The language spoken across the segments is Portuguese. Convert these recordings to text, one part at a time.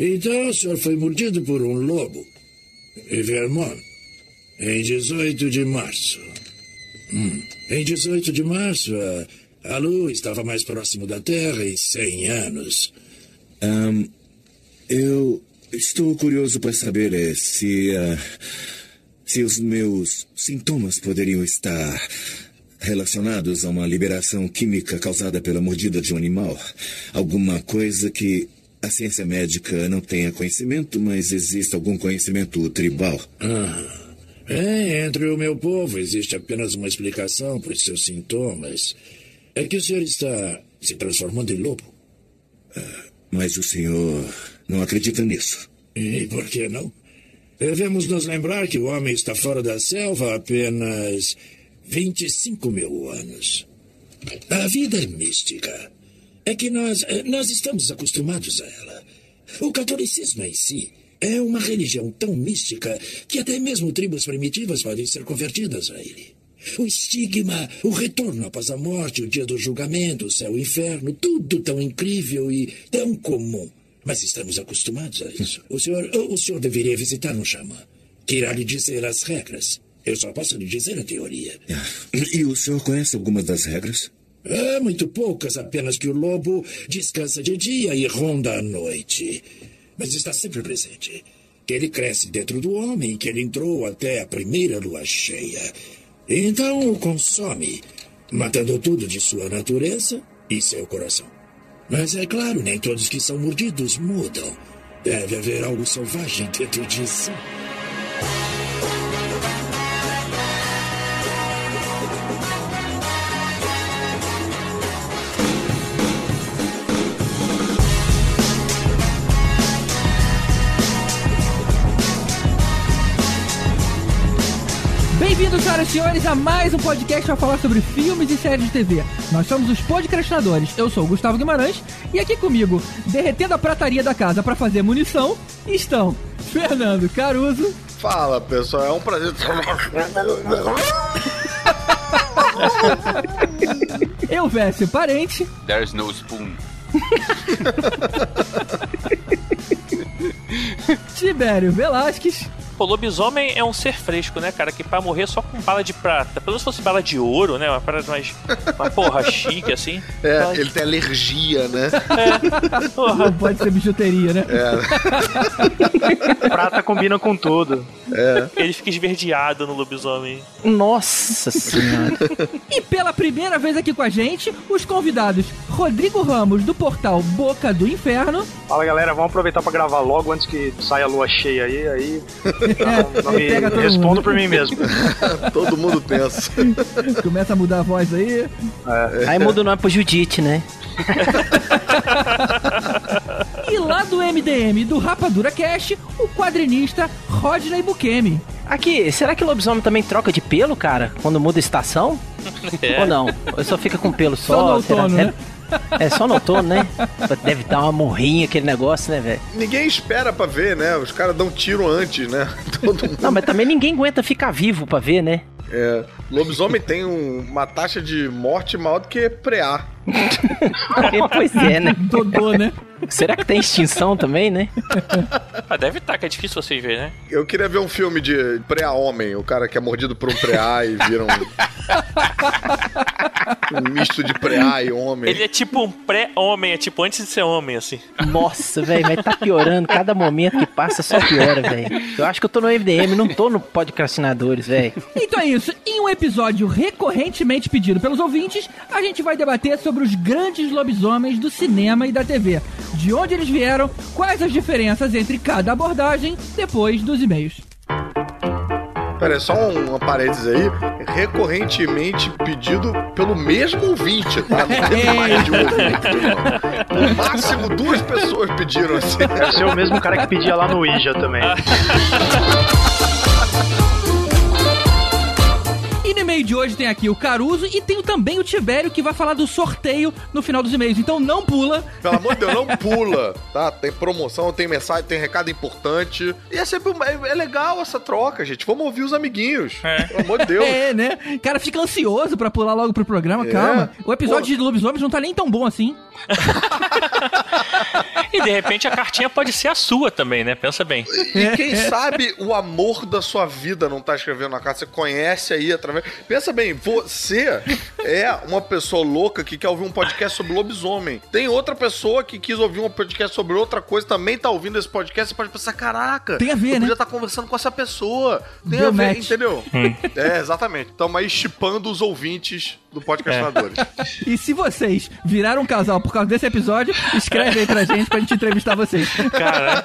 Então o senhor foi mordido por um lobo. Em Vermont. Em 18 de março. Hum. Em 18 de março, a, a Lua estava mais próximo da Terra em 100 anos. Um, eu estou curioso para saber é, se. Uh, se os meus sintomas poderiam estar relacionados a uma liberação química causada pela mordida de um animal. Alguma coisa que a ciência médica não tenha conhecimento, mas existe algum conhecimento tribal. Ah. É, entre o meu povo existe apenas uma explicação para os seus sintomas. É que o senhor está se transformando em lobo. Ah, mas o senhor não acredita nisso. E por que não? Devemos nos lembrar que o homem está fora da selva há apenas 25 mil anos. A vida é mística. É que nós, eh, nós estamos acostumados a ela. O catolicismo em si é uma religião tão mística que até mesmo tribos primitivas podem ser convertidas a ele. O estigma, o retorno após a morte, o dia do julgamento, o céu e o inferno, tudo tão incrível e tão comum. Mas estamos acostumados a isso. O senhor, o senhor deveria visitar um xamã, que irá lhe dizer as regras. Eu só posso lhe dizer a teoria. E o senhor conhece algumas das regras? É, muito poucas, apenas que o lobo descansa de dia e ronda à noite. Mas está sempre presente. Que ele cresce dentro do homem, que ele entrou até a primeira lua cheia. Então o consome, matando tudo de sua natureza e seu coração. Mas é claro, nem todos que são mordidos mudam. Deve haver algo selvagem dentro disso. Bem-vindos, senhoras e senhores, a mais um podcast para falar sobre filmes e séries de TV. Nós somos os podcastinadores. Eu sou o Gustavo Guimarães e aqui comigo, derretendo a prataria da casa para fazer munição, estão Fernando Caruso. Fala, pessoal, é um prazer. Eu Vécio Parente. There's no spoon. Tibério Velasquez. O lobisomem é um ser fresco, né, cara? Que pra morrer só com bala de prata. Pelo menos se fosse bala de ouro, né? Uma parada mais. Uma porra chique, assim. É, Mas- ele tem alergia, né? É, porra. Não pode ser bijuteria, né? Prata combina com tudo. Ele fica esverdeado no lobisomem. Nossa senhora. E pela primeira vez aqui com a gente, os convidados Rodrigo Ramos, do portal Boca do Inferno. Fala galera, vamos aproveitar pra gravar logo antes que saia a lua cheia aí. Aí não, não me Pega todo respondo mundo. por mim mesmo. Todo mundo pensa. Começa a mudar a voz aí. Aí muda o nome pro Judite, né? E lá do MDM do Rapadura Cash, o quadrinista Rodney Bukemi. Aqui, será que o lobisomem também troca de pelo, cara? Quando muda a estação? É. Ou não? Ou só fica com pelo só? Só no será? outono, né? É, é só no outono, né? Deve dar uma morrinha aquele negócio, né, velho? Ninguém espera pra ver, né? Os caras dão tiro antes, né? Todo mundo. Não, mas também ninguém aguenta ficar vivo pra ver, né? É, lobisomem tem um- uma taxa de morte maior do que preá. pois é, né? Dodô, né? Será que tem extinção também, né? Ah, deve estar, que é difícil vocês verem, né? Eu queria ver um filme de preá-homem. O cara que é mordido por um preá e vira um. um misto de preá e homem. Ele é tipo um pré-homem, é tipo antes de ser homem, assim. Nossa, velho, mas tá piorando. Cada momento que passa só piora, velho. Eu acho que eu tô no MDM, não tô no podcastinadores, velho. Então é isso. Em um episódio recorrentemente pedido pelos ouvintes, a gente vai debater sobre os grandes lobisomens do cinema e da TV. De onde eles vieram, quais as diferenças entre cada abordagem, depois dos e-mails. Pera aí, só um, uma parênteses aí. Recorrentemente pedido pelo mesmo ouvinte, tá? Não teve mais de um ouvinte. não. No máximo duas pessoas pediram assim. Deve ser o mesmo cara que pedia lá no Ija também. e-mail de hoje tem aqui o Caruso e tem também o Tibério que vai falar do sorteio no final dos e-mails. Então não pula. Pelo amor de Deus, não pula, tá? Tem promoção, tem mensagem, tem recado importante. E é sempre é, é legal essa troca, gente. Vamos ouvir os amiguinhos. Pelo amor de Deus. É, né? O cara fica ansioso pra pular logo pro programa. É. Calma. O episódio Pô. de lobisomens não tá nem tão bom assim. E de repente a cartinha pode ser a sua também, né? Pensa bem. E quem sabe o amor da sua vida não tá escrevendo na carta, você conhece aí através. Pensa bem, você é uma pessoa louca que quer ouvir um podcast sobre lobisomem. Tem outra pessoa que quis ouvir um podcast sobre outra coisa, também tá ouvindo esse podcast, você pode pensar, caraca, Tem a ver, eu né? podia estar conversando com essa pessoa. Tem Deu a ver, match. entendeu? É, exatamente. Estamos aí chipando os ouvintes do podcastadores. E se vocês viraram um casal por causa desse episódio, escreve aí pra gente pra gente entrevistar vocês. Cara,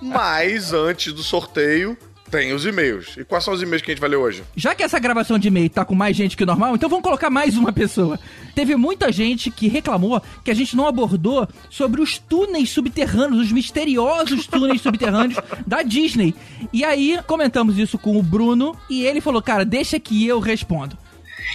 Mas antes do sorteio, tem os e-mails. E quais são os e-mails que a gente vai ler hoje? Já que essa gravação de e-mail tá com mais gente que o normal, então vamos colocar mais uma pessoa. Teve muita gente que reclamou que a gente não abordou sobre os túneis subterrâneos, os misteriosos túneis subterrâneos da Disney. E aí comentamos isso com o Bruno e ele falou: "Cara, deixa que eu respondo".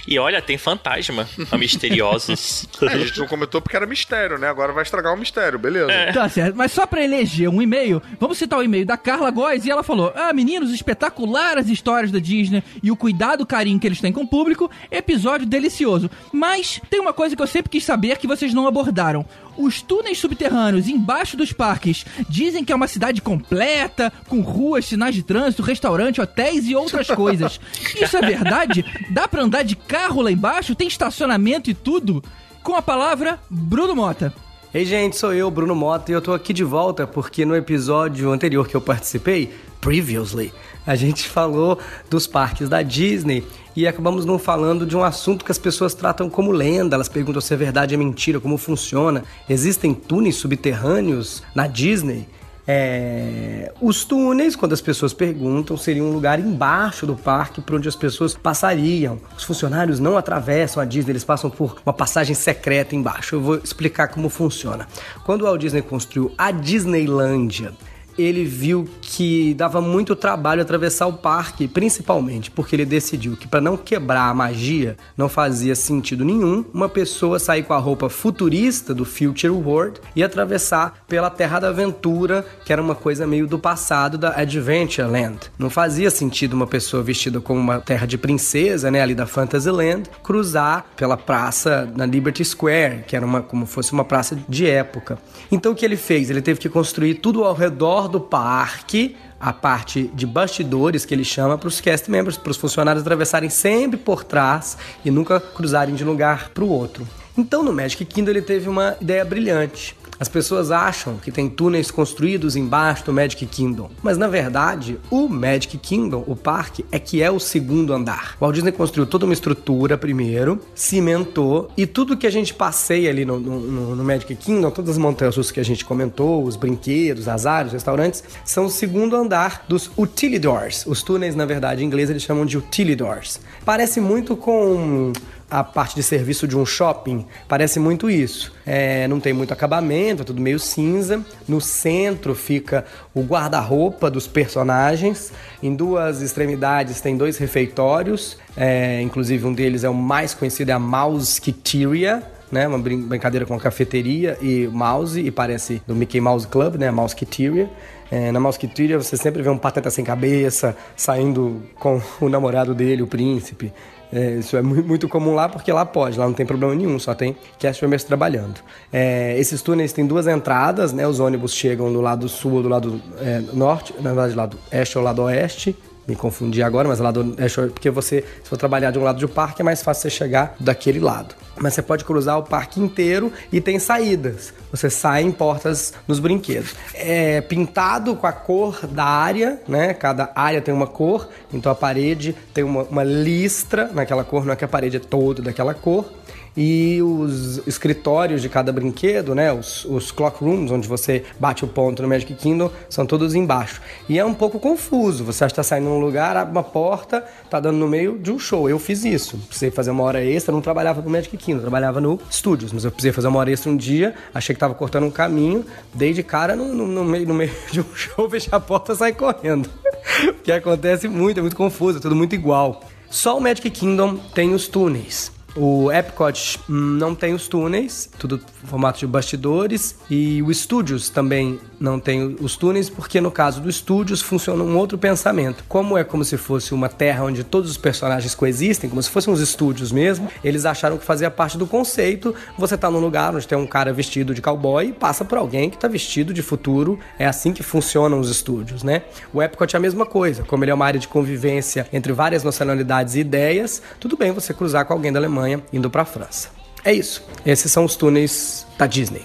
E olha, tem fantasma. Misteriosos. É, a gente não comentou porque era mistério, né? Agora vai estragar o mistério, beleza. Tá certo, mas só pra eleger um e-mail, vamos citar o e-mail da Carla Góes e ela falou: Ah, meninos, espetacular as histórias da Disney e o cuidado, o carinho que eles têm com o público, episódio delicioso. Mas tem uma coisa que eu sempre quis saber que vocês não abordaram. Os túneis subterrâneos embaixo dos parques dizem que é uma cidade completa, com ruas, sinais de trânsito, restaurante, hotéis e outras coisas. Isso é verdade? Dá pra andar de carro lá embaixo? Tem estacionamento e tudo? Com a palavra, Bruno Mota. Ei, gente, sou eu, Bruno Mota, e eu tô aqui de volta porque no episódio anterior que eu participei, Previously, a gente falou dos parques da Disney e acabamos não falando de um assunto que as pessoas tratam como lenda. Elas perguntam se é verdade ou mentira, como funciona. Existem túneis subterrâneos na Disney? É, Os túneis, quando as pessoas perguntam, seriam um lugar embaixo do parque por onde as pessoas passariam. Os funcionários não atravessam a Disney, eles passam por uma passagem secreta embaixo. Eu vou explicar como funciona. Quando o Walt Disney construiu a Disneylândia, ele viu que dava muito trabalho atravessar o parque, principalmente porque ele decidiu que para não quebrar a magia, não fazia sentido nenhum uma pessoa sair com a roupa futurista do Future World e atravessar pela Terra da Aventura, que era uma coisa meio do passado da Adventureland. Não fazia sentido uma pessoa vestida como uma terra de princesa, né, ali da Fantasyland, cruzar pela praça na Liberty Square, que era uma como fosse uma praça de época. Então o que ele fez? Ele teve que construir tudo ao redor do parque, a parte de bastidores que ele chama para os cast members, para os funcionários atravessarem sempre por trás e nunca cruzarem de lugar para o outro. Então no Magic Kingdom ele teve uma ideia brilhante. As pessoas acham que tem túneis construídos embaixo do Magic Kingdom, mas na verdade, o Magic Kingdom, o parque, é que é o segundo andar. O Walt Disney construiu toda uma estrutura primeiro, cimentou, e tudo que a gente passeia ali no, no, no Magic Kingdom, todas as montanhas que a gente comentou, os brinquedos, as áreas, restaurantes, são o segundo andar dos utilidors. Os túneis, na verdade, em inglês eles chamam de utilidors. Parece muito com a parte de serviço de um shopping parece muito isso. É, não tem muito acabamento, é tudo meio cinza. No centro fica o guarda-roupa dos personagens. Em duas extremidades tem dois refeitórios. É, inclusive um deles é o mais conhecido, é a Mouseketeria. Né, uma brin- brincadeira com a cafeteria e mouse, e parece do Mickey Mouse Club, né? A Mouseketeria. É, na Mouseketeria você sempre vê um pateta sem cabeça saindo com o namorado dele, o príncipe. É, isso é mu- muito comum lá porque lá pode, lá não tem problema nenhum, só tem cast members trabalhando. É, esses túneis têm duas entradas, né? Os ônibus chegam do lado sul ou do lado é, norte, na verdade, lado este ou lado oeste. Me confundi agora, mas lado este, porque você, se for trabalhar de um lado do parque, é mais fácil você chegar daquele lado. Mas você pode cruzar o parque inteiro e tem saídas. Você sai em portas nos brinquedos. É pintado com a cor da área, né? Cada área tem uma cor, então a parede tem uma, uma listra naquela cor, não é que a parede é toda daquela cor. E os escritórios de cada brinquedo, né? Os, os clock rooms, onde você bate o ponto no Magic Kingdom, são todos embaixo. E é um pouco confuso. Você acha que tá saindo num lugar, abre uma porta, tá dando no meio de um show. Eu fiz isso. Precisei fazer uma hora extra, não trabalhava no Magic Kingdom, trabalhava no Studios. Mas eu precisei fazer uma hora extra um dia, achei que tava cortando um caminho, dei de cara no, no- no meio, no meio de um show, fechei a porta e saí correndo. Porque acontece muito, é muito confuso, é tudo muito igual. Só o Magic Kingdom tem os túneis. O Epcot hum, não tem os túneis, tudo formato de bastidores, e o Studios também não tem os túneis, porque no caso do Studios funciona um outro pensamento. Como é como se fosse uma terra onde todos os personagens coexistem, como se fossem uns estúdios mesmo, eles acharam que fazia parte do conceito. Você tá num lugar onde tem um cara vestido de cowboy e passa por alguém que tá vestido de futuro. É assim que funcionam os estúdios, né? O Epcot é a mesma coisa. Como ele é uma área de convivência entre várias nacionalidades e ideias, tudo bem você cruzar com alguém da Alemanha indo pra França. É isso. Esses são os túneis da Disney.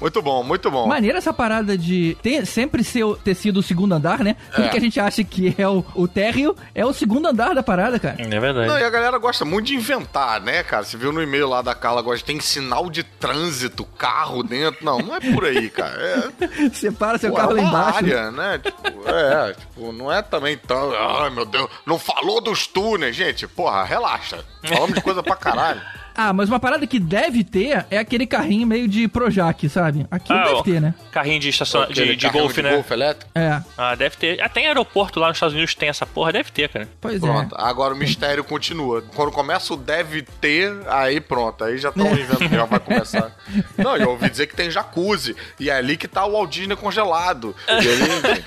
Muito bom, muito bom. Maneira essa parada de ter, sempre ser, o- ter sido o segundo andar, né? Tudo É. que a gente acha que é o, o térreo é o segundo andar da parada, cara. É verdade. Não, e a galera gosta muito de inventar, né, cara? Você viu no e-mail lá da Carla, gosta, tem sinal de trânsito, carro dentro. Não, não é por aí, cara. É, Separa seu pô, carro é lá uma embaixo. área, né? Tipo, é, tipo, não é também tão. Ai, meu Deus, não falou dos túneis, gente. Porra, relaxa. Falamos de coisa pra caralho. Ah, mas uma parada que deve ter é aquele carrinho meio de Projac, sabe? Aqui Ah, deve ó, ter, né? Carrinho de estação de, de golfe, né? golfe elétrico. É, Ah, deve ter. Até em aeroporto lá nos Estados Unidos tem essa porra, deve ter, cara. pois Pronto, é. agora o mistério continua. Quando começa o deve ter, aí pronto, aí já estão inventando, já vai começar. Não, eu ouvi dizer que tem jacuzzi, e é ali que tá o Walt Disney congelado. E ali,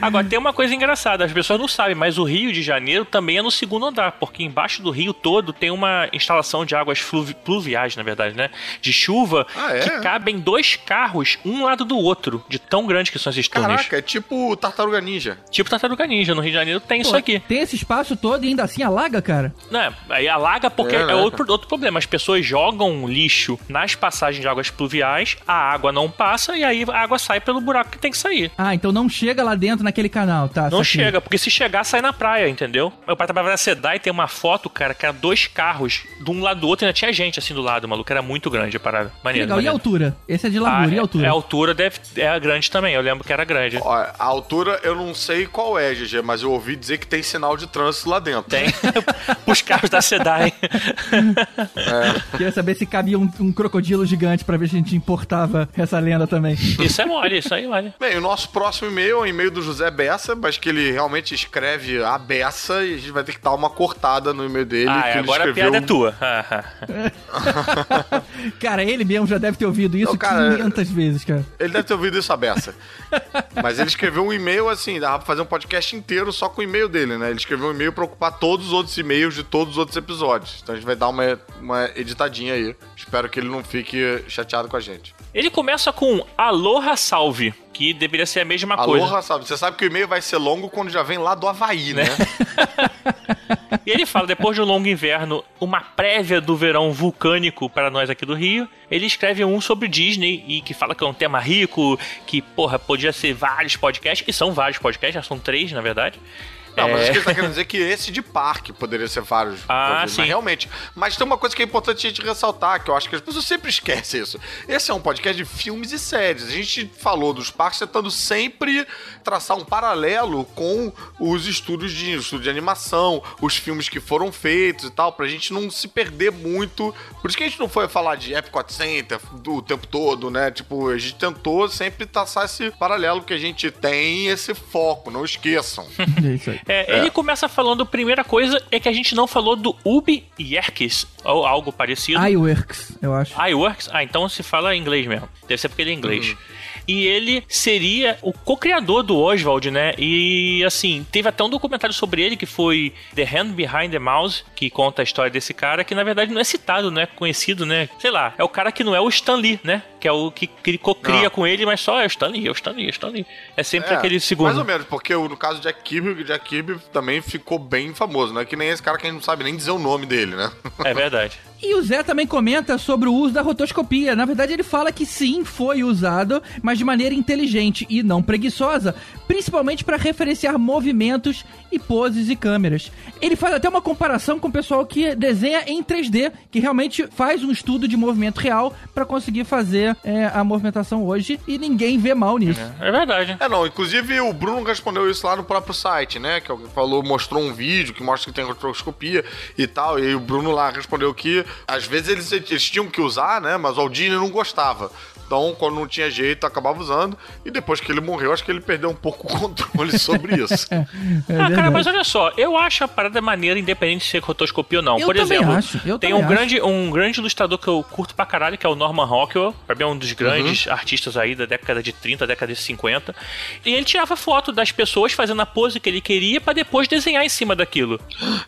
Agora, tem uma coisa engraçada, as pessoas não sabem, mas o Rio de Janeiro também é no segundo andar, porque embaixo do rio todo tem uma instalação de águas fluvi- pluviais, na verdade, né? De chuva, Ah, é? que cabem dois carros, um lado do outro, de tão grande que são esses túneis. caraca, é tipo Tartaruga Ninja. Tipo Tartaruga Ninja, no Rio de Janeiro tem isso Pô, aqui. Tem esse espaço todo e ainda assim alaga, cara. Né? Aí alaga porque É, é, né? outro, outro problema. As pessoas jogam lixo nas passagens de águas pluviais, a água não passa e aí a água sai pelo buraco que tem que sair. Ah, então não chega lá dentro naquele canal, tá? Não chega, porque se chegar, sai na praia, entendeu? Meu pai trabalhava na SEDAI e tem uma foto, cara, que era dois carros de um lado do outro ainda tinha gente assim do lado, maluco. Era muito grande a parada. Maneiro. Legal. E a maneiro. altura? Esse é de largura, Ah, e a altura? É, a altura deve, é grande também, eu lembro que era grande. Ó, a altura eu não sei qual é, GG, mas eu ouvi dizer que tem sinal de trânsito lá dentro. Tem. Os carros da SEDAI. Queria saber se cabia um, um crocodilo gigante pra ver se a gente importava essa lenda também. Isso é mole, isso aí vale. Bem, o nosso próximo e-mail é um e-mail do José Bessa, mas que ele realmente escreve a beça e a gente vai ter que dar uma cortada no e-mail dele. Ah, que ele agora a piada é tua. Cara, ele mesmo já deve ter ouvido isso Não, cara, 500 vezes, cara. Ele deve ter ouvido isso a beça. Mas ele escreveu um e-mail assim, dava pra fazer um podcast inteiro só com o e-mail dele, né? Ele escreveu um e-mail pra ocupar todos os outros e-mails de todos os outros episódios. Então a gente vai dar uma, uma editadinha aí. Espero que ele não fique chateado com a gente. Ele começa com Aloha Salve, que deveria ser a mesma coisa. Aloha, sabe? Você sabe que o e-mail vai ser longo quando já vem lá do Havaí, né? E ele fala, depois de um longo inverno, uma prévia do verão vulcânico para nós aqui do Rio, ele escreve um sobre Disney e que fala que é um tema rico, que, porra, podia ser vários podcasts, e são vários podcasts, já são três, na verdade. Não, mas É. acho que ele tá querendo dizer que esse de parque poderia ser vários. Ah, sim. Mas realmente. Mas tem uma coisa que é importante a gente ressaltar, que eu acho que as pessoas sempre esquecem isso. Esse é um podcast de filmes e séries. A gente falou dos parques tentando sempre traçar um paralelo com os estúdios de, estúdio de animação, os filmes que foram feitos e tal, pra gente não se perder muito. Por isso que a gente não foi falar de Epcot Center do o tempo todo, né? Tipo, a gente tentou sempre traçar esse paralelo que a gente tem, esse foco, não esqueçam. É isso aí. É, Ele começa falando, primeira coisa é que a gente não falou do Ubi Yerkes, ou algo parecido. iWorks, eu acho. iWorks? Ah, então se fala em inglês mesmo. Deve ser porque ele é inglês. E ele seria o co-criador do Oswald, né? E assim, teve até um documentário sobre ele que foi The Hand Behind the Mouse, que conta a história desse cara, que na verdade não é citado, não é conhecido, né? Sei lá, é o cara que não é o Stan Lee, né? Que é o que, que ele co-cria com ele, mas só é o Stan Lee, é o Stan Lee, é o Stan Lee. É sempre É, aquele segundo. Mais ou menos, porque no caso de Jack Kirby, o Jack Kirby também ficou bem famoso, né? Que nem esse cara que a gente não sabe nem dizer o nome dele, né? É verdade. E o Zé também comenta sobre o uso da rotoscopia. Na verdade, ele fala que sim, foi usado, mas de maneira inteligente e não preguiçosa, principalmente para referenciar movimentos e poses e câmeras. Ele faz até uma comparação com o pessoal que desenha em 3D, que realmente faz um estudo de movimento real para conseguir fazer é, a movimentação hoje e ninguém vê mal nisso. É verdade. É, não, inclusive o Bruno respondeu isso lá no próprio site, né? Que alguém falou, mostrou um vídeo que mostra que tem rotoscopia e tal. E o Bruno lá respondeu que às vezes eles, eles tinham que usar, né? Mas o Aldini não gostava. Então, quando não tinha jeito, acabava usando. E depois que ele morreu, acho que ele perdeu um pouco o controle sobre isso. É ah, cara, mas olha só, eu acho a parada maneira, independente de ser rotoscopia ou não. Eu Por também exemplo, acho, eu tem um grande, um grande ilustrador que eu curto pra caralho, que é o Norman Rockwell. Pra mim é um dos grandes Uhum. artistas aí da década de 30, década de 50. E ele tirava foto das pessoas fazendo a pose que ele queria pra depois desenhar em cima daquilo.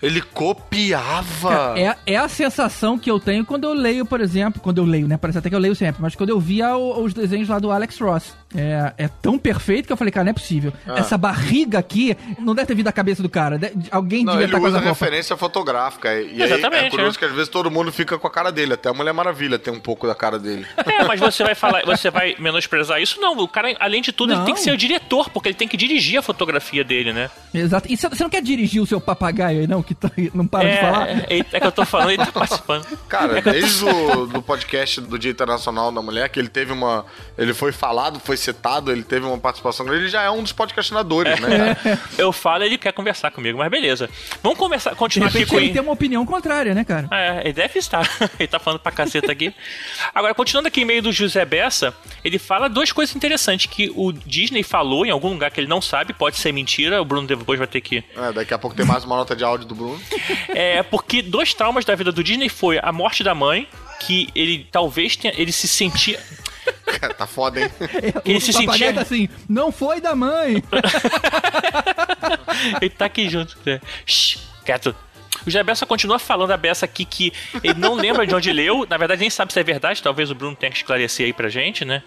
Ele copiava. É, é a sensação que eu tenho quando eu leio, por exemplo, quando eu leio, né? Parece até que eu leio sempre, mas quando eu via o- os desenhos lá do Alex Ross. É, é tão perfeito que eu falei, cara, não é possível. Essa barriga aqui não deve ter vindo da cabeça do cara. de- alguém Não, devia ele estar com usa essa roupa. referência fotográfica. E aí Exatamente, é curioso é. que às vezes todo mundo fica com a cara dele. Até a Mulher Maravilha tem um pouco da cara dele. É, mas você vai falar, você vai menosprezar isso? Não, o cara, além de tudo, ele Não. tem que ser o diretor, porque ele tem que dirigir a fotografia dele, né? Exato. E você não quer dirigir o seu papagaio aí, não? Que tá- não para de falar? É, é, é que eu tô falando, ele tá participando. Cara, É eu tô- desde o do podcast do Dia Internacional da Mulher, que ele teve uma. Ele foi falado, foi citado, ele teve uma participação grande, ele já é um dos podcastinadores, né? cara? Eu falo, ele quer conversar comigo, mas beleza. Vamos conversar, continuar aqui com ele tem uma opinião contrária, né, cara? É, ele deve estar. ele tá falando pra caceta aqui. Agora, continuando aqui em meio do José Bessa, ele fala duas coisas interessantes que o Disney falou em algum lugar que ele não sabe, pode ser mentira, o Bruno depois vai ter que... É, daqui a pouco tem mais uma nota de áudio do Bruno. É, porque dois traumas da vida do Disney foi a morte da mãe, que ele talvez tenha... Ele se sentia... Cara, tá foda, hein? Ele o se sentia- tá assim, não foi da mãe. ele tá aqui junto. né? Shhh, quieto. O José Bessa continua falando a Bessa aqui que ele não lembra de onde leu, na verdade nem sabe se é verdade, talvez o Bruno tenha que esclarecer aí pra gente, né?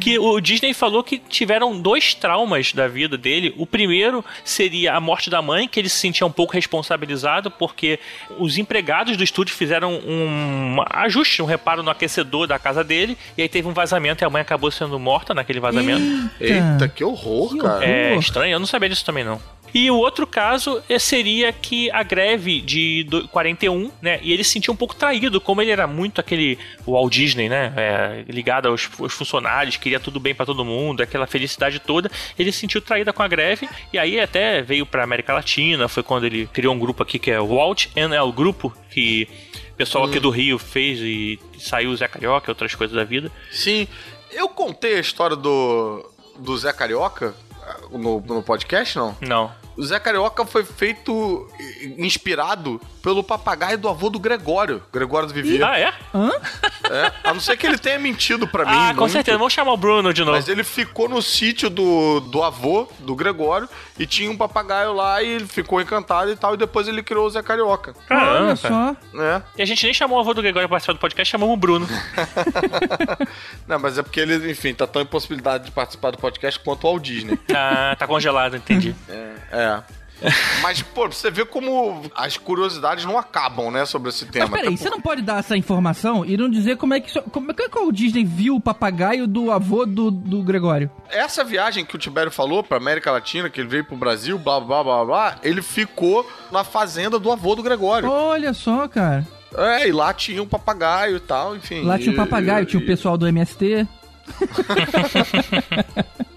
Que o Disney falou que tiveram dois traumas da vida dele. O primeiro seria a morte da mãe, que ele se sentia um pouco responsabilizado porque os empregados do estúdio fizeram um ajuste, um reparo no aquecedor da casa dele, e aí teve um vazamento e a mãe acabou sendo morta naquele vazamento. Eita, que horror, Que cara. É estranho, eu não sabia disso também não. E o outro caso eh, seria que a greve de do- 41, né? E ele se sentia um pouco traído, como ele era muito aquele Walt Disney, né? é, ligado aos, aos funcionários, queria tudo bem pra todo mundo, aquela felicidade toda. Ele se sentiu traído com a greve e aí até veio pra América Latina. Foi quando ele criou um grupo aqui que é o Walt NL Grupo, que o pessoal aqui do Rio fez e saiu o Zé Carioca e outras coisas da vida. Sim. Eu contei a história do, do Zé Carioca ah, no, no podcast, não? Não. O Zé Carioca foi feito eh, inspirado pelo papagaio do avô do Gregório, Gregório do Vivier. Ah, é? É, a não ser que ele tenha mentido pra mim. Ah, com muito, certeza. Vamos chamar o Bruno de novo. Mas ele ficou no sítio do, do avô, do Gregório, e tinha um papagaio lá e ele ficou encantado e tal, e depois ele criou o Zé Carioca. Caramba, Olha só. Né? E a gente nem chamou o avô do Gregório pra participar do podcast, chamamos o Bruno. Não, mas é porque ele, enfim, tá tão impossibilidade de participar do podcast quanto o Walt Disney. Ah, tá congelado, entendi. É. Mas, pô, você vê como as curiosidades não acabam, né, sobre esse tema. Mas peraí, você não pode dar essa informação e não dizer como é que, como é que o Disney viu o papagaio do avô do, do Gregório? Essa viagem que o Tibério falou pra América Latina, que ele veio pro Brasil, blá blá blá blá, ele ficou na fazenda do avô do Gregório. Olha só, cara. É, e lá tinha um papagaio e tal, enfim. Lá tinha o E- papagaio, tinha o e- pessoal do MST.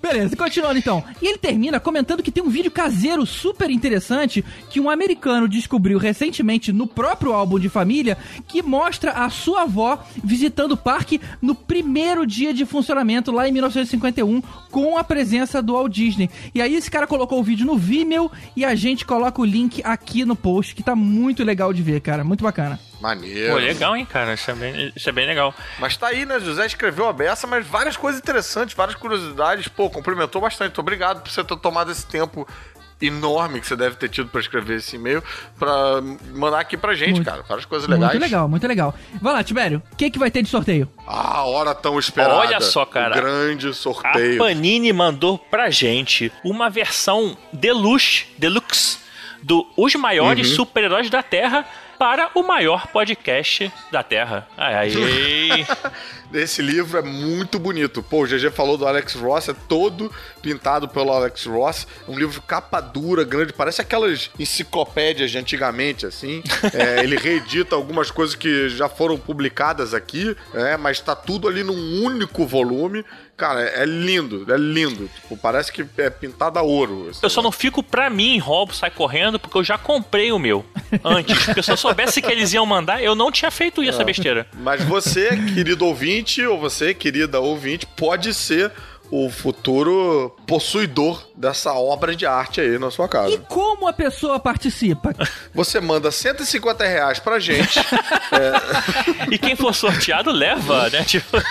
Beleza, continuando então. E ele termina comentando que tem um vídeo caseiro super interessante que um americano descobriu recentemente no próprio álbum de família que mostra a sua avó visitando o parque no primeiro dia de funcionamento lá em 1951 com a presença do Walt Disney. E aí esse cara colocou o vídeo no Vimeo e a gente coloca o link aqui no post que tá muito legal de ver, cara, muito bacana. Maneiro. Pô, legal, hein, cara? Isso é bem, isso é bem legal. Mas tá aí, né? José escreveu a beça, mas várias coisas interessantes, várias curiosidades. Pô, cumprimentou bastante. Obrigado por você ter tomado esse tempo enorme que você deve ter tido pra escrever esse e-mail, pra mandar aqui pra gente, Muito- cara. Várias coisas legais. Muito legal, muito legal. Vai lá, Tibério, o que, que vai ter de sorteio? Ah, a hora tão esperada. Olha só, cara. O grande A sorteio. Panini mandou pra gente uma versão deluxe, deluxe do Os Maiores Uhum. Super-Heróis da Terra para o maior podcast da Terra. Ai, ai. Esse livro é muito bonito. Pô, o GG falou do Alex Ross, é todo pintado pelo Alex Ross. Um livro capa dura, grande, parece aquelas enciclopédias de antigamente, assim. É, ele reedita algumas coisas que já foram publicadas aqui, é, mas tá tudo ali num único volume. Cara, é lindo, é lindo. Tipo, parece que é pintado a ouro. assim. Eu só não fico pra mim, roubo, sai correndo, porque eu já comprei o meu antes. Porque se eu soubesse que eles iam mandar, eu não tinha feito É. essa besteira. Mas você, querido ouvinte, ouvinte, ou você, querida ouvinte, pode ser o futuro possuidor dessa obra de arte aí na sua casa. E como a pessoa participa? Você manda 150 reais pra gente. E quem for sorteado leva, né? Tipo,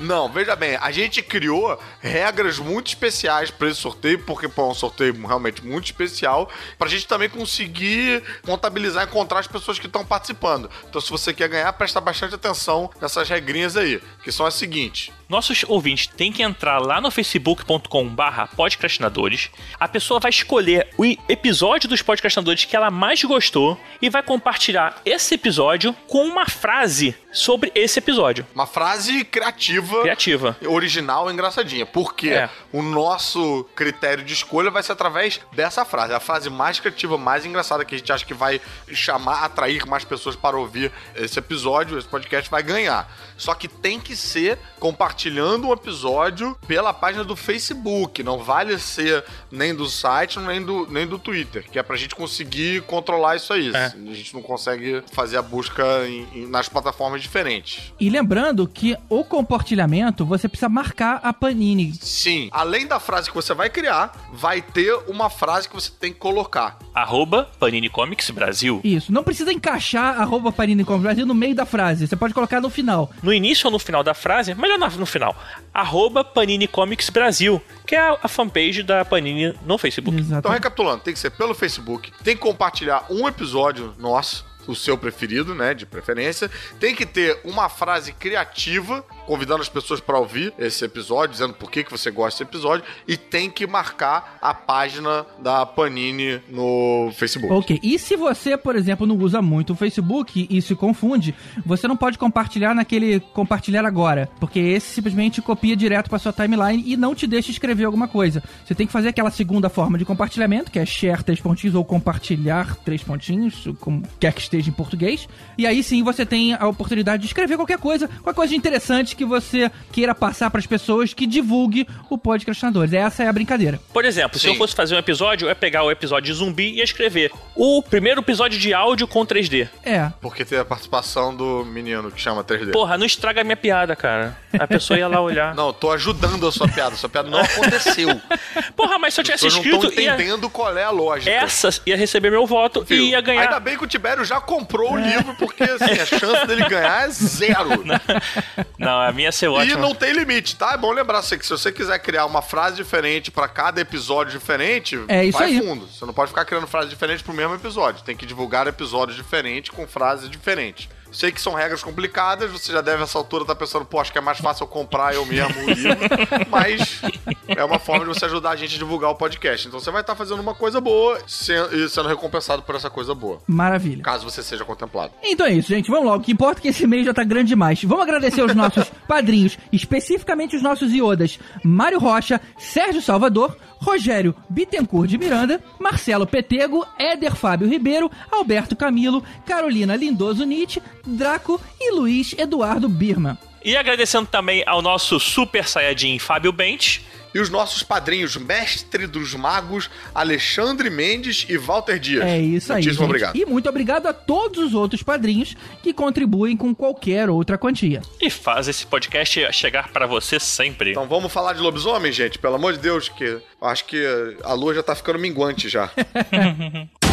Não, veja bem, a gente criou regras muito especiais pra esse sorteio, porque pô, é um sorteio realmente muito especial, pra gente também conseguir contabilizar e encontrar as pessoas que estão participando. Então, se você quer ganhar, presta bastante atenção nessas regrinhas aí, que são as seguintes. nossos ouvintes têm que entrar lá no facebook.com barra podcastinadores. A pessoa vai escolher o episódio dos podcastinadores que ela mais gostou e vai compartilhar esse episódio com uma frase sobre esse episódio. Uma frase criativa. Criativa. Original e engraçadinha. Porque É. o nosso critério de escolha vai ser através dessa frase. A frase mais criativa, mais engraçada que a gente acha que vai chamar, atrair mais pessoas para ouvir esse episódio, esse podcast vai ganhar. Só que tem que ser compartilhando um episódio pela página do Facebook. Não vale ser nem do site, nem do, nem do Twitter. Que é pra gente conseguir controlar isso aí. É. A gente não consegue fazer a busca em- em- nas plataformas diferentes. E lembrando que o compartilhamento você precisa marcar a Panini. Sim, além da frase que você vai criar, vai ter uma frase que você tem que colocar. Arroba Panini Comics Brasil. Isso, não precisa encaixar arroba Panini Comics Brasil no meio da frase. Você pode colocar no final. No início ou no final da frase, melhor no final. Arroba Panini Comics Brasil, que é a- fanpage da Panini no Facebook. Então, recapitulando, tem que ser pelo Facebook, tem que compartilhar um episódio nosso, o seu preferido, né, de preferência. Tem que ter uma frase criativa, convidando as pessoas para ouvir esse episódio, dizendo por que, que você gosta desse episódio. E tem que marcar a página da Panini no Facebook. Ok, e se você, por exemplo, não usa muito o Facebook e se confunde, você não pode compartilhar naquele compartilhar agora, porque esse simplesmente copia direto para sua timeline e não te deixa escrever alguma coisa. Você tem que fazer aquela segunda forma de compartilhamento, que é share três pontinhos ou compartilhar três pontinhos, como quer que esteja em português. E aí sim você tem a oportunidade de escrever qualquer coisa, qualquer coisa interessante que você queira passar para as pessoas que divulgue o podcastinadores. Essa é a brincadeira. Por exemplo, se Sim. eu fosse fazer um episódio, eu ia pegar o episódio de zumbi e ia escrever o primeiro episódio de áudio com 3D. É, Porque tem a participação do menino que chama 3D. Porra, não estraga a minha piada, cara. A pessoa ia lá olhar. Não, eu tô ajudando a sua piada. Sua piada não aconteceu. Porra, mas se eu tivesse pessoas não escrito, estão ia... entendendo qual é a lógica. essa ia receber meu voto Viu? e ia ganhar. Ainda bem que o Tibério já comprou o livro, porque assim, a chance dele ganhar é zero. Não, a minha ser E ótima. não tem limite, tá? É bom lembrar assim, que se você quiser criar uma frase diferente pra cada episódio diferente, É isso vai aí. fundo. Você não pode ficar criando frase diferente pro mesmo episódio. Tem que divulgar episódios diferentes com frases diferentes. Sei que são regras complicadas, você já deve, essa altura, estar pensando, pô, acho que é mais fácil eu comprar eu mesmo o livro. Mas é uma forma de você ajudar a gente a divulgar o podcast. Então você vai estar fazendo uma coisa boa e sendo recompensado por essa coisa boa. maravilha. Caso você seja contemplado. Então é isso, gente. Vamos logo. O que importa é que esse mês já tá grande demais. Vamos agradecer os nossos padrinhos, especificamente os nossos iodas: Mário Rocha, Sérgio Salvador, Rogério Bittencourt de Miranda, Marcelo Petego, Éder Fábio Ribeiro, Alberto Camilo, Carolina Lindoso Nietzsche, Draco e Luiz Eduardo Birman. E agradecendo também ao nosso super saiyajin Fábio Bentes. E os nossos padrinhos, mestre dos magos, Alexandre Mendes e Walter Dias. É isso aí. Muitíssimo obrigado. E muito obrigado a todos os outros padrinhos que contribuem com qualquer outra quantia. E faz esse podcast chegar para você sempre. Então vamos falar de lobisomem, gente? Pelo amor de Deus, que eu acho que a lua já tá ficando minguante já.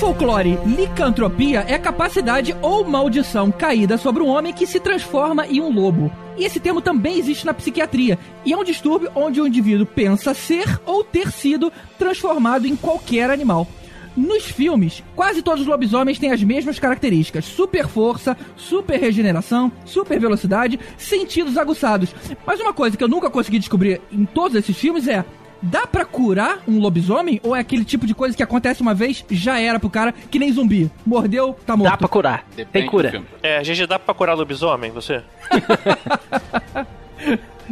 folclore, licantropia é capacidade ou maldição caída sobre um homem que se transforma em um lobo. E esse termo também existe na psiquiatria, e é um distúrbio onde o indivíduo pensa ser ou ter sido transformado em qualquer animal. Nos filmes, quase todos os lobisomens têm as mesmas características: super força, super regeneração, super velocidade, sentidos aguçados. Mas uma coisa que eu nunca consegui descobrir em todos esses filmes é Dá pra curar um lobisomem? Ou é aquele tipo de coisa que acontece uma vez, já era pro cara, que nem zumbi? Mordeu, tá morto. Dá pra curar. Depende Tem cura. É, GG, dá pra curar lobisomem, você?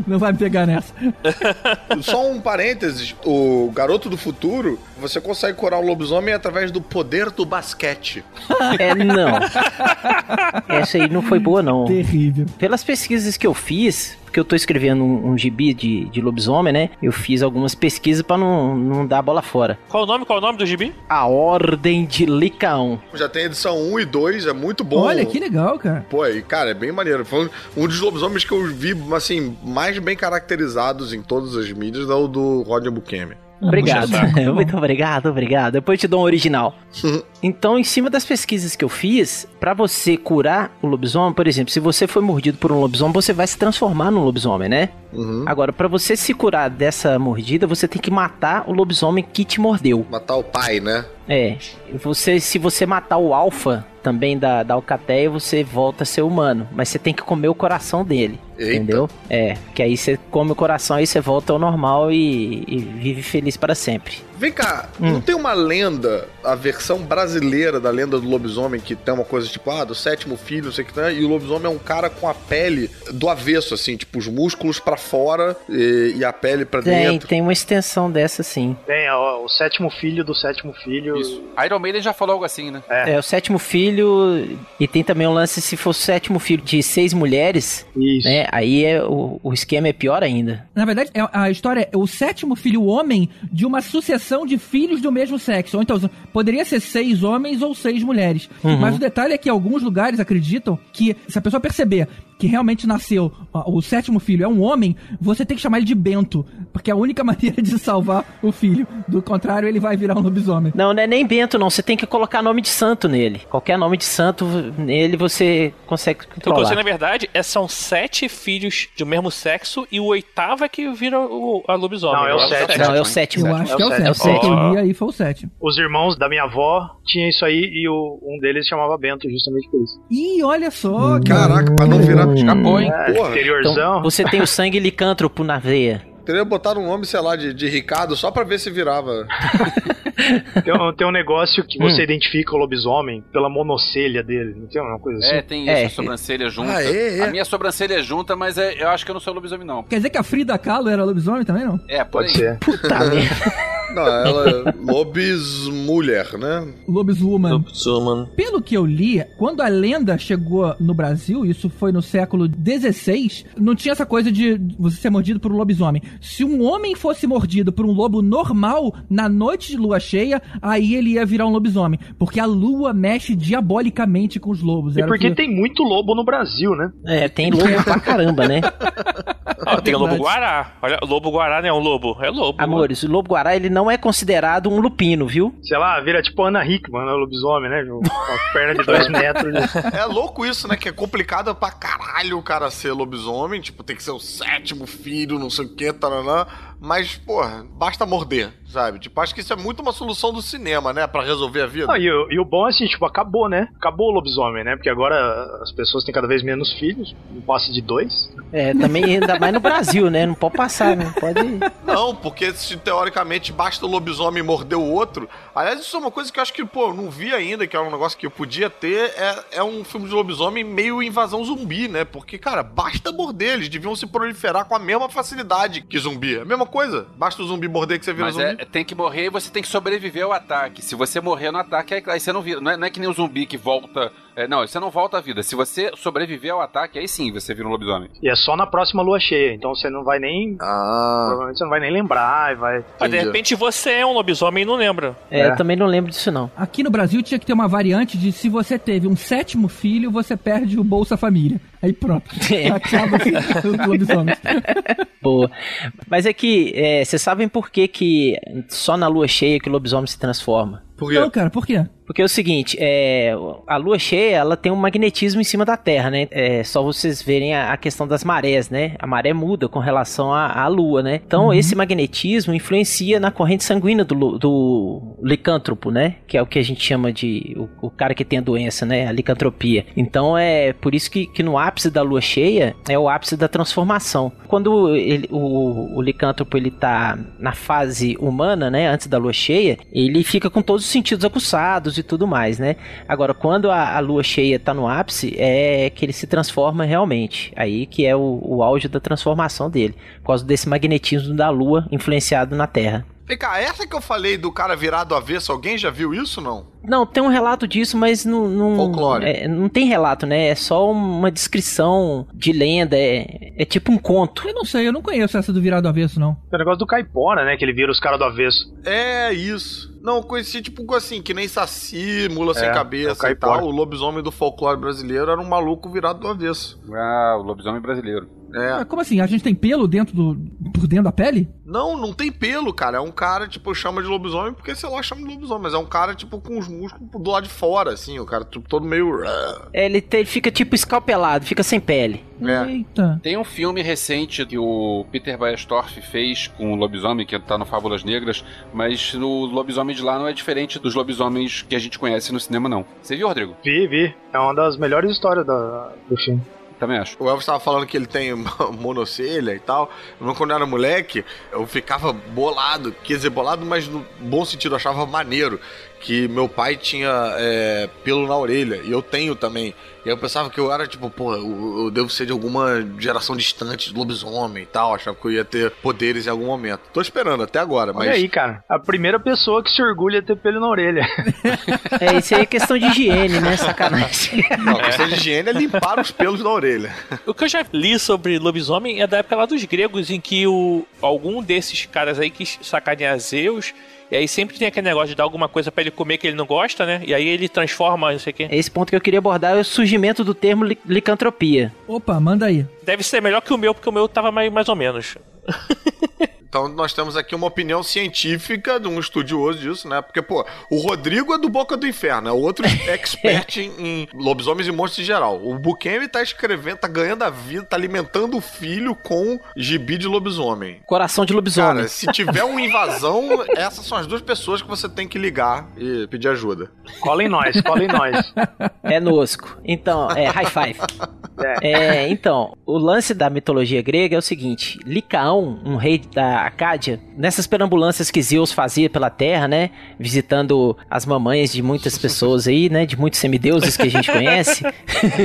Não vai me pegar nessa. Só um parênteses, o Garoto do Futuro, você consegue curar o lobisomem através do poder do basquete. É, não. Essa aí não foi boa, não. Terrível. Pelas pesquisas que eu fiz, porque eu tô escrevendo um, um gibi de, de lobisomem, né? Eu fiz algumas pesquisas pra não, não dar a bola fora. Qual o nome? Qual o nome do gibi? A Ordem de Licaon. Já tem edição 1 e 2, é muito bom. Olha, que legal, cara. Pô, e cara, é bem maneiro. Foi um, dos lobisomens que eu vi, assim, mais bem caracterizados em todas as mídias, é o do Roger Bukemi. Obrigado. Saco. Muito obrigado, obrigado. Depois te dou um original. então, em cima das pesquisas que eu fiz, pra você curar o lobisomem, por exemplo, se você foi mordido por um lobisomem, você vai se transformar num lobisomem, né? Uhum. Agora, pra você se curar dessa mordida, você tem que matar o lobisomem que te mordeu. Matar o pai, né? É, você, se você matar o alfa também da, da alcateia, você volta a ser humano. Mas você tem que comer o coração dele. Eita. Entendeu? É, que aí você come o coração, aí você volta ao normal e, e vive feliz para sempre. Vem cá, Hum. não tem uma lenda, a versão brasileira da lenda do lobisomem, que tem uma coisa tipo, ah, do sétimo filho, não sei o que tem, e o lobisomem é um cara com a pele do avesso, assim, tipo, os músculos pra fora e, e a pele pra Tem, dentro. tem uma extensão dessa sim. Tem ó, o sétimo filho do sétimo filho. Isso. Iron Maiden já falou algo assim, né? É. o sétimo filho. E tem também um lance, se for o sétimo filho de seis mulheres, Isso. né? Aí é, o, o esquema é pior ainda. Na verdade, é- a história é o sétimo filho homem de uma sucessão de filhos do mesmo sexo. Ou então, poderia ser seis homens ou seis mulheres. Mas o detalhe é que alguns lugares acreditam que se a pessoa perceber que realmente nasceu o sétimo filho é um homem, você tem que chamar ele de Bento. Porque é a única maneira de salvar o filho. Do contrário, ele vai virar um lobisomem. Não, não é nem Bento, não. Você tem que colocar nome de santo nele. Qualquer nome de santo nele você consegue controlar. você, na verdade, é, são sete filhos do mesmo sexo e o oitavo é que vira o, a lobisomem. Não, é o Agora, sétimo. Não, é o sétimo. Eu acho É o que é o sétimo. sétimo. É o O que eu sétimo. li aí foi o sétimo. Os irmãos da minha avó tinham isso aí e o- um deles chamava Bento, justamente por isso. Ih, olha só, cara. Caraca, pra não virar. Escapou, hein? É, Porra. interiorzão. Então, você tem o sangue licântropo na veia. Teria botado um nome, sei lá, de, de Ricardo só pra ver se virava. Tem, um- tem um negócio que Hum. você identifica o lobisomem pela monocelha dele. Não tem uma coisa assim? É, tem É. essa sobrancelha junta. Ah, é, é. A minha sobrancelha é junta, mas é- eu acho que eu não sou lobisomem, não. Quer dizer que a Frida Kahlo era lobisomem também, não? É, Pode aí. ser. Puta merda. Não, ela é lobismulher, né? Lobiswoman. Lobisomem. Pelo que eu li, quando a lenda chegou no Brasil, isso foi no século XVI, não tinha essa coisa de você ser mordido por um lobisomem. Se um homem fosse mordido por um lobo normal na noite de lua cheia, aí ele ia virar um lobisomem. Porque a lua mexe diabolicamente com os lobos. E Era porque que- tem muito lobo no Brasil, né? É, tem lobo pra caramba, né? Ah, tem o lobo guará. Olha, lobo guará não é um lobo, é lobo. Amores, o lobo guará ele não é considerado um lupino, viu? Sei lá, vira tipo Ana Hickman, né? Lobisomem, né? Com a perna de dois metros. É louco isso, né? Que é complicado pra caralho o cara ser lobisomem. Tipo, tem que ser o sétimo filho, não sei o que, தரலாம் Mas, porra, basta morder, sabe? Tipo, acho que isso é muito uma solução do cinema, né? Pra resolver a vida. Ah, e, o- e o bom é assim, tipo, acabou, né? Acabou o lobisomem, né? Porque agora as pessoas têm cada vez menos filhos, não passa de dois. É, também ainda mais no Brasil, né? Não pode passar, não pode. Não, porque se teoricamente basta o lobisomem morder o outro. Aliás, isso é uma coisa que eu acho que, pô, eu não vi ainda, que é um negócio que eu podia ter. É, é um filme de lobisomem meio invasão zumbi, né? Porque, cara, basta morder. Eles deviam se proliferar com a mesma facilidade que zumbi. É a mesma coisa. Basta o zumbi morder que você vira Mas zumbi. é, tem que morrer e você tem que sobreviver ao ataque. Se você morrer no ataque, aí, aí você não vira. Não é, não é que nem o zumbi que volta. É, não, você não volta à vida. Se você sobreviver ao ataque, aí sim você vira um lobisomem. E é só na próxima lua cheia, então você não vai nem. Ah. Provavelmente você não vai nem lembrar e vai. Mas de repente você é um lobisomem e não lembra. É, É. eu também não lembro disso, não. Aqui no Brasil tinha que ter uma variante de se você teve um sétimo filho, você perde o Bolsa Família. Aí pronto. É. Acaba os lobisomens. Boa. Mas é que, é, vocês sabem por que, que só na lua cheia que o lobisomem se transforma? Por quê? Não, cara, por quê? Porque é o seguinte, é, a lua cheia, ela tem um magnetismo em cima da Terra, né? É só vocês verem a, a questão das marés, né? A maré muda com relação à, lua, né? Então, esse magnetismo influencia na corrente sanguínea do, do licântropo, né? Que é o que a gente chama de o, o cara que tem a doença, né? A licantropia. Então, é por isso que, que no ápice da lua cheia é o ápice da transformação. Quando ele- o, o licântropo ele tá na fase humana, né? Antes da lua cheia, ele fica com todos os sentidos aguçados e tudo mais, né? Agora, quando a, a lua cheia tá no ápice, é que ele se transforma realmente. Aí que é o, o auge da transformação dele. Por causa desse magnetismo da lua influenciado na Terra. Vem cá, essa que eu falei do cara virado avesso, alguém já viu isso não? Não, tem um relato disso, mas não. não Folclore. é, não tem relato, né? É só uma descrição de lenda. É, é tipo um conto. Eu não sei, eu não conheço essa do virado avesso, não. Tem o negócio do caipora, né? Que ele vira os caras do avesso. É isso. Não, eu conheci tipo assim, que nem Saci, Mula Sem É, é o Cabeça e caipora. tal. O lobisomem do folclore brasileiro era um maluco virado do avesso. Ah, o lobisomem brasileiro. É. Mas como assim? A gente tem pelo dentro do. por dentro da pele? Não, não tem pelo, cara. É um cara, tipo, chama de lobisomem porque, sei lá, chama de lobisomem. Mas é um cara, tipo, com os músculos do lado de fora, assim. O cara, tipo, todo meio... É, ele, te- ele fica tipo escalpelado, fica sem pele. É. Eita. Tem um filme recente que o Peter Baestorff fez com o lobisomem, que tá no Fábulas Negras, mas o lobisomem de lá não é diferente dos lobisomens que a gente conhece no cinema, não. Você viu, Rodrigo? Vi, vi. É uma das melhores histórias da- do filme. Também acho. O Elvis tava falando que ele tem monocelha e tal. Quando eu era moleque, eu ficava bolado. Quer dizer, bolado, mas no bom sentido, achava maneiro. Que meu pai tinha é, pelo na orelha. E eu tenho também. E aí eu pensava que eu era tipo, pô, eu, eu devo ser de alguma geração distante de lobisomem e tal. Achava que eu ia ter poderes em algum momento. Tô esperando até agora, mas. Olha aí, cara. A primeira pessoa que se orgulha de ter pelo na orelha. É, isso aí é questão de higiene, né? Sacanagem. Não, a questão de higiene é limpar os pelos da orelha. O que eu já li sobre lobisomem é da época lá dos gregos, em que o, algum desses caras aí quis sacanear Zeus, e aí sempre tem aquele negócio de dar alguma coisa pra ele comer que ele não gosta, né? E aí ele transforma, não sei o quê. É esse ponto que eu queria abordar é o surgimento do termo li- licantropia. Opa, manda aí. Deve ser melhor que o meu, porque o meu tava mais, mais ou menos. Então nós temos aqui uma opinião científica de um estudioso disso, né? Porque, pô, o Rodrigo é do Boca do Inferno, é outro expert em, em lobisomens e monstros em geral. O Bukemi tá escrevendo, tá ganhando a vida, tá alimentando o filho com gibi de lobisomem. Coração de lobisomem. Cara, se tiver uma invasão, essas são as duas pessoas que você tem que ligar e pedir ajuda. Cola em nós, cola em nós. É nosco. Então, é high five. É. É, então, o lance da mitologia grega é o seguinte: Licaão, um rei da Acádia, nessas perambulâncias que Zeus fazia pela terra, né, visitando as mamães de muitas pessoas aí, né, de muitos semideuses que a gente conhece,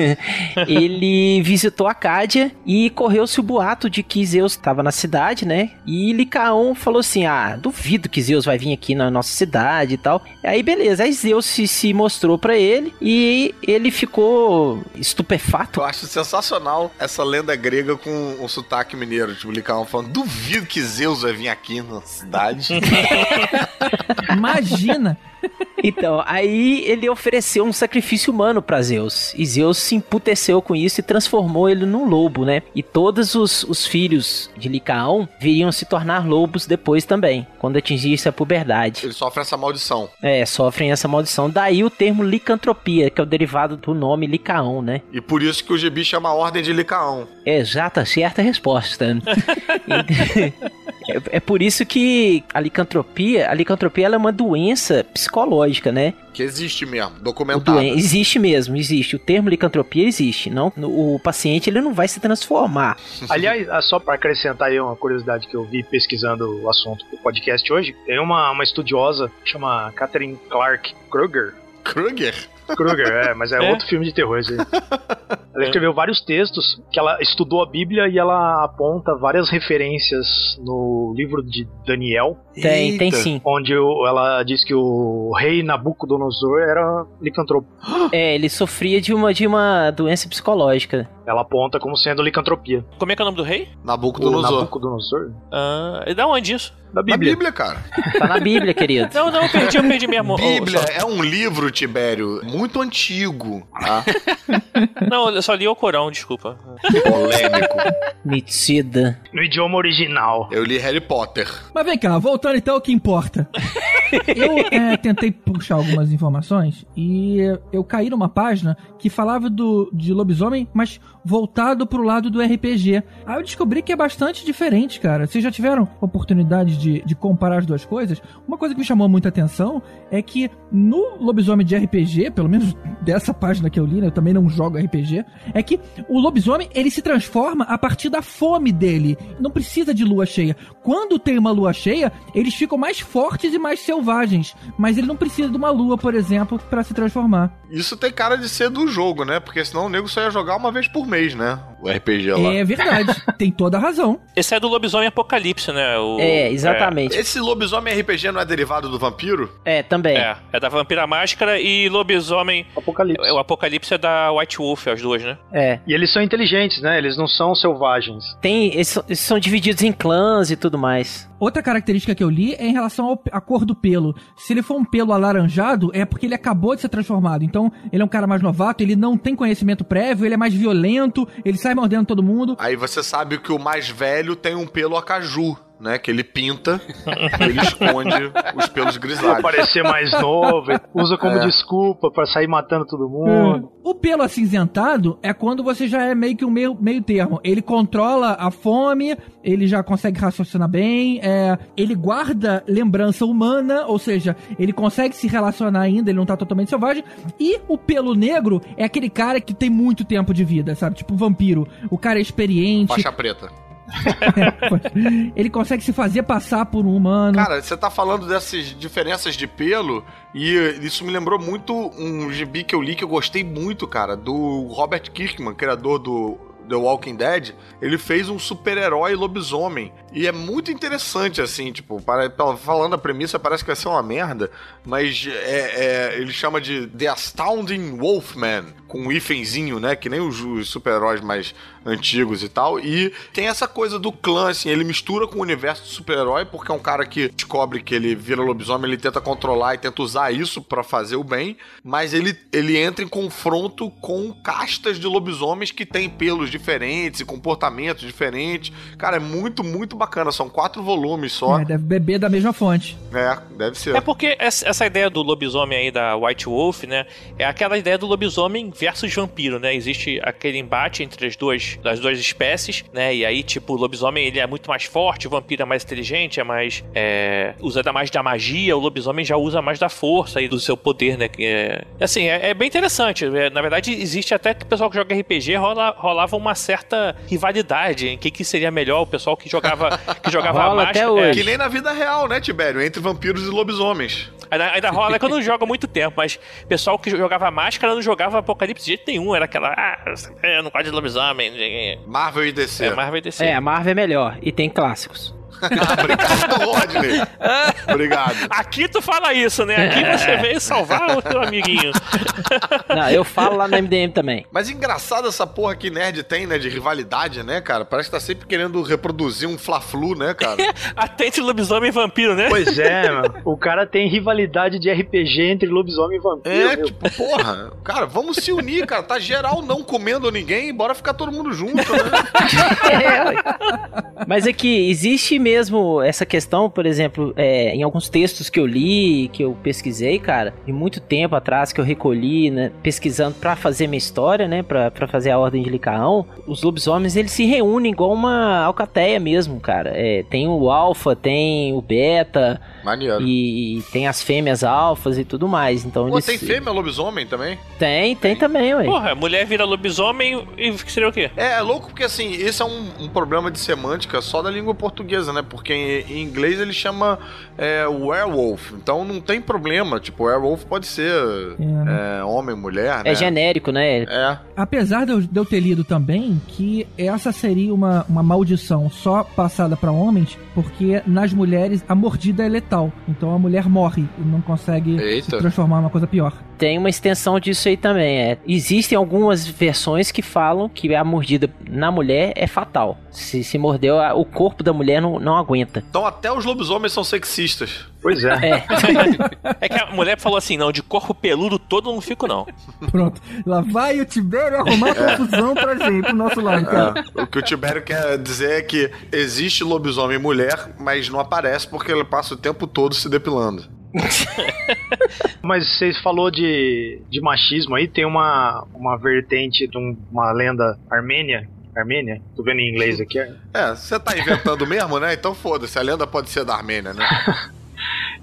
ele visitou a Acádia e correu-se o boato de que Zeus estava na cidade, né, e Licaão falou assim: ah, duvido que Zeus vai vir aqui na nossa cidade e tal. Aí beleza, aí Zeus se, se mostrou pra ele e ele ficou estupefato. Eu acho sensacional essa lenda grega com um sotaque mineiro, tipo, Licaão falando, duvido que Zeus vai vir aqui na cidade. Imagina. Então, aí ele ofereceu um sacrifício humano pra Zeus. E Zeus se emputeceu com isso e transformou ele num lobo, né? E todos os, os filhos de Licaão viriam se tornar lobos depois também, quando atingisse a puberdade. Ele sofre essa maldição. É, sofrem essa maldição. Daí o termo licantropia, que é o derivado do nome Licaão, né? E por isso que o gibi chama Ordem de Licaão. Exata, certa resposta. é, é por isso que a licantropia, a licantropia ela é uma doença psicológica, né? Que existe mesmo, documentado. doen- existe mesmo, existe. O termo licantropia existe. Não, o paciente ele não vai se transformar. Aliás, ah, só pra acrescentar aí uma curiosidade que eu vi pesquisando o assunto do podcast hoje, tem uma, uma estudiosa que chama Catherine Clark Kruger. Kruger? Kruger, é, mas é, É? outro filme de terror esse aí. Ela escreveu vários textos que ela estudou a Bíblia e ela aponta várias referências no livro de Daniel, Tem, tem Eita. sim. onde o- ela diz que o rei Nabucodonosor era licantropo. É, ele sofria de uma, de uma doença psicológica. Ela aponta como sendo licantropia. Como é que é o nome do rei? O Nabucodonosor. Nabucodonosor? Ah, e da onde isso? Da Na Bíblia. Bíblia, cara. Tá na Bíblia, querido. Não, não, eu perdi, eu perdi mesmo. Bíblia Eu é um livro, Tibério, muito antigo, tá? não, eu só li o Corão, desculpa. Polêmico. Metida. No idioma original. Eu li Harry Potter. Mas vem cá, voltando então ao que importa. Eu é, tentei puxar algumas informações e eu caí numa página que falava do, de lobisomem, mas voltado pro lado do RPG. Aí eu descobri que é bastante diferente, cara. Vocês já tiveram oportunidade de, de comparar as duas coisas? Uma coisa que me chamou muita atenção é que no lobisomem de RPG, pelo menos dessa página que eu li, né, eu também não jogo RPG, é que o lobisomem ele se transforma a partir da fome dele. Não precisa de lua cheia. Quando tem uma lua cheia, eles ficam mais fortes e mais selvagens. Mas ele não precisa de uma lua, por exemplo, para se transformar. Isso tem cara de ser do jogo, né? Porque senão o nego só ia jogar uma vez por mês, né? O RPG lá. É verdade. tem toda a razão. Esse é do lobisomem apocalipse, né? O, É, exatamente. Esse lobisomem RPG não é derivado do vampiro? É, também. É, é da Vampira Máscara e lobisomem. Apocalipse. O Apocalipse é da White Wolf, as duas, né? É. E eles são inteligentes, né? Eles não são selvagens. Tem, eles, são- eles são divididos em clãs e tudo mais. Outra característica que eu li é em relação ao- à cor do pelo. Se ele for um pelo alaranjado, é porque ele acabou de ser transformado. Então, ele é um cara mais novato, ele não tem conhecimento prévio, ele é mais violento, ele sai mordendo todo mundo. Aí você sabe que o mais velho tem um pelo acaju, né? Que ele pinta, ele esconde os pelos Pra grisalhos. parecer mais novo, usa como É. desculpa pra sair matando todo mundo. O pelo acinzentado é quando você já é meio que um meio, meio termo. Ele controla a fome, ele já consegue raciocinar bem, é, ele guarda lembrança humana, ou seja, ele consegue se relacionar ainda, ele não tá totalmente selvagem. E o pelo negro é aquele cara que tem muito tempo de vida, sabe? Tipo vampiro. O cara é experiente, Faixa preta. ele consegue se fazer passar por um humano. Cara, você tá falando dessas diferenças de pelo e isso me lembrou muito um gibi que eu li que eu gostei muito, cara, do Robert Kirkman, criador do The Walking Dead. Ele fez um super-herói lobisomem. E é muito interessante, assim, tipo, para, pela- falando a premissa, parece que vai ser uma merda, mas é, é- ele chama de The Astounding Wolfman, com um hífenzinho, né? Que nem os, os super-heróis mais antigos e tal. E tem essa coisa do clã, assim, ele mistura com o universo do super-herói, porque é um cara que descobre que ele vira lobisomem, ele tenta controlar e tenta usar isso pra fazer o bem, mas ele, ele entra em confronto com castas de lobisomens que têm pelos diferentes e comportamentos diferentes. Cara, é muito, muito bacana. São quatro volumes só. É, deve beber da mesma fonte. É, deve ser. É porque essa ideia do lobisomem aí da White Wolf, né? É aquela ideia do lobisomem versus vampiro, né? Existe aquele embate entre as duas, as duas espécies, né? E aí, tipo, o lobisomem ele é muito mais forte, o vampiro é mais inteligente, é mais. É, usa mais da magia, o lobisomem já usa mais da força e do seu poder, né? Que é, assim, é, é bem interessante. É, na verdade, existe até que o pessoal que joga RPG rola, rolava uma certa rivalidade em que, que seria melhor o pessoal que jogava, que jogava Rola máscara. até é, hoje. Que nem na vida real, né, Tibério? Entre vampiros e lobisomens. Ainda, ainda rola que eu não jogo há muito tempo, mas o pessoal que jogava máscara não jogava Apocalipse de jeito nenhum. Era aquela, ah, eu não gosto de lobisomem. Marvel e DC. É, Marvel e DC. É, a Marvel é melhor. E tem clássicos. Obrigado, Rodney. Obrigado. Aqui tu fala isso, né? Aqui você veio salvar o teu amiguinho. Não, eu falo lá no MDM também. Mas engraçado essa porra que nerd tem, né? De rivalidade, né, cara? Parece que tá sempre querendo reproduzir um Fla-Flu, né, cara? Até entre lobisomem e vampiro, né? Pois é, mano. O cara tem rivalidade de RPG entre lobisomem e vampiro. É, meu. tipo, porra, cara, vamos se unir, cara. Tá geral não comendo ninguém, bora ficar todo mundo junto, né? Mas é que existe mesmo essa questão, por exemplo, é, em alguns textos que eu li, que eu pesquisei, cara, de muito tempo atrás que eu recolhi, né, pesquisando pra fazer minha história, né, pra fazer a Ordem de Licaão, os lobisomens eles se reúnem igual uma alcateia mesmo, cara. É, tem o alfa, tem o beta Maneiro. e, e tem as fêmeas alfas e tudo mais. Então Pô, eles tem fêmea lobisomem também? Tem, tem também, ué. Porra, a mulher vira lobisomem e seria o quê? É, é louco porque, assim, esse é um, um problema de semântica só da língua portuguesa, né? Porque em, em inglês ele chama é, werewolf. Então não tem problema. Tipo, werewolf pode ser É, é, homem, mulher, né? É genérico, né? É. Apesar de eu, ter lido também que essa seria uma, uma maldição só passada pra homens, porque nas mulheres a mordida é letal. Então a mulher morre e não consegue Eita. se transformar numa coisa pior. Tem uma extensão disso aí também. É. Existem algumas versões que falam que a mordida na mulher é fatal. Se, se mordeu, o corpo da mulher não, não aguenta. Então até os lobisomens são sexistas. Pois é. É. É que a mulher falou assim: não, de corpo peludo todo eu não fico, não. Pronto. Lá vai o Tibério arrumar confusão pra gente, pro nosso lado, cara. É, o que o Tibério quer dizer é que existe lobisomem mulher, mas não aparece porque ele passa o tempo todo se depilando. Mas vocês falou de, de machismo aí, tem uma, uma vertente de um- uma lenda armênia. Armênia? Tô vendo em inglês aqui. é. É, você tá inventando mesmo, né? Então foda-se, a lenda pode ser da Armênia, né?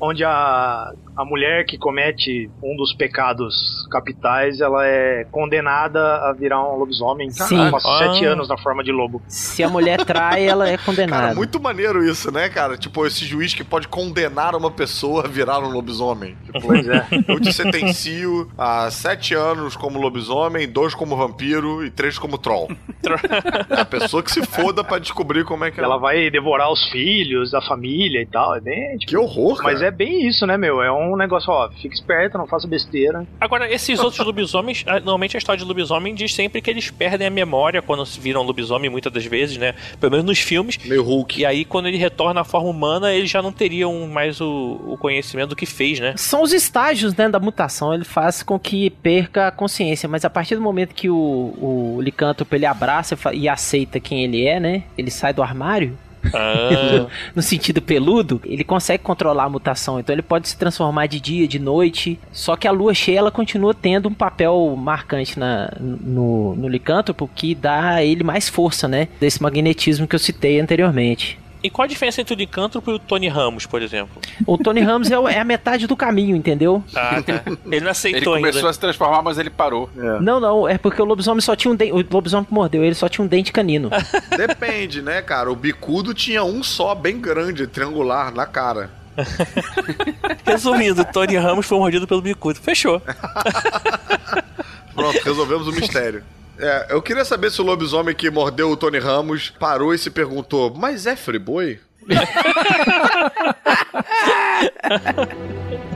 Onde a, a mulher que comete um dos pecados capitais, ela é condenada a virar um lobisomem. Sim. Passa Ah. sete anos na forma de lobo. Se a mulher trai, ela é condenada. Cara, muito maneiro isso, né, cara? Tipo, esse juiz que pode condenar uma pessoa a virar um lobisomem. Tipo, Pois é. eu te sentencio a sete anos como lobisomem, dois como vampiro e três como troll. é a pessoa que se foda pra descobrir como é que Ela vai devorar os filhos da família e tal. É bem. tipo, Que horror, cara. Mas é bem isso, né, meu? É um negócio, ó, fica esperto, não faça besteira. Agora, esses outros lobisomens, normalmente a história de lobisomem diz sempre que eles perdem a memória quando se viram lobisomem, muitas das vezes, né? Pelo menos nos filmes. Meio Hulk. E aí, quando ele retorna à forma humana, eles já não teriam mais o, o conhecimento do que fez, né? São os estágios né, da mutação, ele faz com que perca a consciência, mas a partir do momento que o, o licântropo ele abraça e e aceita quem ele é, né? Ele sai do armário, Ah, no sentido peludo, ele consegue controlar a mutação, então ele pode se transformar de dia, de noite. Só que a lua cheia ela continua tendo um papel marcante na, no, no licântropo que dá a ele mais força, né? Desse magnetismo que eu citei anteriormente. E qual a diferença entre o Licântropo e o Tony Ramos, por exemplo? O Tony Ramos é, o- é a metade do caminho, entendeu? Ah, tá. Ele não Ele aceitou começou ainda. a se transformar, mas ele parou. Não, não, é porque o lobisomem só tinha um dente. O lobisomem que mordeu ele só tinha um dente canino. Depende, né, cara? O bicudo tinha um só, bem grande, triangular, na cara. Resumindo, Tony Ramos foi mordido pelo bicudo. Fechou. Pronto, resolvemos o mistério. É, eu queria saber se o lobisomem que mordeu o Tony Ramos parou e se perguntou: Mas é friboi?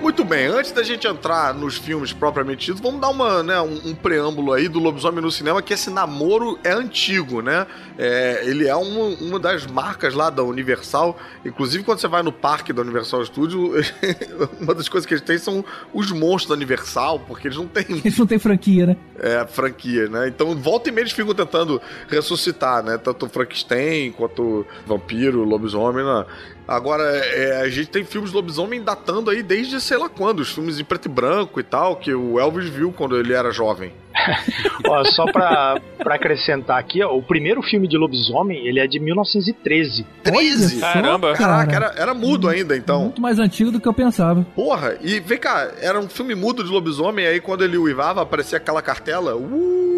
Muito bem, antes da gente entrar nos filmes propriamente ditos, vamos dar uma, né, um, um preâmbulo aí do Lobisomem no cinema, que esse namoro é antigo, né? É, ele é uma, uma das marcas lá da Universal. Inclusive, quando você vai no parque da Universal Studio, uma das coisas que eles têm são os monstros da Universal, porque eles não têm Eles não têm franquia, né? é, franquia, né? Então, volta e meia eles ficam tentando ressuscitar, né? Tanto o Frankenstein quanto o vampiro, o lobisomem, né? Agora, é, a gente tem filmes lobisomem datando aí desde sei lá quando, os filmes em preto e branco e tal, que o Elvis viu quando ele era jovem. Ó, só pra, pra acrescentar aqui, ó, o primeiro filme de lobisomem, ele é de 1913. 13! Olha só, Caramba. Caraca, cara. era, era mudo ainda, então. Muito mais antigo do que eu pensava. Porra, e vem cá, era um filme mudo de lobisomem, aí quando ele uivava, aparecia aquela cartela. Uh!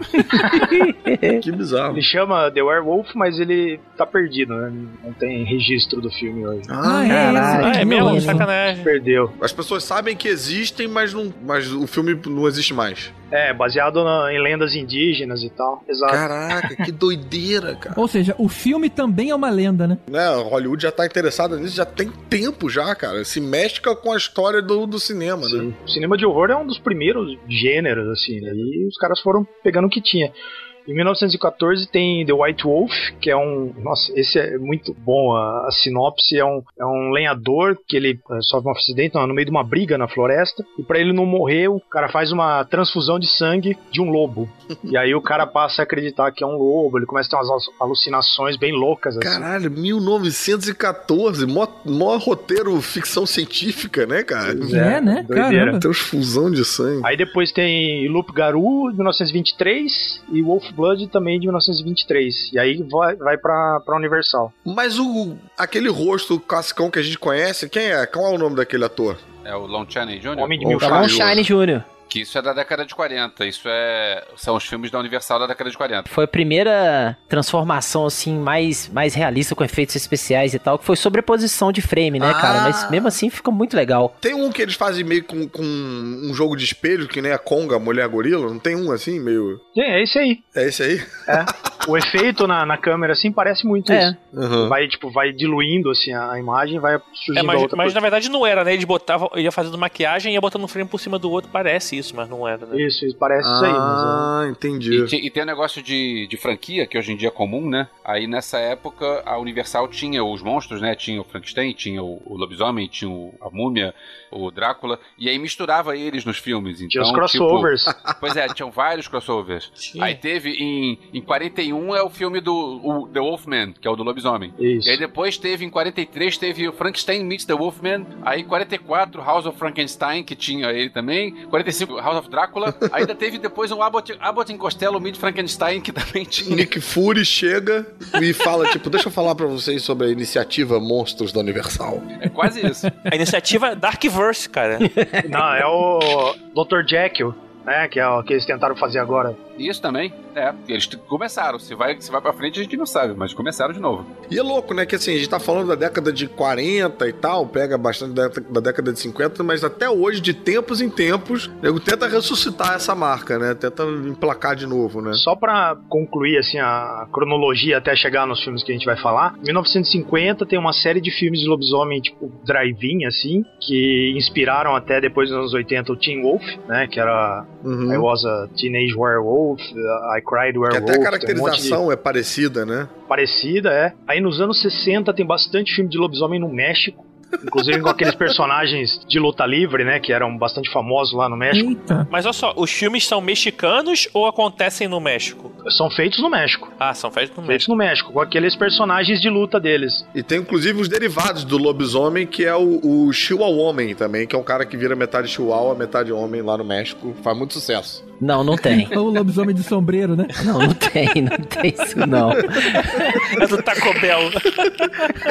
que bizarro. Ele chama The Werewolf, mas ele tá perdido, né? Não tem registro do filme hoje. Ah, é caralho. esse. Ah, é Meu mesmo? Sacanagem. Perdeu. As pessoas sabem que existem, mas, não, mas o filme não existe mais. É, baseado na- em lendas indígenas e tal. Exato. Caraca, que doideira, cara. Ou seja, o filme também é uma lenda, né? Né, Hollywood já tá interessada nisso, já tem tempo já, cara. Se mescla com a história do, do cinema, né? Sim. O cinema de horror é um dos primeiros gêneros, assim, né? E os caras foram pegando o que tinha. Em 1914 tem The White Wolf, que é um. Nossa, esse é muito bom. A, a sinopse é um, é um lenhador que ele eh, sofre um acidente não, no meio de uma briga na floresta. E para ele não morrer, o cara faz uma transfusão de sangue de um lobo. e aí o cara passa a acreditar que é um lobo. Ele começa a ter umas alu- alucinações bem loucas. Assim. Caralho, 1914, mó, mó roteiro ficção científica, né, cara? Pois É, né? doideira. Caramba. Transfusão de sangue. Aí depois tem Loop Garou de 1923 e Wolf Blood também de 1923. E aí vai, vai pra, pra Universal. Mas o aquele rosto classicão que a gente conhece, quem é? Qual é o nome daquele ator? É o Lon Chaney Jr.? Homem de Mil Faces. Shine Jr. Que isso é da década de 40. Isso é. São os filmes da Universal da década de 40. Foi a primeira transformação, assim, mais, mais realista com efeitos especiais e tal, que foi sobreposição de frame, né, cara? Ah. Mas mesmo assim fica muito legal. Tem um que eles fazem meio com, com um jogo de espelho, que nem a Conga, a mulher gorila. Não tem um assim, meio. É, é esse aí. É esse aí? É. o efeito na, na câmera, assim, parece muito É. isso. Uhum. Vai, tipo, vai diluindo, assim, a imagem vai surgindo É, a mas, outra mas coisa. na verdade não era, né? Ele botava, ele ia fazendo maquiagem e ia botando um frame por cima do outro, parece isso, mas não era, né? Isso, isso parece isso aí. Mas, Ah, E, entendi. ti- e tem o negócio de, de franquia, que hoje em dia é comum, né? Aí nessa época a Universal tinha os monstros, né? Tinha o Frankenstein, tinha o, o lobisomem, tinha o- a múmia, o Drácula, e aí misturava eles nos filmes. Então, tinha os crossovers. Tipo, pois é, tinham vários crossovers. Aí teve em, em 41 é o filme do o The Wolfman, que é o do lobisomem. Isso. E aí depois teve, em 43, teve o Frankenstein meets The Wolfman. Aí 44, House of Frankenstein, que tinha ele também. 45, House of Drácula. Ainda teve depois um Abbott, Abbott em Costello meets Frankenstein, que também tinha. Nick Fury chega e fala, tipo, deixa eu falar pra vocês sobre a iniciativa Monstros da Universal. É quase isso. A iniciativa é Darkverse, cara. Não, é o Dr. Jekyll, né? Que é o que eles tentaram fazer agora. Isso também. É, eles começaram. Se vai, se vai pra frente, a gente não sabe, mas começaram de novo. E é louco, né? Que assim, a gente tá falando da década de 40 e tal, pega bastante da, da década de 50, mas até hoje, de tempos em tempos, nego tenta ressuscitar essa marca, né? Tenta emplacar de novo, né? Só pra concluir assim a cronologia até chegar nos filmes que a gente vai falar, em 1950 tem uma série de filmes de lobisomem tipo drive-in assim, que inspiraram até depois dos anos 80 o Teen Wolf, né, que era Uhum. I was a teenage werewolf, uh, I cried Que werewolf. até a tem um de caracterização é parecida, né? parecida, é. Aí nos anos 60 tem bastante filme de lobisomem no México. Inclusive com aqueles personagens de luta livre, né? Que eram bastante famosos lá no México. Eita. Mas olha só, os filmes são mexicanos ou acontecem no México? São feitos no México. Ah, são feitos no Feitos México. no México, com aqueles personagens de luta deles. E tem inclusive os derivados do lobisomem, que é o, o Chihuahua também, que é um cara que vira metade Chihuahua, metade homem lá no México. Faz muito sucesso. Não, não tem. É o lobisomem de sombreiro, né? Não, não tem, não tem isso não. É do Taco Bell.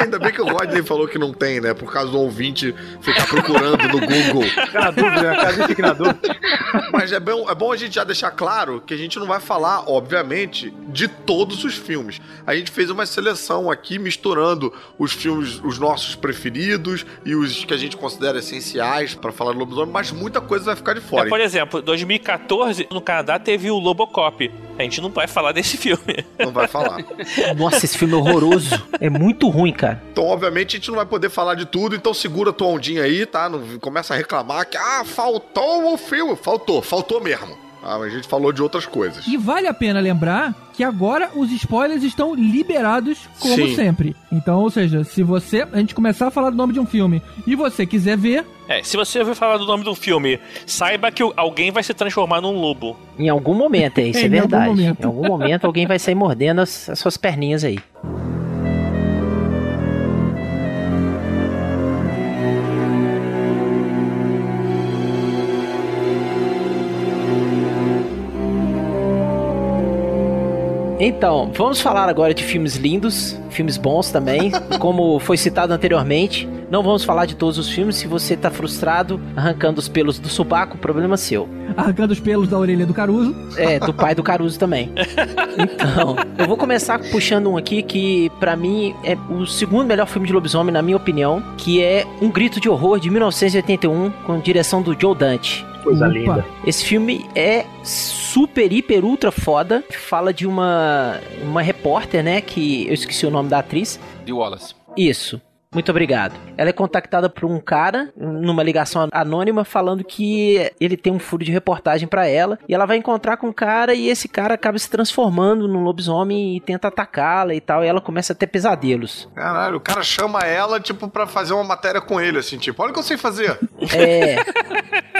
Ainda bem que o Rodney falou que não tem, né? Por causa do ouvinte ficar procurando no Google. Fica na dúvida, né? Na dúvida. Mas é bom, é bom a gente já deixar claro que a gente não vai falar, obviamente, de todos os filmes. A gente fez uma seleção aqui misturando os filmes, os nossos preferidos e os que a gente considera essenciais pra falar do lobisomem, mas muita coisa vai ficar de É, fora. por exemplo, 2014, no Canadá, teve o Lobocop. A gente não vai falar desse filme. Não vai falar. Nossa, esse filme é horroroso. É muito ruim, cara. Então, obviamente, a gente não vai poder falar de tudo, então segura tua ondinha aí, tá? Não começa a reclamar que, ah, faltou o filme. Faltou, faltou mesmo. Ah, mas a gente falou de outras coisas. E vale a pena lembrar que agora os spoilers estão liberados como Sim. sempre. Então, ou seja, se você a gente começar a falar do nome de um filme e você quiser ver, É, se você ouvir falar do nome do filme, saiba que alguém vai se transformar num lobo. Em algum momento, é isso, É, é, em algum verdade. momento. Em algum momento alguém vai sair mordendo as, as suas perninhas aí. Então, vamos falar agora de filmes lindos, filmes bons também. Como foi citado anteriormente, não vamos falar de todos os filmes. Se você tá frustrado, arrancando os pelos do subaco, problema seu. arrancando os pelos da orelha do Caruso, É, do pai do Caruso também. Então, eu vou começar puxando um aqui que, pra mim, é o segundo melhor filme de lobisomem, na minha opinião, que é Um Grito de Horror, de 1981, com direção do Joe Dante. Coisa Opa. linda. Esse filme é super, hiper, ultra foda. Fala de uma, uma repórter, né, que eu esqueci o nome da atriz. De Wallace. Isso. Muito obrigado. Ela é contactada por um cara numa ligação anônima falando que ele tem um furo de reportagem pra ela e ela vai encontrar com o cara e esse cara acaba se transformando num lobisomem e tenta atacá-la e tal e ela começa a ter pesadelos. Caralho, o cara chama ela, tipo, pra fazer uma matéria com ele, assim, tipo, olha o que eu sei fazer. É.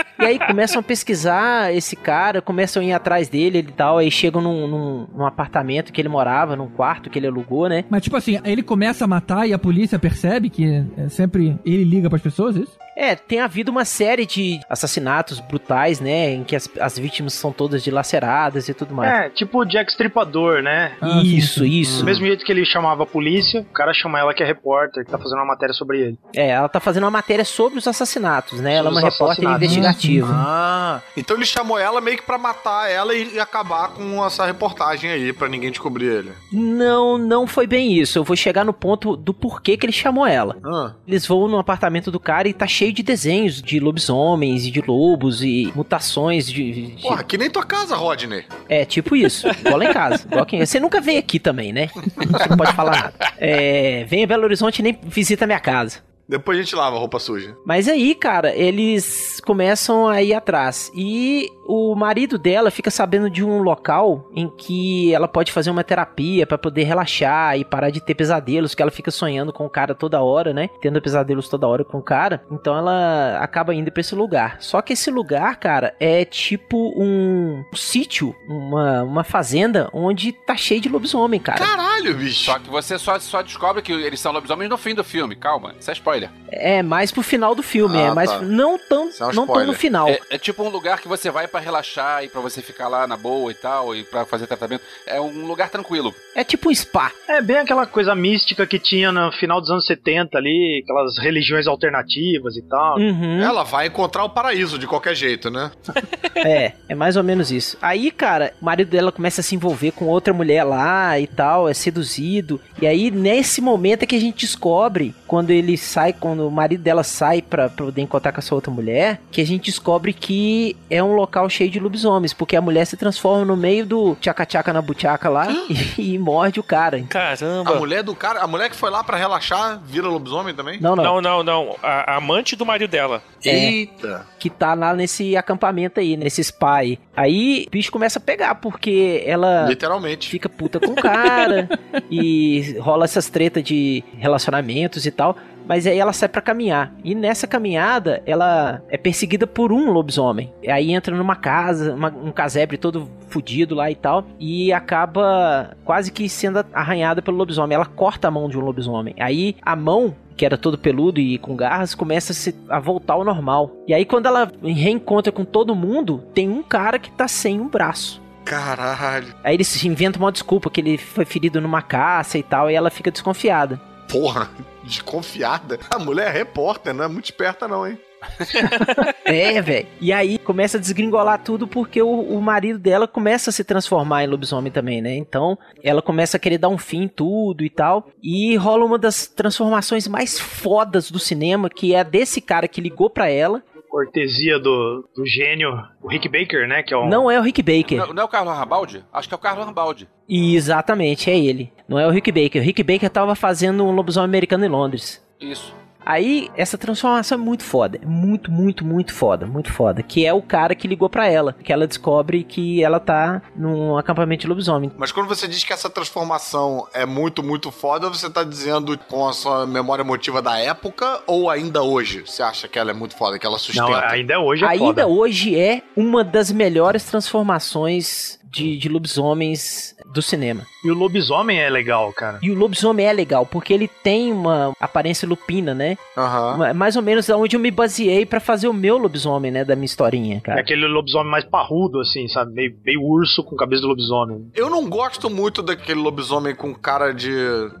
E aí começam a pesquisar esse cara, começam a ir atrás dele e tal, aí chegam num, num, num apartamento que ele morava, num quarto que ele alugou, né? mas tipo assim, ele começa a matar e a polícia percebe que é sempre ele liga pras pessoas, isso? É, tem havido uma série de assassinatos brutais, né? Em que as, as vítimas são todas dilaceradas e tudo mais. É, tipo o Jack Stripador, né? Ah, isso, sim. isso. Do mesmo jeito que ele chamava a polícia, o cara chama ela que é repórter, que tá fazendo uma matéria sobre ele. É, ela tá fazendo uma matéria sobre os assassinatos, né? Ela é uma Sobre repórter assassinatos. Ah, então ele chamou ela meio que pra matar ela e, acabar com essa reportagem aí, pra ninguém descobrir ele. Não, não foi bem isso. Eu vou chegar no ponto do porquê que ele chamou ela. Ah, Eles vão no apartamento do cara e tá cheio de desenhos de lobisomens e de lobos e mutações de. de- Porra, que nem tua casa, Rodney. É, tipo isso. Igual lá em casa. Igual aqui. Você nunca veio aqui também, né? Você não pode falar nada. É, vem a Belo Horizonte e nem visita a minha casa. Depois a gente lava a roupa suja. Mas aí, cara, eles começam a ir atrás. E o marido dela fica sabendo de um local em que ela pode fazer uma terapia pra poder relaxar e parar de ter pesadelos, que ela fica sonhando com o cara toda hora, né? Tendo pesadelos toda hora com o cara. Então ela acaba indo pra esse lugar. Só que esse lugar, cara, é tipo um sítio, uma, uma fazenda onde tá cheio de lobisomem, cara. Caralho, bicho. Só que você só, só descobre que eles são lobisomens no fim do filme. Calma, isso é spoiler. É mais pro final do filme, Ah, é mais tá. não tão, é um não tão no final. É, é tipo um lugar que você vai pra relaxar e pra você ficar lá na boa e tal, e pra fazer tratamento. É um lugar tranquilo. É tipo um spa. É bem aquela coisa mística que tinha no final dos anos 70 ali, aquelas religiões alternativas e tal. Uhum. Ela vai encontrar o paraíso de qualquer jeito, né? É, é mais ou menos isso. Aí, cara, o marido dela começa a se envolver com outra mulher lá e tal, é seduzido. E aí, nesse momento é que a gente descobre, quando ele sai, quando o marido dela sai pra, pra poder encontrar com essa outra mulher, que a gente descobre que é um local cheio de lobisomens, porque a mulher se transforma no meio do tchaca-tchaca na buchaca lá e, e morde o cara. A Caramba. mulher do cara, a mulher que foi lá pra relaxar, vira lobisomem também? Não, não, Não, não, não. A, a amante do marido dela. É. Eita. que tá lá nesse acampamento aí, nesse spa aí. Aí o bicho começa a pegar, porque ela Literalmente. fica puta com o cara e rola essas tretas de relacionamentos e tal. Mas aí ela sai pra caminhar. E nessa caminhada, ela é perseguida por um lobisomem. Aí entra numa casa, uma- um casebre todo fudido lá e tal. E acaba quase que sendo arranhada pelo lobisomem. Ela corta a mão de um lobisomem. Aí a mão que era todo peludo e com garras, começa a, se- a voltar ao normal. E aí, quando ela reencontra com todo mundo, tem um cara que tá sem um braço. Caralho. Aí ele se inventa uma desculpa que ele foi ferido numa caça e tal, e ela fica desconfiada. Porra, desconfiada. A mulher é repórter, não é muito esperta não, hein? É, velho. E aí começa a desgringolar tudo porque o, o marido dela começa a se transformar em lobisomem também, né? Então ela começa a querer dar um fim em tudo e tal. E rola uma das transformações mais fodas do cinema, que é a desse cara que ligou pra ela. Cortesia do, do gênio, o Rick Baker, né? Que é um. Não é o Rick Baker. Não, não é o Carlos Rambaldi? Acho que é o Carlos Rambaldi. E exatamente, é ele. Não é o Rick Baker. O Rick Baker tava fazendo um lobisomem americano em Londres. Isso. Aí, essa transformação é muito foda. É Muito, muito, muito foda. Muito foda. Que é o cara que ligou pra ela. Que ela descobre que ela tá num acampamento de lobisomem. Mas quando você diz que essa transformação é muito, muito foda, você tá dizendo com a sua memória emotiva da época ou ainda hoje? Você acha que ela é muito foda, que ela sustenta? Não, ainda hoje é Ainda foda. hoje é uma das melhores transformações de, de lobisomens do cinema. E o lobisomem é legal, cara. E o lobisomem é legal, porque ele tem uma aparência lupina, né? Aham. Ma- Mais ou menos onde eu me baseei pra fazer o meu lobisomem, né? Da minha historinha, É cara. aquele lobisomem mais parrudo, assim, sabe? Meio, meio urso com cabeça de lobisomem. Eu não gosto muito daquele lobisomem com cara de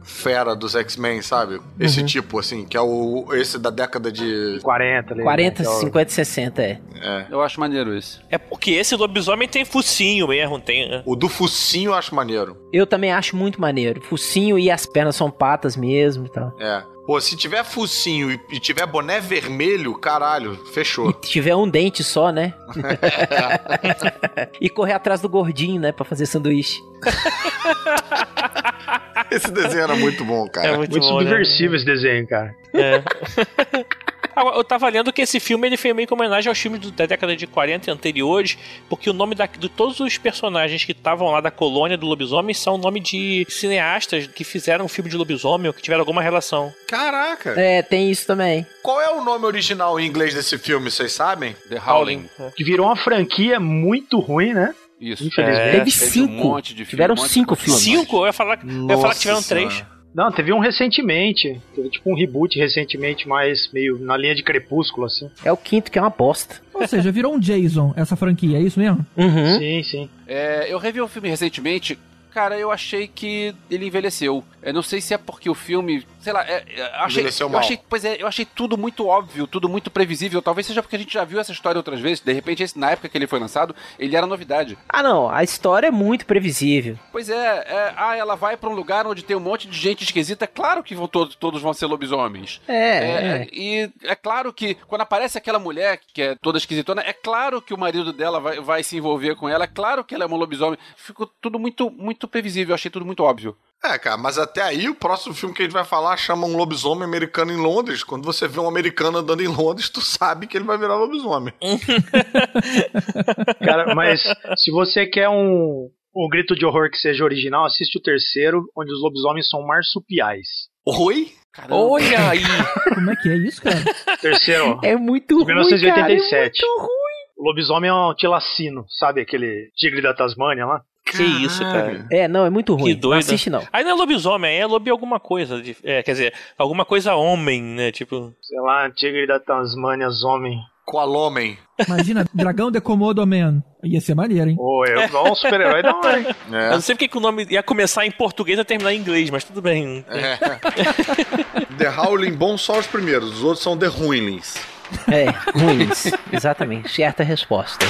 fera dos X-Men, sabe? Esse tipo, assim, que é o esse da década de. 40 ali. 40, né? Que é o- 50, 60, é. É. Eu acho maneiro isso. É porque esse lobisomem tem focinho mesmo, tem. né? O do focinho eu acho maneiro. Eu também acho muito maneiro. Focinho e as pernas são patas mesmo e tal. É. Pô, se tiver focinho e, tiver boné vermelho, caralho, fechou. E tiver um dente só, né? e correr atrás do gordinho, né? Pra fazer sanduíche. Esse desenho era muito bom, cara. É muito, Muito bom, né? subversivo esse desenho, cara. É. Agora, eu tava lendo que esse filme ele foi meio que homenagem aos filmes do- da década de 40 e anteriores, porque o nome da, de todos os personagens que estavam lá da colônia do lobisomem são o nome de cineastas que fizeram um filme de lobisomem ou que tiveram alguma relação. Caraca! É, tem isso também. Qual é o nome original em inglês desse filme, vocês sabem? The Howling. Que virou uma franquia muito ruim, né? Isso. Infelizmente. É, Teve cinco. um monte de filme, Tiveram um cinco filme. filmes. Cinco? Eu ia falar, eu ia falar que tiveram três. Não, teve um recentemente. Teve tipo um reboot recentemente, mais meio na linha de crepúsculo, assim. É o quinto, que é uma bosta. Ou seja, virou um Jason essa franquia, é isso mesmo? Uhum. Sim, sim. É, eu revi o filme recentemente. Cara, eu achei que ele envelheceu. Eu não sei se é porque o filme, sei lá, é, é, achei, eu mal. achei, pois é, eu achei tudo muito óbvio, tudo muito previsível. Talvez seja porque a gente já viu essa história outras vezes. De repente, esse- na época que ele foi lançado, ele era novidade. Ah, não, a história é muito previsível. Pois é, é, ah, ela vai pra um lugar onde tem um monte de gente esquisita. Claro que vão todos, todos vão ser lobisomens. É, É, é. E é claro que quando aparece aquela mulher que é toda esquisitona, é claro que o marido dela vai, vai se envolver com ela, é claro que ela é uma lobisomem. Ficou tudo muito, muito previsível, eu achei tudo muito óbvio. É, cara, mas até aí o próximo filme que a gente vai falar chama um lobisomem americano em Londres. Quando você vê um americano andando em Londres, tu sabe que ele vai virar lobisomem. Cara, mas se você quer um, um grito de horror que seja original, assiste o terceiro, onde os lobisomens são marsupiais. Oi? Olha aí! Como é que é isso, cara? Terceiro, É muito ruim, 1987. cara, é muito ruim. o lobisomem é um tilacino, sabe aquele tigre da Tasmânia lá? Que isso, cara. É, não, é muito ruim. Que doido. Não assiste, não. Aí não é lobisomem, aí é lobi alguma coisa. de- é, quer dizer, alguma coisa homem, né? Tipo. Sei lá, tigre da Tasmânia, homem. Qualomem. Imagina, Dragão de Komodo Man. Ia ser maneiro, hein? Ô, eu sou um super-herói da hora, hein? Eu É. não sei porque que o nome ia começar em português e terminar em inglês, mas tudo bem. é. The Howling bom só os primeiros, os outros são The Ruinlings. É, ruins. Exatamente. Certa resposta.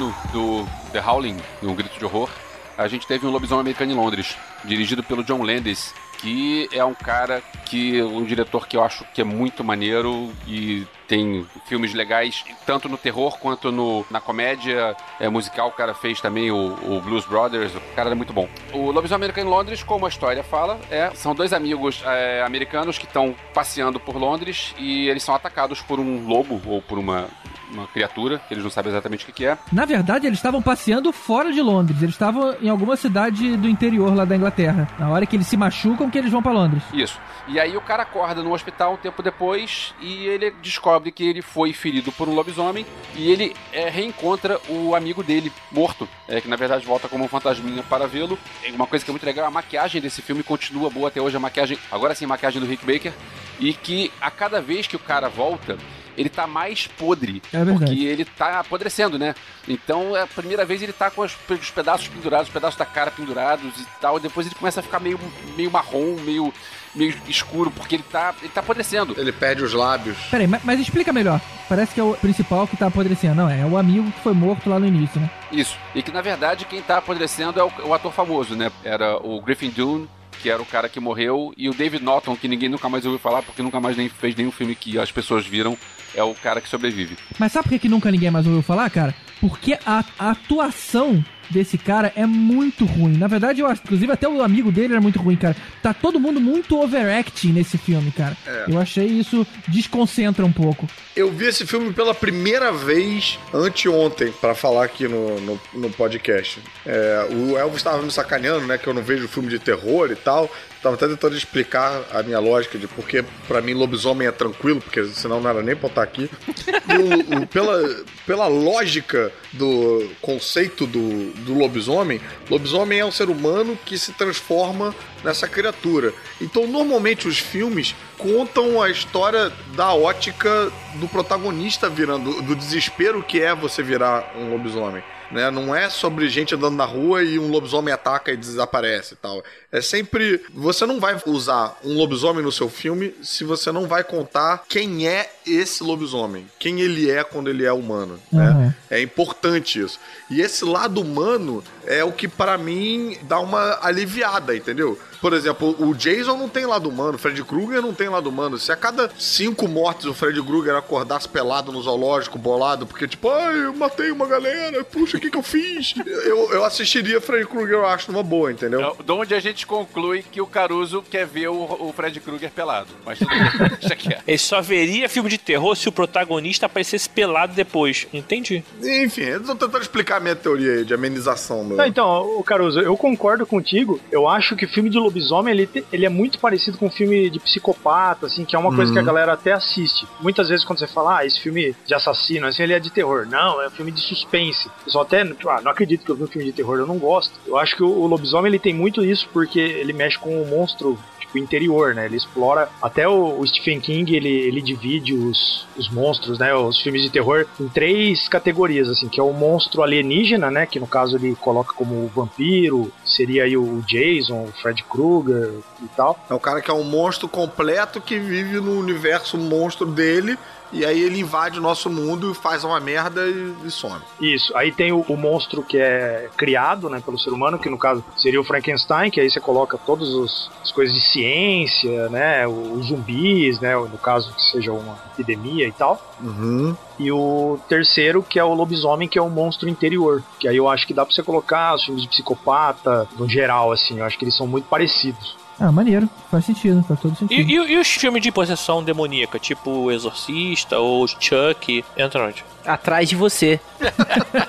Ano do The Howling, Um Grito de Horror, a gente teve um lobisomem americano em Londres, dirigido pelo John Landis, que é um cara que um diretor que eu acho que é muito maneiro e tem filmes legais tanto no terror quanto no, na comédia é, musical. O cara fez também o, o Blues Brothers, o cara é muito bom. O Lobisomem Americano em Londres, como a história fala, é, são dois amigos é, americanos que estão passeando por Londres e eles são atacados por um lobo ou por uma, uma criatura, que eles não sabem exatamente o que, que é. Na verdade, eles estavam passeando fora de Londres. Eles estavam em alguma cidade do interior lá da Inglaterra. Na hora que eles se machucam, que eles vão pra Londres. Isso. E aí o cara acorda no hospital um tempo depois e ele descobre que ele foi ferido por um lobisomem e ele é, reencontra o amigo dele morto, é, que na verdade volta como um fantasminha para vê-lo. Uma coisa que é muito legal, a maquiagem desse filme continua boa até hoje, a maquiagem, agora sim a maquiagem do Rick Baker, e que a cada vez que o cara volta, ele tá mais podre. É verdade. Porque ele tá apodrecendo, né? Então, é a primeira vez ele tá com os, os pedaços pendurados, os pedaços da cara pendurados e tal. E depois ele começa a ficar meio, meio marrom, meio, meio escuro, porque ele tá, ele tá apodrecendo. Ele perde os lábios. Peraí, mas, mas explica melhor. Parece que é o principal que tá apodrecendo. Não, é o amigo que foi morto lá no início, né? Isso. E que na verdade quem tá apodrecendo é o, o ator famoso, né? Era o Griffin Dune, que era o cara que morreu, e o David Norton, que ninguém nunca mais ouviu falar, porque nunca mais nem fez nenhum filme que as pessoas viram, é o cara que sobrevive. Mas sabe por que, que nunca ninguém mais ouviu falar, cara? Porque a, a atuação desse cara é muito ruim. Na verdade, eu acho, inclusive até o amigo dele era muito ruim, cara. Tá todo mundo muito overacting nesse filme, cara. Eu achei isso desconcentra um pouco. Eu vi esse filme pela primeira vez anteontem, pra falar aqui no, no, no podcast. É, o Elvis estava me sacaneando, né? Que eu não vejo filme de terror e tal. Tava até tentando explicar a minha lógica de porque pra mim lobisomem é tranquilo, porque senão não era nem pra eu estar aqui. E o- o- pela, pela lógica do conceito do, do lobisomem, lobisomem é um ser humano que se transforma nessa criatura. Então, normalmente os filmes contam a história da ótica do protagonista virando, do desespero que é você virar um lobisomem. Né? Não é sobre gente andando na rua e um lobisomem ataca e desaparece e tal. É sempre. Você não vai usar um lobisomem no seu filme se você não vai contar quem é esse lobisomem. Quem ele é quando ele é humano. Né? Uhum. É importante isso. E esse lado humano é o que, para mim, dá uma aliviada, entendeu? Por exemplo, o Jason não tem lado humano, o Fred Krueger não tem lado humano. Se a cada cinco mortes o Fred Krueger acordasse pelado no zoológico, bolado, porque tipo, ai, eu matei uma galera, puxa, o que que eu fiz? Eu, eu assistiria Fred Krueger, eu acho, numa boa, entendeu? É, De onde a gente conclui que o Caruso quer ver o, o Fred Krueger pelado. Mas tudo bem, deixa quieto. Ele só veria filme de terror se o protagonista aparecesse pelado depois. Entendi. Enfim, eu tô tentando explicar a minha teoria aí de amenização. Meu. Não, então, o Caruso, eu concordo contigo. Eu acho que filme de lobisomem, ele, te- ele é muito parecido com um filme de psicopata, assim, que é uma coisa que a galera até assiste. Muitas vezes quando você fala, ah, esse filme de assassino, assim, ele é de terror. Não, é um filme de suspense. O pessoal até, tipo, ah, não acredito que eu vi um filme de terror, eu não gosto. Eu acho que o, o lobisomem, ele tem muito isso porque ele mexe com o monstro tipo, interior, né? Ele explora. Até o, o Stephen King ele, ele divide os, os monstros, né? Os filmes de terror em três categorias, assim, que é o monstro alienígena, né? Que no caso ele coloca como o vampiro, seria aí o Jason, o Fred Krueger e tal. É o cara que é um monstro completo que vive no universo monstro dele. E aí ele invade o nosso mundo, faz uma merda e, e some. Isso. Aí tem o, o monstro que é criado, né, pelo ser humano, que no caso seria o Frankenstein, que aí você coloca todas os- as coisas de ciência, né, os zumbis, né, no caso que seja uma epidemia e tal. Uhum. E o terceiro, que é o lobisomem, que é o monstro interior. Que aí eu acho que dá pra você colocar os filmes de psicopata, no geral, assim. Eu acho que eles são muito parecidos. Ah, maneiro. Faz sentido, faz todo E, sentido. e- e os filmes de possessão demoníaca, tipo o Exorcista ou Chuck, entra onde? Atrás de você.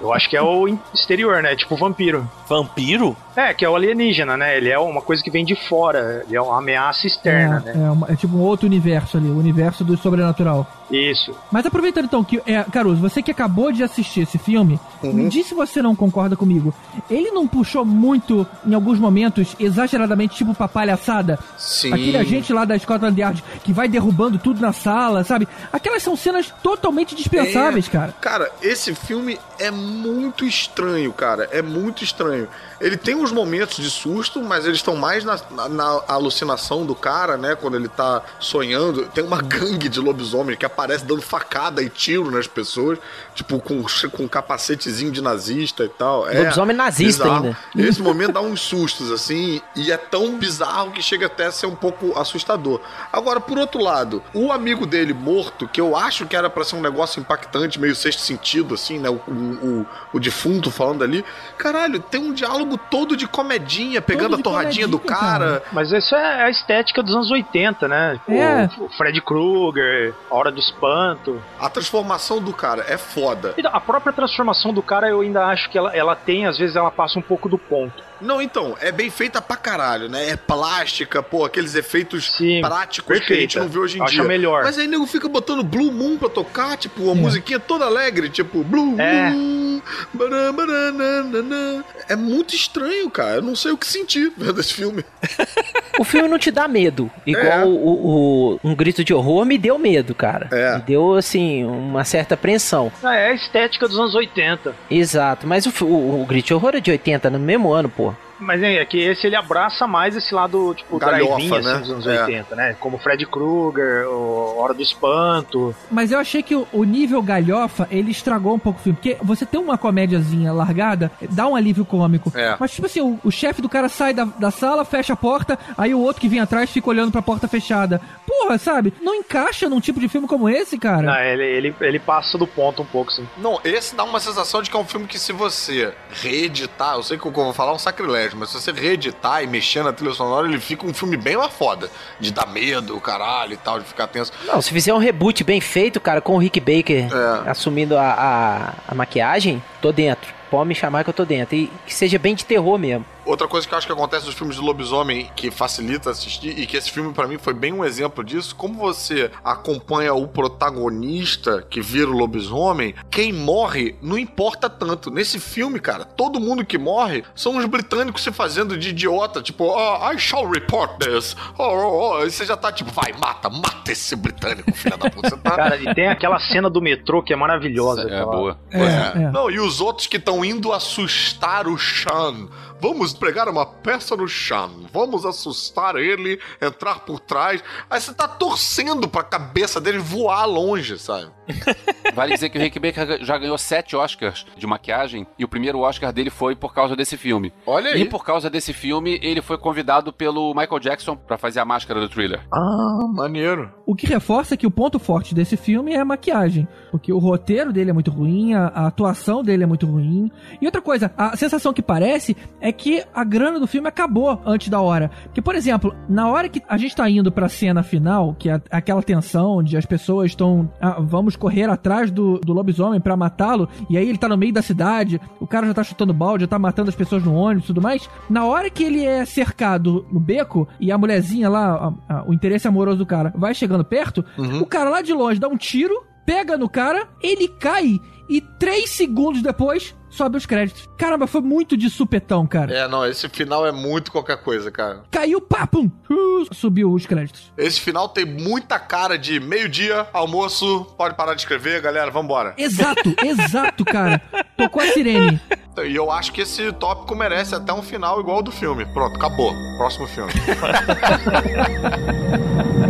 Eu acho que é o exterior, né? Tipo o vampiro. Vampiro? É, que é o alienígena, né? Ele é uma coisa que vem de fora. Ele é uma ameaça externa, é, né? é uma- é tipo um outro universo ali, o universo do sobrenatural. Isso. Mas aproveitando então que, é, Caruso, você que acabou de assistir esse filme, Uhum. me diz se você não concorda comigo. Ele não puxou muito, em alguns momentos, exageradamente, tipo pra palhaçada? Sim. Aquele agente lá da Scotland Yard que vai derrubando tudo na sala, sabe? Aquelas são cenas totalmente dispensáveis, É, cara. Cara, esse filme é muito estranho, cara. É muito estranho. Ele tem uns momentos de susto, mas eles estão mais na, na- na alucinação do cara, né? Quando ele tá sonhando. Tem uma gangue de lobisomens que aparece dando facada e tiro nas pessoas, tipo, com, com um capacetezinho de nazista e tal. É Lobisomem nazista bizarro. ainda. Esse momento dá uns sustos, assim, e é tão bizarro que chega até a ser um pouco assustador. Agora, por outro lado, o amigo dele morto, que eu acho que era pra ser um negócio impactante, meio sexto sentido, assim, né? O, o, o- o defunto falando ali. Caralho, tem um diálogo todo de comedinha, pegando de a torradinha do cara. cara. Mas isso é a estética dos anos 80, né? Tipo, É. O Fred Krueger, A Hora do Espanto. A transformação do cara é foda. Então, a própria transformação do cara, eu ainda acho que ela, ela tem, às vezes, ela passa um pouco do ponto. Não, então, é bem feita pra caralho, né? É plástica, pô, aqueles efeitos Sim, práticos que a gente perfeita. não vê hoje em Acho dia. melhor. Mas aí nego fica botando Blue Moon pra tocar, tipo, uma É. musiquinha toda alegre, tipo, Blue É. Moon. bará, bará, na, na, na. É muito estranho, cara. Eu não sei o que sentir vendo esse filme. O filme não te dá medo. Igual É. o, o- um grito de horror me deu medo, cara. É. Me deu, assim, uma certa apreensão. Ah, é a estética dos anos 80. Exato. Mas o, o, o grito de horror é de 80, no mesmo ano, pô. Boa. Mas é, é que esse ele abraça mais esse lado, tipo, Galhofa, assim, né? dos anos É. 80, né? Como Fred Krueger, o Hora do Espanto. Mas eu achei que o, o nível galhofa, ele estragou um pouco o filme. Porque você tem uma comédiazinha largada, dá um alívio cômico. É. Mas, tipo assim, o, o chefe do cara sai da, da sala, fecha a porta, aí o outro que vem atrás fica olhando pra porta fechada. Porra, sabe? Não encaixa num tipo de filme como esse, cara. Não, ele, ele, ele passa do ponto um pouco, assim. Não, esse dá uma sensação de que é um filme que se você reeditar, eu sei que o que eu vou falar é um sacrilégio, mas se você reeditar e mexer na trilha sonora, ele fica um filme bem mais foda. De dar medo, caralho e tal, de ficar tenso. Não, se fizer um reboot bem feito, cara, com o Rick Baker É. assumindo a, a, a maquiagem, tô dentro. Pode me chamar que eu tô dentro. E que seja bem de terror mesmo. Outra coisa que eu acho que acontece nos filmes de lobisomem que facilita assistir e que esse filme pra mim foi bem um exemplo disso, como você acompanha o protagonista que vira o lobisomem, quem morre não importa tanto. Nesse filme, cara, todo mundo que morre são os britânicos se fazendo de idiota, tipo, oh, I shall report this. Oh, oh, oh. E você já tá tipo, vai, mata, mata esse britânico, filha da puta. Tá... Cara, e tem aquela cena do metrô que é maravilhosa. É aquela- boa. É, é. Não, e os outros que estão indo assustar o Sean. Vamos pregar uma peça no Sean. Vamos assustar ele, entrar por trás. Aí você tá torcendo pra cabeça dele voar longe, sabe? Vale dizer que o Rick Baker já ganhou sete Oscars de maquiagem e o primeiro Oscar dele foi por causa desse filme. Olha aí. E por causa desse filme, ele foi convidado pelo Michael Jackson pra fazer a máscara do thriller. Ah, maneiro. O que reforça que o ponto forte desse filme é a maquiagem. Porque o roteiro dele é muito ruim, a, a atuação dele é muito ruim. E outra coisa, a sensação que parece é que a grana do filme acabou antes da hora. Que, por exemplo, na hora que a gente tá indo pra cena final, que é aquela tensão onde as pessoas estão. ah, vamos correr atrás do, do lobisomem pra matá-lo, e aí ele tá no meio da cidade, o cara já tá chutando balde, já tá matando as pessoas no ônibus e tudo mais. Na hora que ele é cercado no beco e a mulherzinha lá, a- a- o interesse amoroso do cara, vai chegando perto, o cara lá de longe dá um tiro, pega no cara, ele cai e três segundos depois sobe os créditos. Caramba, foi muito de supetão, cara. É, não, esse final é muito qualquer coisa, cara. Caiu, pá, pum, uh, subiu os créditos. Esse final tem muita cara de meio-dia, almoço, pode parar de escrever, galera, vambora. Exato, exato, cara. Tocou a sirene. E eu acho que esse tópico merece até um final igual ao do filme. Pronto, acabou. Próximo filme.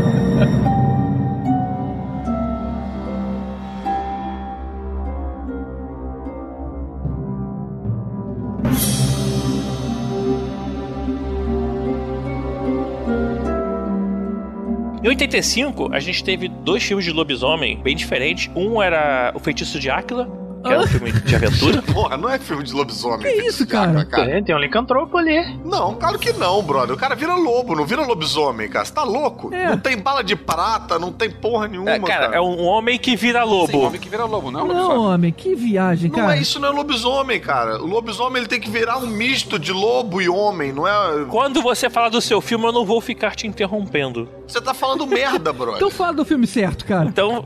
Em 85, a gente teve dois filmes de lobisomem bem diferentes. Um era O Feitiço de Áquila, que era um filme de aventura. Porra, não é filme de lobisomem. Que isso, cara? Tem, tem um licantropo ali. Não, claro que não, brother. O cara vira lobo, não vira lobisomem, cara. Você tá louco? É. Não tem bala de prata, não tem porra nenhuma, É, cara, é um homem que vira lobo. Sim, homem que vira lobo, não é um Não, lobisomem. homem, que viagem, Não cara. é isso, não é lobisomem, cara. O lobisomem ele tem que virar um misto de lobo e homem, não é. Quando você falar do seu filme, eu não vou ficar te interrompendo. Você tá falando merda, brother. Então fala do filme certo, cara. Então.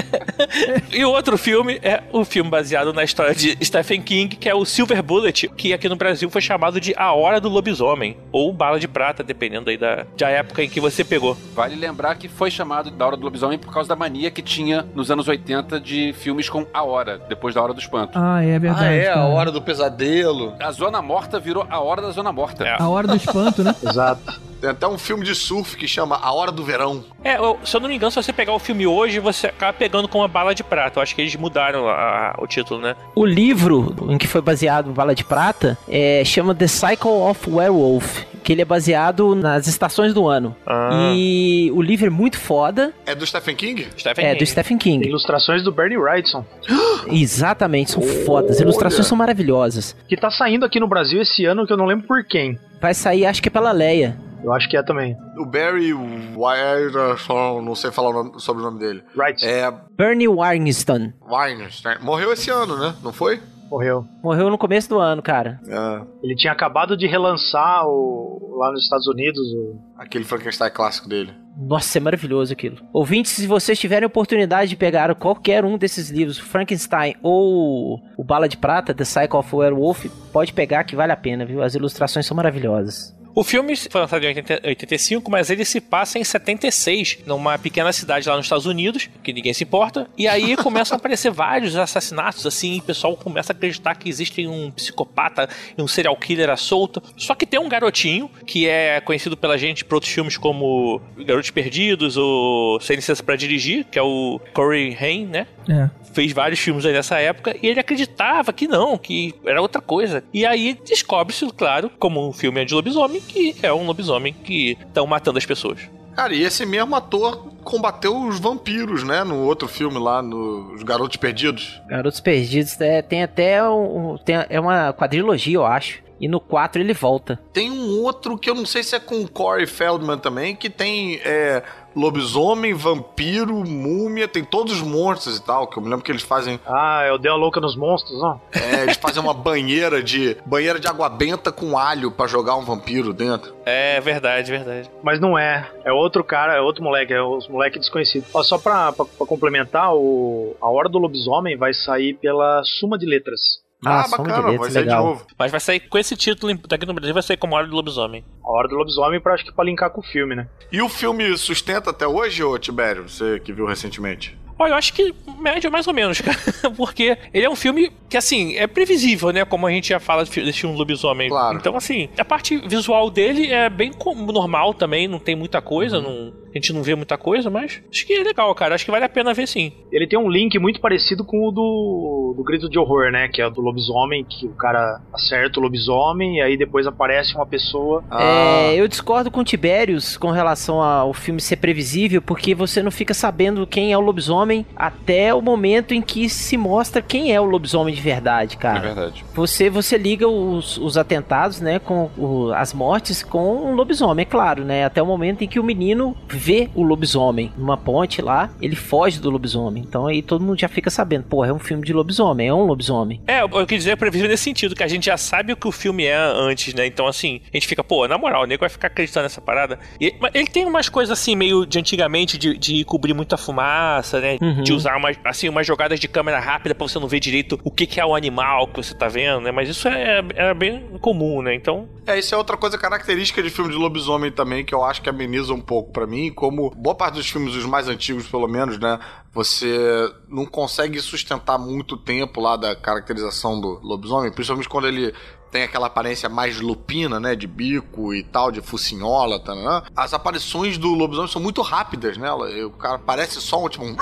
e o outro filme é o filme baseado na história de Stephen King, que é o Silver Bullet, que aqui no Brasil foi chamado de A Hora do Lobisomem, ou Bala de Prata, dependendo aí da, da época em que você pegou. Vale lembrar que foi chamado da Hora do Lobisomem por causa da mania que tinha nos anos 80 de filmes com A Hora, depois da Hora do Espanto. Ah, é verdade. Ah, é, a cara. hora do pesadelo. A Zona Morta virou A Hora da Zona Morta. É. A hora do espanto, né? Exato. Tem até um filme de surf que chama A Hora do Verão. É, se eu não me engano, se você pegar o filme hoje, você acaba pegando com uma bala de prata. Eu acho que eles mudaram a- o título, né? O livro em que foi baseado Bala de Prata é, chama The Cycle of Werewolf, que ele é baseado nas estações do ano. Ah. E o livro é muito foda, É do Stephen King? Stephen é King. do Stephen King. ilustrações do Bernie Wrightson. Exatamente, são fodas. As ilustrações Olha. são maravilhosas. Que tá saindo aqui no Brasil esse ano, que eu não lembro por quem. Vai sair, acho que é pela Leia. Eu acho que é também. O Barry Weinstein, não sei falar o nome, sobre o nome dele. Wrightson. É Bernie Weinstein. Weinstein. Morreu esse ano, né? Não foi? Morreu. Morreu no começo do ano, cara. É. Ele tinha acabado de relançar o, lá nos Estados Unidos o, Aquele Frankenstein clássico dele. Nossa, é maravilhoso aquilo. Ouvintes, se vocês tiverem oportunidade de pegar qualquer um desses livros, Frankenstein ou o Bala de Prata, The Cycle of Werewolf, pode pegar que vale a pena, viu? As ilustrações são maravilhosas. O filme foi lançado em 80 85, mas ele se passa em 76, numa pequena cidade lá nos Estados Unidos, que ninguém se importa. E aí começam a aparecer vários assassinatos, assim, e o pessoal começa a acreditar que existe um psicopata e um serial killer à solta. Só que tem um garotinho, que é conhecido pela gente por outros filmes como Garotos Perdidos ou Sem Licença pra Dirigir, que é o Corey Haim, né? É. fez vários filmes aí nessa época e ele acreditava que não, que era outra coisa. E aí descobre-se, claro, como um filme é de lobisomem, que é um lobisomem que estão matando as pessoas. Cara, e esse mesmo ator combateu os vampiros, né? No outro filme lá, nos Garotos Perdidos. Garotos Perdidos é, tem até um, tem, é uma quadrilogia, eu acho. E no 4 ele volta. Tem um outro que eu não sei se é com o Corey Feldman também, que tem é, lobisomem, vampiro, múmia, tem todos os monstros e tal, que eu me lembro que eles fazem. Ah, o Deu a Louca nos Monstros, ó. é, eles fazem uma banheira de. banheira de água benta com alho pra jogar um vampiro dentro. É verdade, verdade. Mas não é. É outro cara, é outro moleque, é os moleque desconhecido. Ó, só pra, pra, pra complementar, o, a Hora do Lobisomem vai sair pela Suma de Letras. Ah, de bacana, Letras, vai sair legal. de novo. Mas vai sair com esse título daqui no Brasil, vai sair como Hora do Lobisomem. A Hora do Lobisomem, pra, acho que pra linkar com o filme, né? E o filme sustenta até hoje, ô Tibério? Você que viu recentemente? Olha, eu acho que médio mais ou menos, cara. Porque ele é um filme que, assim, é previsível, né? Como a gente já fala desse filme Lobisomem. Claro. Então, assim, a parte visual dele é bem normal também, não tem muita coisa. Não... A gente não vê muita coisa, mas acho que é legal, cara. Acho que vale a pena ver sim. Ele tem um link muito parecido com o do, do Grito de Horror, né? Que é o do lobisomem, que o cara acerta o lobisomem e aí depois aparece uma pessoa. É, eu discordo com o Tibérios com relação ao filme ser previsível, porque você não fica sabendo quem é o lobisomem até o momento em que se mostra quem é o lobisomem de verdade, É cara. verdade. Você, você liga os, os atentados, né, com o- as mortes com o lobisomem, é claro, né? Até o momento em que o menino vê o lobisomem numa ponte lá, ele foge do lobisomem. Então aí todo mundo já fica sabendo, pô, é um filme de lobisomem, é um lobisomem. É, eu eu quis dizer previsível nesse sentido, que a gente já sabe o que o filme é antes, né? Então, assim, a gente fica, pô, na moral, o nego vai ficar acreditando nessa parada. E, mas ele tem umas coisas assim, meio de antigamente, de, de cobrir muita fumaça, né? Uhum. De usar umas, assim, umas jogadas de câmera rápida pra você não ver direito o que, que é o animal que você tá vendo, né? Mas isso é, é bem comum, né? Então, É, isso é outra coisa característica de filme de lobisomem também, que eu acho que ameniza um pouco pra mim, como boa parte dos filmes, os mais antigos pelo menos, né, você não consegue sustentar muito tempo lá da caracterização do lobisomem, principalmente quando ele tem aquela aparência mais lupina, né, de bico e tal, de focinhola, tá, as aparições do lobisomem são muito rápidas, né, o cara parece só um, tipo, um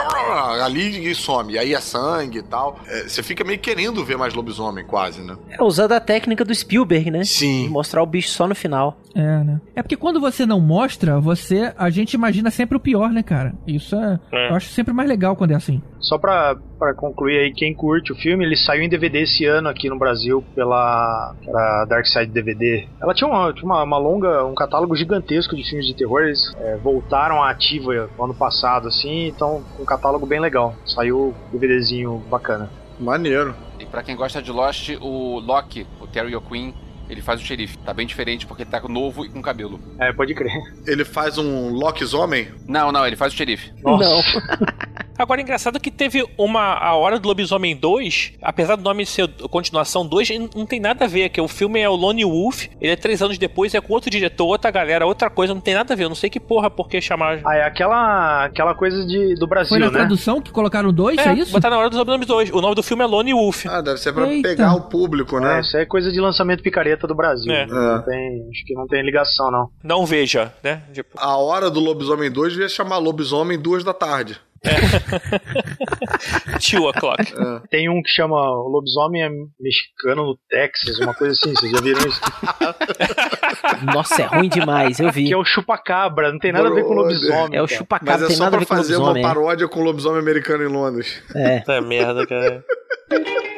ali e some, e aí é sangue e tal, É, você fica meio querendo ver mais lobisomem quase, né. É usando a técnica do Spielberg, né? Sim. De mostrar o bicho só no final. É, né? É porque quando você não mostra, você. A gente imagina sempre o pior, né, cara? Isso é. É. Eu acho sempre mais legal quando é assim. Só pra, pra concluir aí, quem curte o filme, ele saiu em DVD esse ano aqui no Brasil pela, pela Dark Side DVD. Ela tinha, uma, tinha uma, uma longa, um catálogo gigantesco de filmes de terror. Eles é, voltaram à ativa no ano passado, assim, então um catálogo bem legal. Saiu um DVDzinho bacana. Maneiro. E pra quem gosta de Lost, o Loki, o Terry O'Quinn, ele faz o xerife. Tá bem diferente porque ele tá novo e com cabelo. É, pode crer. Ele faz um Loki's Homem? Não, não, ele faz o xerife. Nossa. Não. Agora, engraçado que teve uma. A Hora do Lobisomem 2, apesar do nome ser continuação 2, não- tem nada a ver, que o filme é o Lone Wolf, ele é três anos depois, é com outro diretor, outra galera, outra coisa, não tem nada a ver. Eu não sei que porra, por que chamar. Ah, é aquela, aquela coisa de, do Brasil, Foi na né? tradução que colocaram dois, é, isso? botar na Hora dos Lobisomens 2. O nome do filme é Lone Wolf. Ah, deve ser pra Eita. pegar o público, É, né? isso aí é coisa de lançamento picareta do Brasil. É. Não tem, acho que não tem ligação, não. Não veja, né? Tipo, A hora do Lobisomem 2 devia chamar Lobisomem duas da tarde. two o'clock. Tem um que chama Lobisomem é Mexicano no Texas, uma coisa assim, vocês já viram isso? Nossa, é ruim demais, eu vi. Que é o chupacabra, não tem nada a ver com lobisomem. É o chupacabra, Mas é tem só nada a pra ver com fazer uma é. paródia com o lobisomem americano em Londres. É. É merda, cara.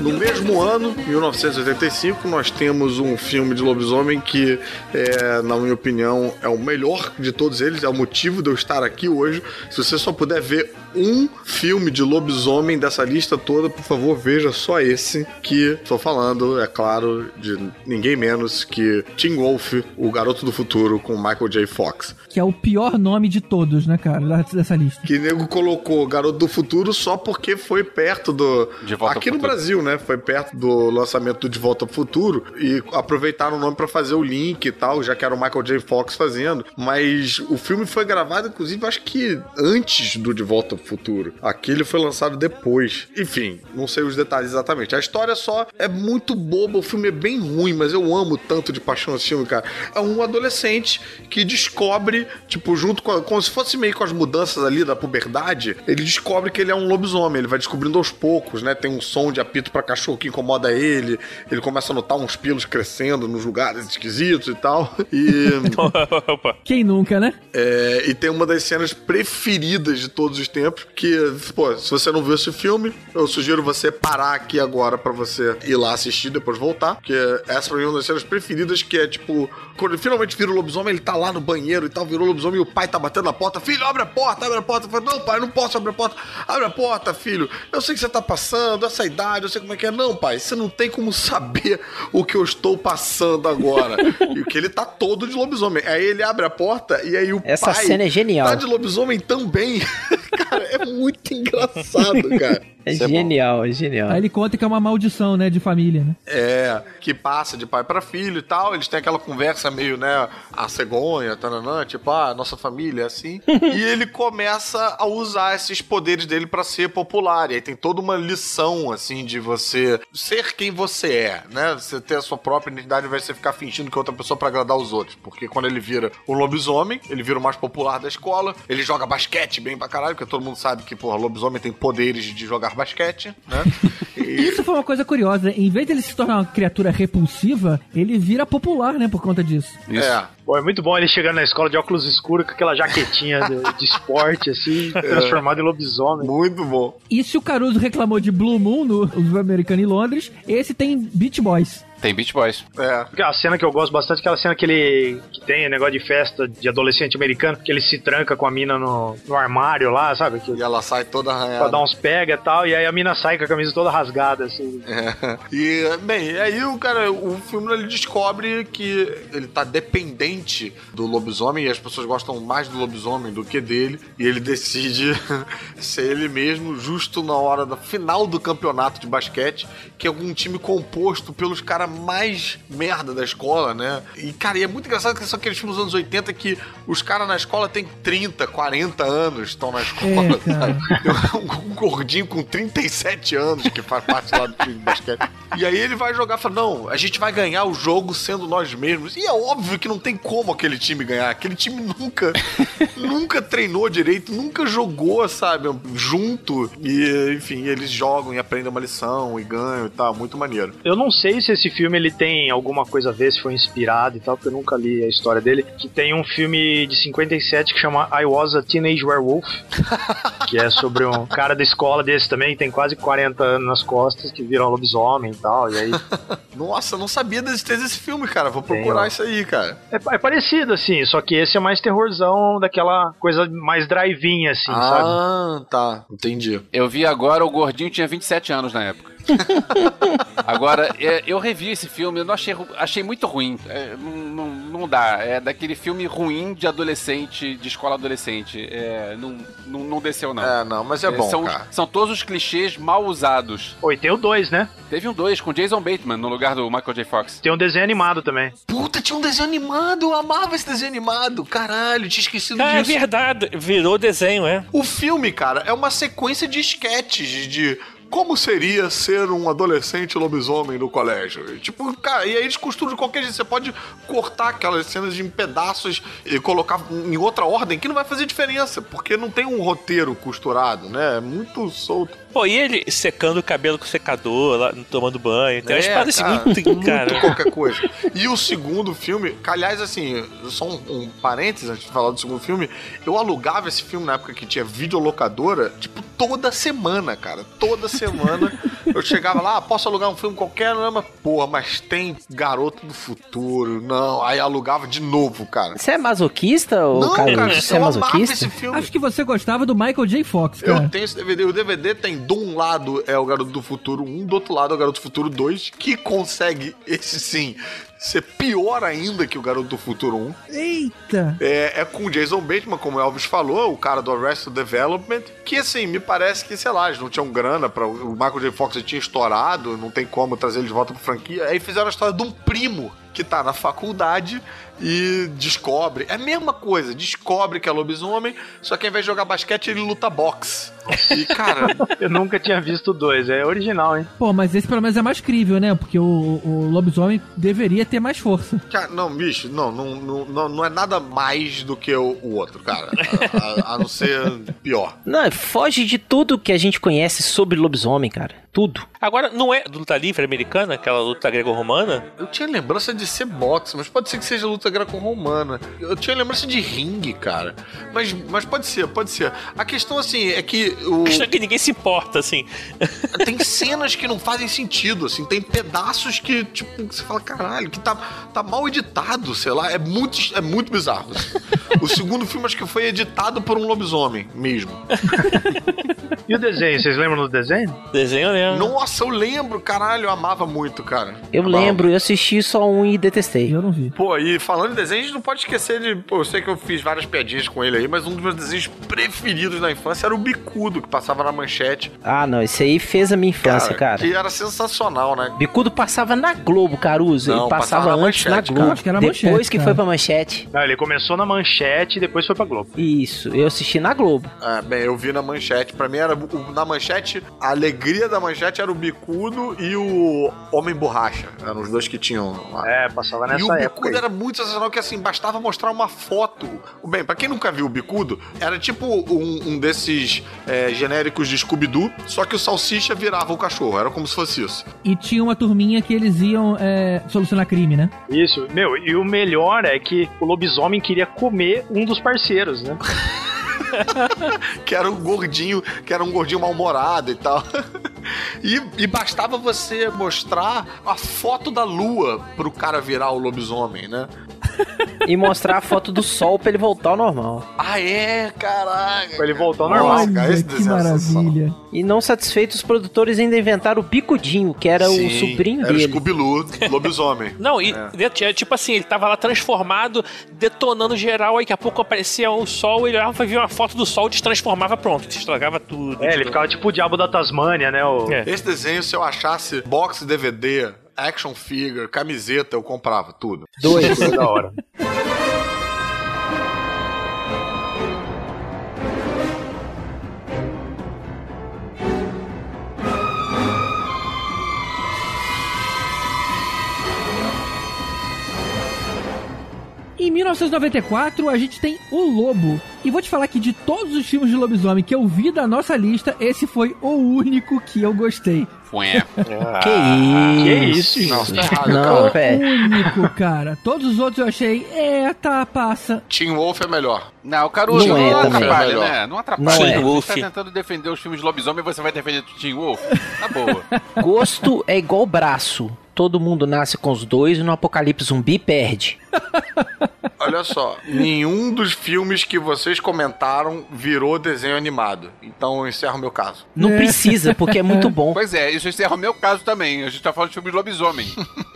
No mesmo ano, 1985, nós temos um filme de lobisomem que, é, na minha opinião, é o melhor de todos eles, é o motivo de eu estar aqui hoje. Se você só puder ver um filme de lobisomem dessa lista toda, por favor, veja só esse que estou falando, é claro, de ninguém menos que Tim Wolf, o Garoto do Futuro, com Michael J. Fox. Que é o pior nome de todos, né, cara, dessa lista. Que nego colocou Garoto do Futuro só porque foi perto do. De Volta Aqui no Futuro. Brasil, né? Foi perto do lançamento do De Volta ao Futuro e aproveitaram o nome pra fazer o link e tal, já que era o Michael J. Fox fazendo. Mas o filme foi gravado, inclusive, acho que antes do De Volta ao Futuro. Aquele foi lançado depois. Enfim, não sei os detalhes exatamente. A história só é muito boba, o filme é bem ruim, mas eu amo tanto de paixão esse filme, cara. É um adolescente que descobre, tipo, junto com. a- como se fosse meio com as mudanças ali da puberdade, ele descobre que ele é um lobisomem. Ele vai descobrindo aos poucos, né? Tem um som de apito pra cachorro que incomoda ele. Ele começa a notar uns pelos crescendo nos lugares esquisitos e tal. E. Opa. Quem nunca, né? É, e tem uma das cenas preferidas de todos os tempos, que, pô, se você não viu esse filme, eu sugiro você parar aqui agora pra você ir lá assistir, depois voltar, porque essa pra mim é uma das cenas preferidas, que é, tipo, quando ele finalmente vira o lobisomem, ele tá lá no banheiro e tal, virou lobisomem, e o pai tá batendo na porta, filho, abre a porta, abre a porta. Eu falo, não, pai, não posso abrir a porta. Abre a porta, filho. Eu sei que você tá passando, essa idade, eu sei como é que é. Não, pai, você não tem como saber o que eu estou passando agora. e que ele tá todo de lobisomem. Aí ele abre a porta e aí o Essa pai cena é genial. tá de lobisomem também. cara, é muito engraçado, cara. É Isso é bom. genial, é genial. Aí ele conta que é uma maldição, né, de família, né? É, que passa de pai pra filho e tal. Eles têm aquela conversa meio, né, a cegonha, tananã, tipo, ah, nossa família é assim. e ele começa a usar esses poderes dele pra ser popular. E aí tem toda uma lição, assim, de você ser quem você é, né? Você ter a sua própria identidade ao invés de você ficar fingindo que é outra pessoa pra agradar os outros. Porque quando ele vira um lobisomem, ele vira o mais popular da escola. Ele joga basquete bem pra caralho, porque todo mundo sabe que, porra, lobisomem tem poderes de jogar basquete, né? E- Isso foi uma coisa curiosa. Em vez dele se tornar uma criatura repulsiva, ele vira popular, né, por conta disso. Isso. É. Pô, é muito bom ele chegando na escola de óculos escuros com aquela jaquetinha de, de esporte, assim, transformado em lobisomem. Muito bom. E se o Caruso reclamou de Blue Moon no no americano em Londres, esse tem Beach Boys. Tem Beach Boys. É. Porque a cena que eu gosto bastante é aquela cena que ele que tem negócio de festa de adolescente americano, que ele se tranca com a mina no, no armário lá, sabe? Que, E ela sai toda pra arranhada. dar uns pega e tal, e aí a mina sai com a camisa toda rasgada, assim. É. E, bem, aí o cara, o filme ele descobre que ele tá dependente do lobisomem e as pessoas gostam mais do lobisomem do que dele. E ele decide ser ele mesmo, justo na hora da final do campeonato de basquete, que é um time composto pelos caras mais merda da escola, né? E, cara, e é muito engraçado que são aqueles filmes dos anos 80 que os caras na escola têm 30, 40 anos, estão na escola, É, um, um gordinho com 37 anos que faz parte lá do time de basquete. E aí ele vai jogar e fala: Não, a gente vai ganhar o jogo sendo nós mesmos. E é óbvio que não tem como aquele time ganhar. Aquele time nunca, nunca treinou direito, nunca jogou, sabe, junto. E, enfim, eles jogam e aprendem uma lição e ganham e tal. Muito maneiro. Eu não sei se esse filme ele tem alguma coisa a ver, se foi inspirado e tal, porque eu nunca li a história dele. Que tem um filme de 57 que chama I Was a Teenage Werewolf, que é sobre um cara da escola desse também, que tem quase 40 anos nas costas, que vira um lobisomem e tal. E aí Nossa, eu não sabia da existência desse filme, cara. Vou procurar ó. isso aí, cara. é, é parecido assim, só que esse é mais terrorzão daquela coisa mais drive-in assim, sabe? ah, tá. Entendi. Eu vi agora, o gordinho tinha 27 anos na época. Agora, é, eu revi esse filme, eu não achei, achei muito ruim. É, não, não, dá. É daquele filme ruim de adolescente, de escola adolescente. É, não, não, não desceu, não. É, não, mas é bom, são, cara. são todos os clichês mal usados. Oi, tem o 2, né? Teve um dois com Jason Bateman no lugar do Michael J. Fox. Tem um desenho animado também. Puta, tinha um desenho animado. Eu amava esse desenho animado. Caralho, tinha esquecido Ah, é disso. verdade. Virou desenho, é. O filme, cara, é uma sequência de sketches de como seria ser um adolescente lobisomem no colégio. Tipo, cara, e aí eles costuram de qualquer jeito. Você pode cortar aquelas cenas em pedaços e colocar em outra ordem que não vai fazer diferença, porque não tem um roteiro costurado, né? É muito solto. Pô, e ele secando o cabelo com secador, lá, tomando banho. Tem umas É, paradas assim, cara, muito, cara. qualquer coisa. E o segundo filme, que, aliás, assim, só um, um parênteses antes de falar do segundo filme, eu alugava esse filme na época que tinha videolocadora, tipo, toda semana, cara. Toda semana eu chegava lá, ah, posso alugar um filme qualquer? Não, mas, porra, mas tem Garoto do Futuro, não. Aí alugava de novo, cara. Você é masoquista, ou não, cara, Você é eu amava masoquista? esse filme. Acho que você gostava do Michael J. Fox, cara. Eu tenho esse DVD. O DVD tem de um lado é o Garoto do Futuro 1, do outro lado é o Garoto do Futuro 2, que consegue, esse sim, ser pior ainda que o Garoto do Futuro 1. Eita! É, é com o Jason Bateman, como o Elvis falou, o cara do Arrested Development, que assim, me parece que, sei lá, eles não tinham grana para O Michael J. Fox já tinha estourado, não tem como trazer ele de volta pra franquia. Aí fizeram a história de um primo que tá na faculdade e descobre. É a mesma coisa, descobre que é lobisomem, só que ao invés de jogar basquete, ele luta boxe. E, cara, Eu nunca tinha visto 2, é original, hein? Pô, mas esse pelo menos é mais crível, né? Porque o, o lobisomem deveria ter mais força. Cara, não, bicho, não, não, não, não, não é nada mais do que o, o outro, cara. A, a- a não ser pior. Não, foge de tudo que a gente conhece sobre lobisomem, cara. Tudo. Agora, não é luta livre americana, aquela luta grego-romana? Eu tinha lembrança de ser boxe, mas pode ser que seja luta greco-romana. Eu tinha lembrança de ringue, cara. Mas, mas pode ser, pode ser. A questão, assim, é que o, Acho que ninguém se importa, assim. tem cenas que não fazem sentido, assim. Tem pedaços que, tipo, você fala, caralho, que tá, tá mal editado, sei lá. É muito, é muito bizarro. assim. O segundo filme acho que foi editado por um lobisomem mesmo. E o desenho, vocês lembram do desenho? Desenho eu lembro. Nossa, eu lembro, caralho, eu amava muito, cara. Eu Amava. lembro, eu assisti só um e detestei. Eu não vi. Pô, e falando em desenho, a gente não pode esquecer de. Pô, eu sei que eu fiz várias piadinhas com ele aí, mas um dos meus desenhos preferidos na infância era o Bicudo, que passava na manchete. Ah, não, esse aí fez a minha infância, cara. Que era sensacional, né? Bicudo passava na Globo, Caruso. Não, ele passava, passava na antes na Manchete, Globo. cara. Acho que era Depois Manchete, que cara. foi pra manchete. Não, ele começou na manchete e depois foi pra Globo. Isso, eu assisti na Globo. Ah, bem, eu vi na manchete. Pra mim era. o- Na manchete, a alegria da manchete era o Bicudo e o Homem Borracha. Eram os dois que tinham. lá. É, passava E o nessa época. Bicudo aí. era muito sensacional, que assim, bastava mostrar uma foto. Bem, pra quem nunca viu o Bicudo, era tipo um, um desses é, genéricos de Scooby-Doo, só que o Salsicha virava o cachorro. Era como se fosse isso. E tinha uma turminha que eles iam é, solucionar crime, né? Isso, meu, e o melhor é que o lobisomem queria comer um dos parceiros, né? que era um gordinho, que era um gordinho mal-humorado e tal. E, e bastava você mostrar a foto da lua pro cara virar o lobisomem, né? E mostrar a foto do sol pra ele voltar ao normal. Ah, é? Caraca. Pra ele voltar ao Nossa, normal. cara, Olha, esse que é maravilha. E não satisfeitos, os produtores ainda inventaram o Bicudinho, que era o Sim, sobrinho era o dele. Scooby-Loo, lobisomem. Não, e é tipo assim, ele tava lá transformado, detonando geral, aí daqui a pouco aparecia o sol, ele olhava, via uma foto do sol, destransformava, pronto, estragava tudo. É, ele ficava tipo o diabo da Tasmânia, né? O... É. Esse desenho, se eu achasse box DVD, action figure, camiseta, eu comprava tudo. Dois. Foi da hora. Em 1994, a gente tem O Lobo. E vou te falar que de todos os filmes de lobisomem que eu vi da nossa lista, esse foi o único que eu gostei. Fué. Que isso? isso, Não, você tá errado, Não, cara. Único, cara. Todos os outros eu achei, é, tá, passa. Team Wolf é melhor. Não, o Caruso Não não, é também. atrapalha, Melhor. né? Não atrapalha. Não é. Você Wolf. tá tentando defender os filmes de lobisomem e você vai defender o Teen Wolf? Tá boa. Gosto é igual braço. Todo mundo nasce com os dois e no apocalipse zumbi perde. Olha só, nenhum dos filmes que vocês comentaram virou desenho animado. Então eu encerro meu caso. Não precisa, porque é muito bom. pois é, isso encerra o meu caso também. A gente tá falando de filme de lobisomem.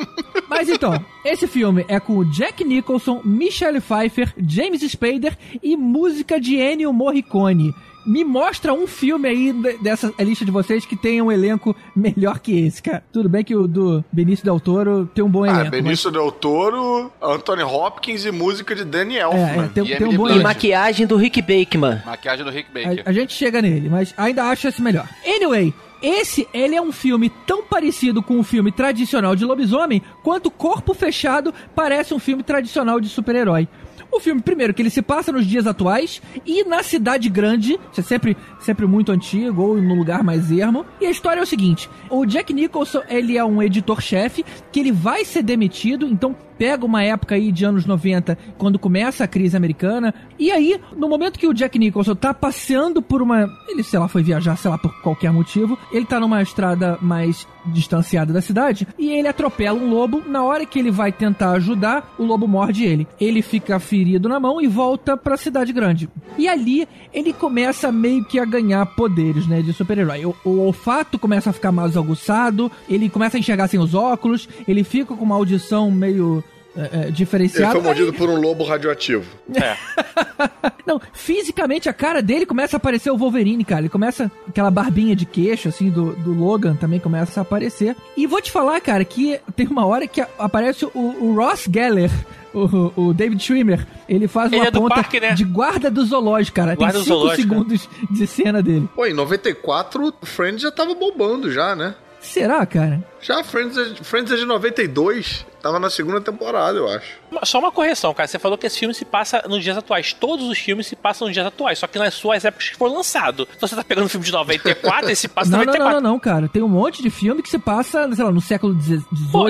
Mas então, esse filme é com o Jack Nicholson, Michelle Pfeiffer, James Spader e música de Ennio Morricone. Me mostra um filme aí de- dessa lista de vocês que tenha um elenco melhor que esse, cara. Tudo bem que o do Benício Del Toro tem um bom Ah, elenco. Benício Del Toro, Anthony Hopkins e música de Danny mas- Elfman. É, é, tem, E tem um bom E elenco. maquiagem do Rick Bakeman. Maquiagem do Rick A, Baker. a gente chega nele, mas ainda acho esse melhor. Anyway, esse ele é um filme tão parecido com um filme tradicional de lobisomem quanto Corpo Fechado parece um filme tradicional de super-herói. O filme, primeiro, que ele se passa nos dias atuais e na cidade grande, isso é sempre, sempre muito antigo ou no lugar mais ermo. E a história é o seguinte: o Jack Nicholson ele é um editor-chefe que ele vai ser demitido, então pega uma época aí de anos 90, quando começa a crise americana. E aí, no momento que o Jack Nicholson tá passeando por uma. Ele, sei lá, foi viajar, sei lá, por qualquer motivo. Ele tá numa estrada mais distanciada da cidade. E ele atropela um lobo. Na hora que ele vai tentar ajudar, o lobo morde ele. Ele fica ferido na mão e volta pra cidade grande. E ali, ele começa meio que a ganhar poderes, né, de super-herói. O, o olfato começa a ficar mais aguçado. Ele começa a enxergar sem os óculos. Ele fica com uma audição meio. É, é, Ele diferenciada. foi mordido por um lobo radioativo. Não, fisicamente a cara dele começa a aparecer o Wolverine, cara. Ele começa aquela barbinha de queixo, assim, do, do Logan também começa a aparecer. E vou te falar, cara, que tem uma hora que aparece o, o Ross Geller. O, o David Schwimmer, ele faz Ele uma é ponta parque, né? de guarda do zoológico, cara. Guarda tem do 5 zoológico, segundos de cena dele. Pô, em 94, Friends já tava bombando já, né? Será, cara? Já Friends é, Friends é de 92. Tava na segunda temporada, eu acho. Só uma correção, cara. Você falou que esse filme se passa nos dias atuais. Todos os filmes se passam nos dias atuais, só que nas suas épocas que foi lançado. Então você tá pegando um filme de 94 e se passa Não, não, 94. não, não, não, cara. Tem um monte de filme que se passa, sei lá, no século XVIII.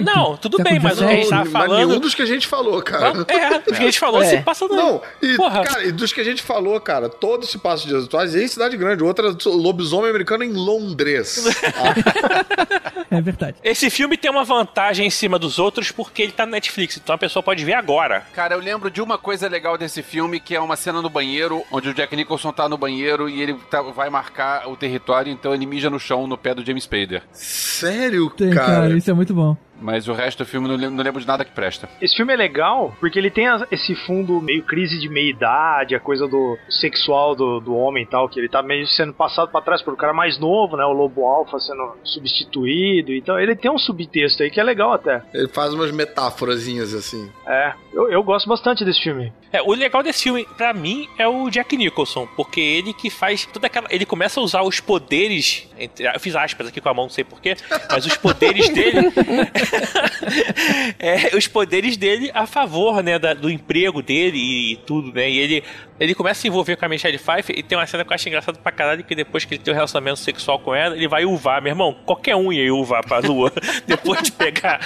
Não, tudo bem, mas o que a gente tava Mas falando. nenhum dos que a gente falou, cara. É, o que a gente falou É. se passa no. Não, e, Porra. cara, e dos que a gente falou, cara, todos se passam dias atuais e em cidade grande. Outra lobisomem americano em Londres. Ah, É verdade. Esse filme tem uma vantagem em cima dos outros porque ele tá no Netflix, então a pessoa pode ver agora. Cara, eu lembro de uma coisa legal desse filme, que é uma cena no banheiro, onde o Jack Nicholson tá no banheiro e ele tá- vai marcar o território, então ele mija no chão no pé do James Spader. Sério, Tem, cara, cara? isso é muito bom. Mas o resto do filme não lembro, não lembro de nada que presta. Esse filme é legal porque ele tem esse fundo meio crise de meia-idade, a coisa do sexual do, do homem e tal, que ele tá meio sendo passado pra trás por um cara mais novo, né? O lobo alfa sendo substituído. Então ele tem um subtexto aí que é legal até. Ele faz umas metáforazinhas assim. É, eu, eu gosto bastante desse filme. É, o legal desse filme, pra mim, é o Jack Nicholson, porque ele que faz toda aquela. Ele começa a usar os poderes. entre- Eu fiz aspas aqui com a mão, não sei porquê, mas os poderes dele. é, os poderes dele a favor, né, da- do emprego dele e, e tudo, né? E ele, ele começa a se envolver com a Michelle Pfeiffer e tem uma cena que eu acho engraçada pra caralho, que depois que ele tem um relacionamento sexual com ela, ele vai uvar. Meu irmão, qualquer um ia uvar pra lua depois de pegar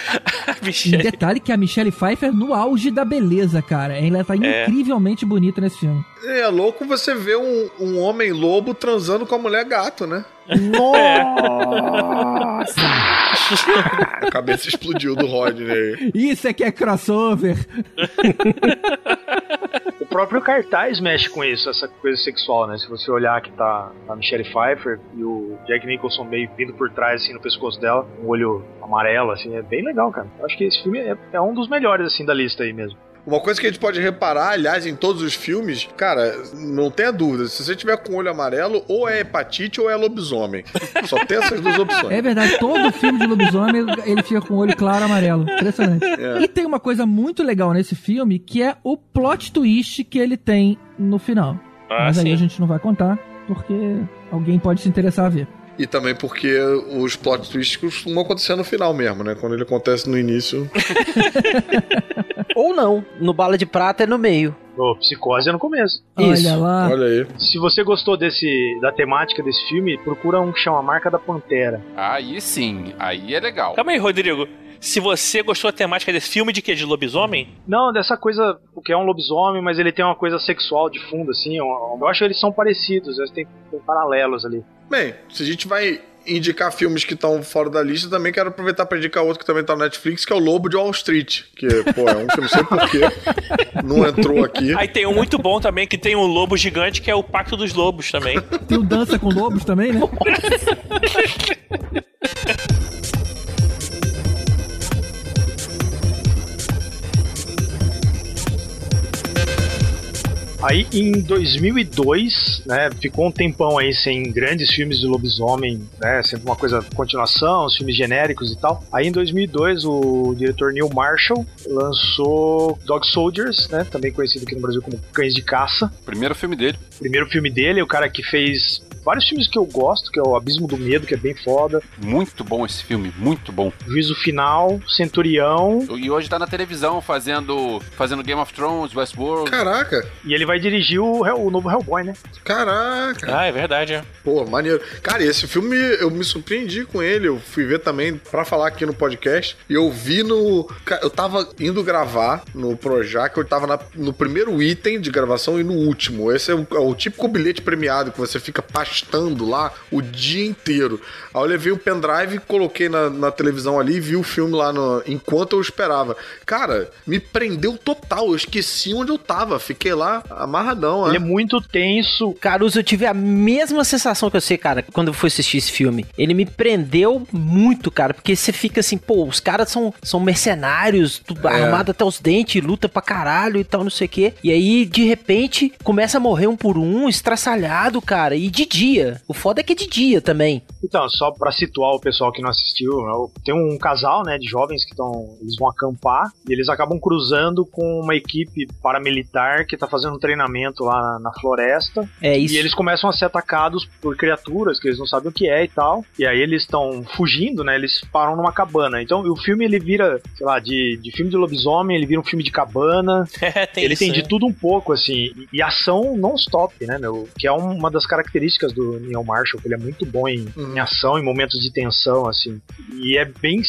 a E Michelle. detalhe que a Michelle Pfeiffer no auge da beleza, cara. Ela tá É. incrivelmente bonita nesse filme. É louco você ver um, um homem lobo transando com a mulher gato, né? Nossa! A cabeça explodiu do Rodney. Isso é que é crossover. O próprio cartaz mexe com isso, essa coisa sexual, né? Se você olhar que tá a Michelle Pfeiffer e o Jack Nicholson meio vindo por trás, assim, no pescoço dela, um olho amarelo, assim, é bem legal, cara. Eu acho que esse filme é, é um dos melhores, assim, da lista aí mesmo. Uma coisa que a gente pode reparar, aliás, em todos os filmes, cara, não tenha dúvida, se você tiver com o olho amarelo, ou é hepatite ou é lobisomem. Só tem essas duas opções. É verdade, todo filme de lobisomem ele fica com o olho claro amarelo. Impressionante. É. E tem uma coisa muito legal nesse filme que é o plot twist que ele tem no final. Ah, Mas aí sim. a gente não vai contar porque alguém pode se interessar a ver. E também porque os plot twists costumam acontecer no final mesmo, né? Quando ele acontece no início. Ou não, no Bala de Prata é no meio. O Psicose é no começo. Isso. Olha lá. Olha aí. Se você gostou desse da temática desse filme, procura um que chama Marca da Pantera. Aí sim, aí é legal. Calma aí, Rodrigo. Se você gostou da temática desse filme de que? De lobisomem? Não, dessa coisa, porque é um lobisomem, mas ele tem uma coisa sexual de fundo, assim. Eu, eu acho que eles são parecidos, eles têm, têm paralelos ali. Bem, se a gente vai indicar filmes que estão fora da lista, também quero aproveitar para indicar outro que também tá no Netflix, que é o Lobo de Wall Street. Que, pô, é um que eu não sei porquê. Não entrou aqui. Aí tem um muito bom também, que tem um lobo gigante, que é o Pacto dos Lobos também. Tem o Dança com Lobos também, né? Aí em 2002, né, ficou um tempão aí sem grandes filmes de lobisomem, né, sempre uma coisa continuação, os filmes genéricos e tal. Aí em 2002 o diretor Neil Marshall lançou Dog Soldiers, né, também conhecido aqui no Brasil como Cães de Caça. Primeiro filme dele. Primeiro filme dele, o cara que fez vários filmes que eu gosto, que é o Abismo do Medo, que é bem foda, Muito bom esse filme, muito bom. Juízo Final, Centurião, E hoje tá na televisão fazendo, fazendo Game of Thrones, Westworld. Caraca, e ele vai dirigir o, Hell- o novo Hellboy, né? caraca. Ah, é verdade, é. Pô, maneiro. Cara, esse filme eu me surpreendi com ele. Eu fui ver também pra falar aqui no podcast. E eu vi no. Eu tava indo gravar no Projac, eu tava na- no primeiro item de gravação e no último. Esse é o, é o típico bilhete premiado que você fica pastando lá o dia inteiro. Aí eu levei o pendrive, coloquei na, na televisão ali e vi o filme lá no- enquanto eu esperava. Cara, me prendeu total. Eu esqueci onde eu tava. Fiquei lá amarradão, Ele é né? muito tenso, Caruso, eu tive a mesma sensação que eu sei, cara, quando eu fui assistir esse filme. Ele me prendeu muito, cara, porque você fica assim, pô, os caras são, são mercenários, tudo É. armado até os dentes, luta pra caralho e tal, não sei o quê. E aí, de repente, começa a morrer um por um, estraçalhado, cara, e de dia. O foda é que é de dia também. Então, só pra situar o pessoal que não assistiu, né, tem um casal, né, de jovens que estão, eles vão acampar e eles acabam cruzando com uma equipe paramilitar que tá fazendo um treinamento lá na floresta É isso. e eles começam a ser atacados por criaturas que eles não sabem o que é e tal. E aí eles estão fugindo, né? Eles param numa cabana. Então o filme ele vira, sei lá, de, de filme de lobisomem, ele vira um filme de cabana. É, tem ele isso, tem de né? tudo um pouco, assim. E, e ação non-stop, né, meu? Que é uma das características características do Neil Marshall, que ele é muito bom em, Uhum. em ação, em momentos de tensão, assim. E é bem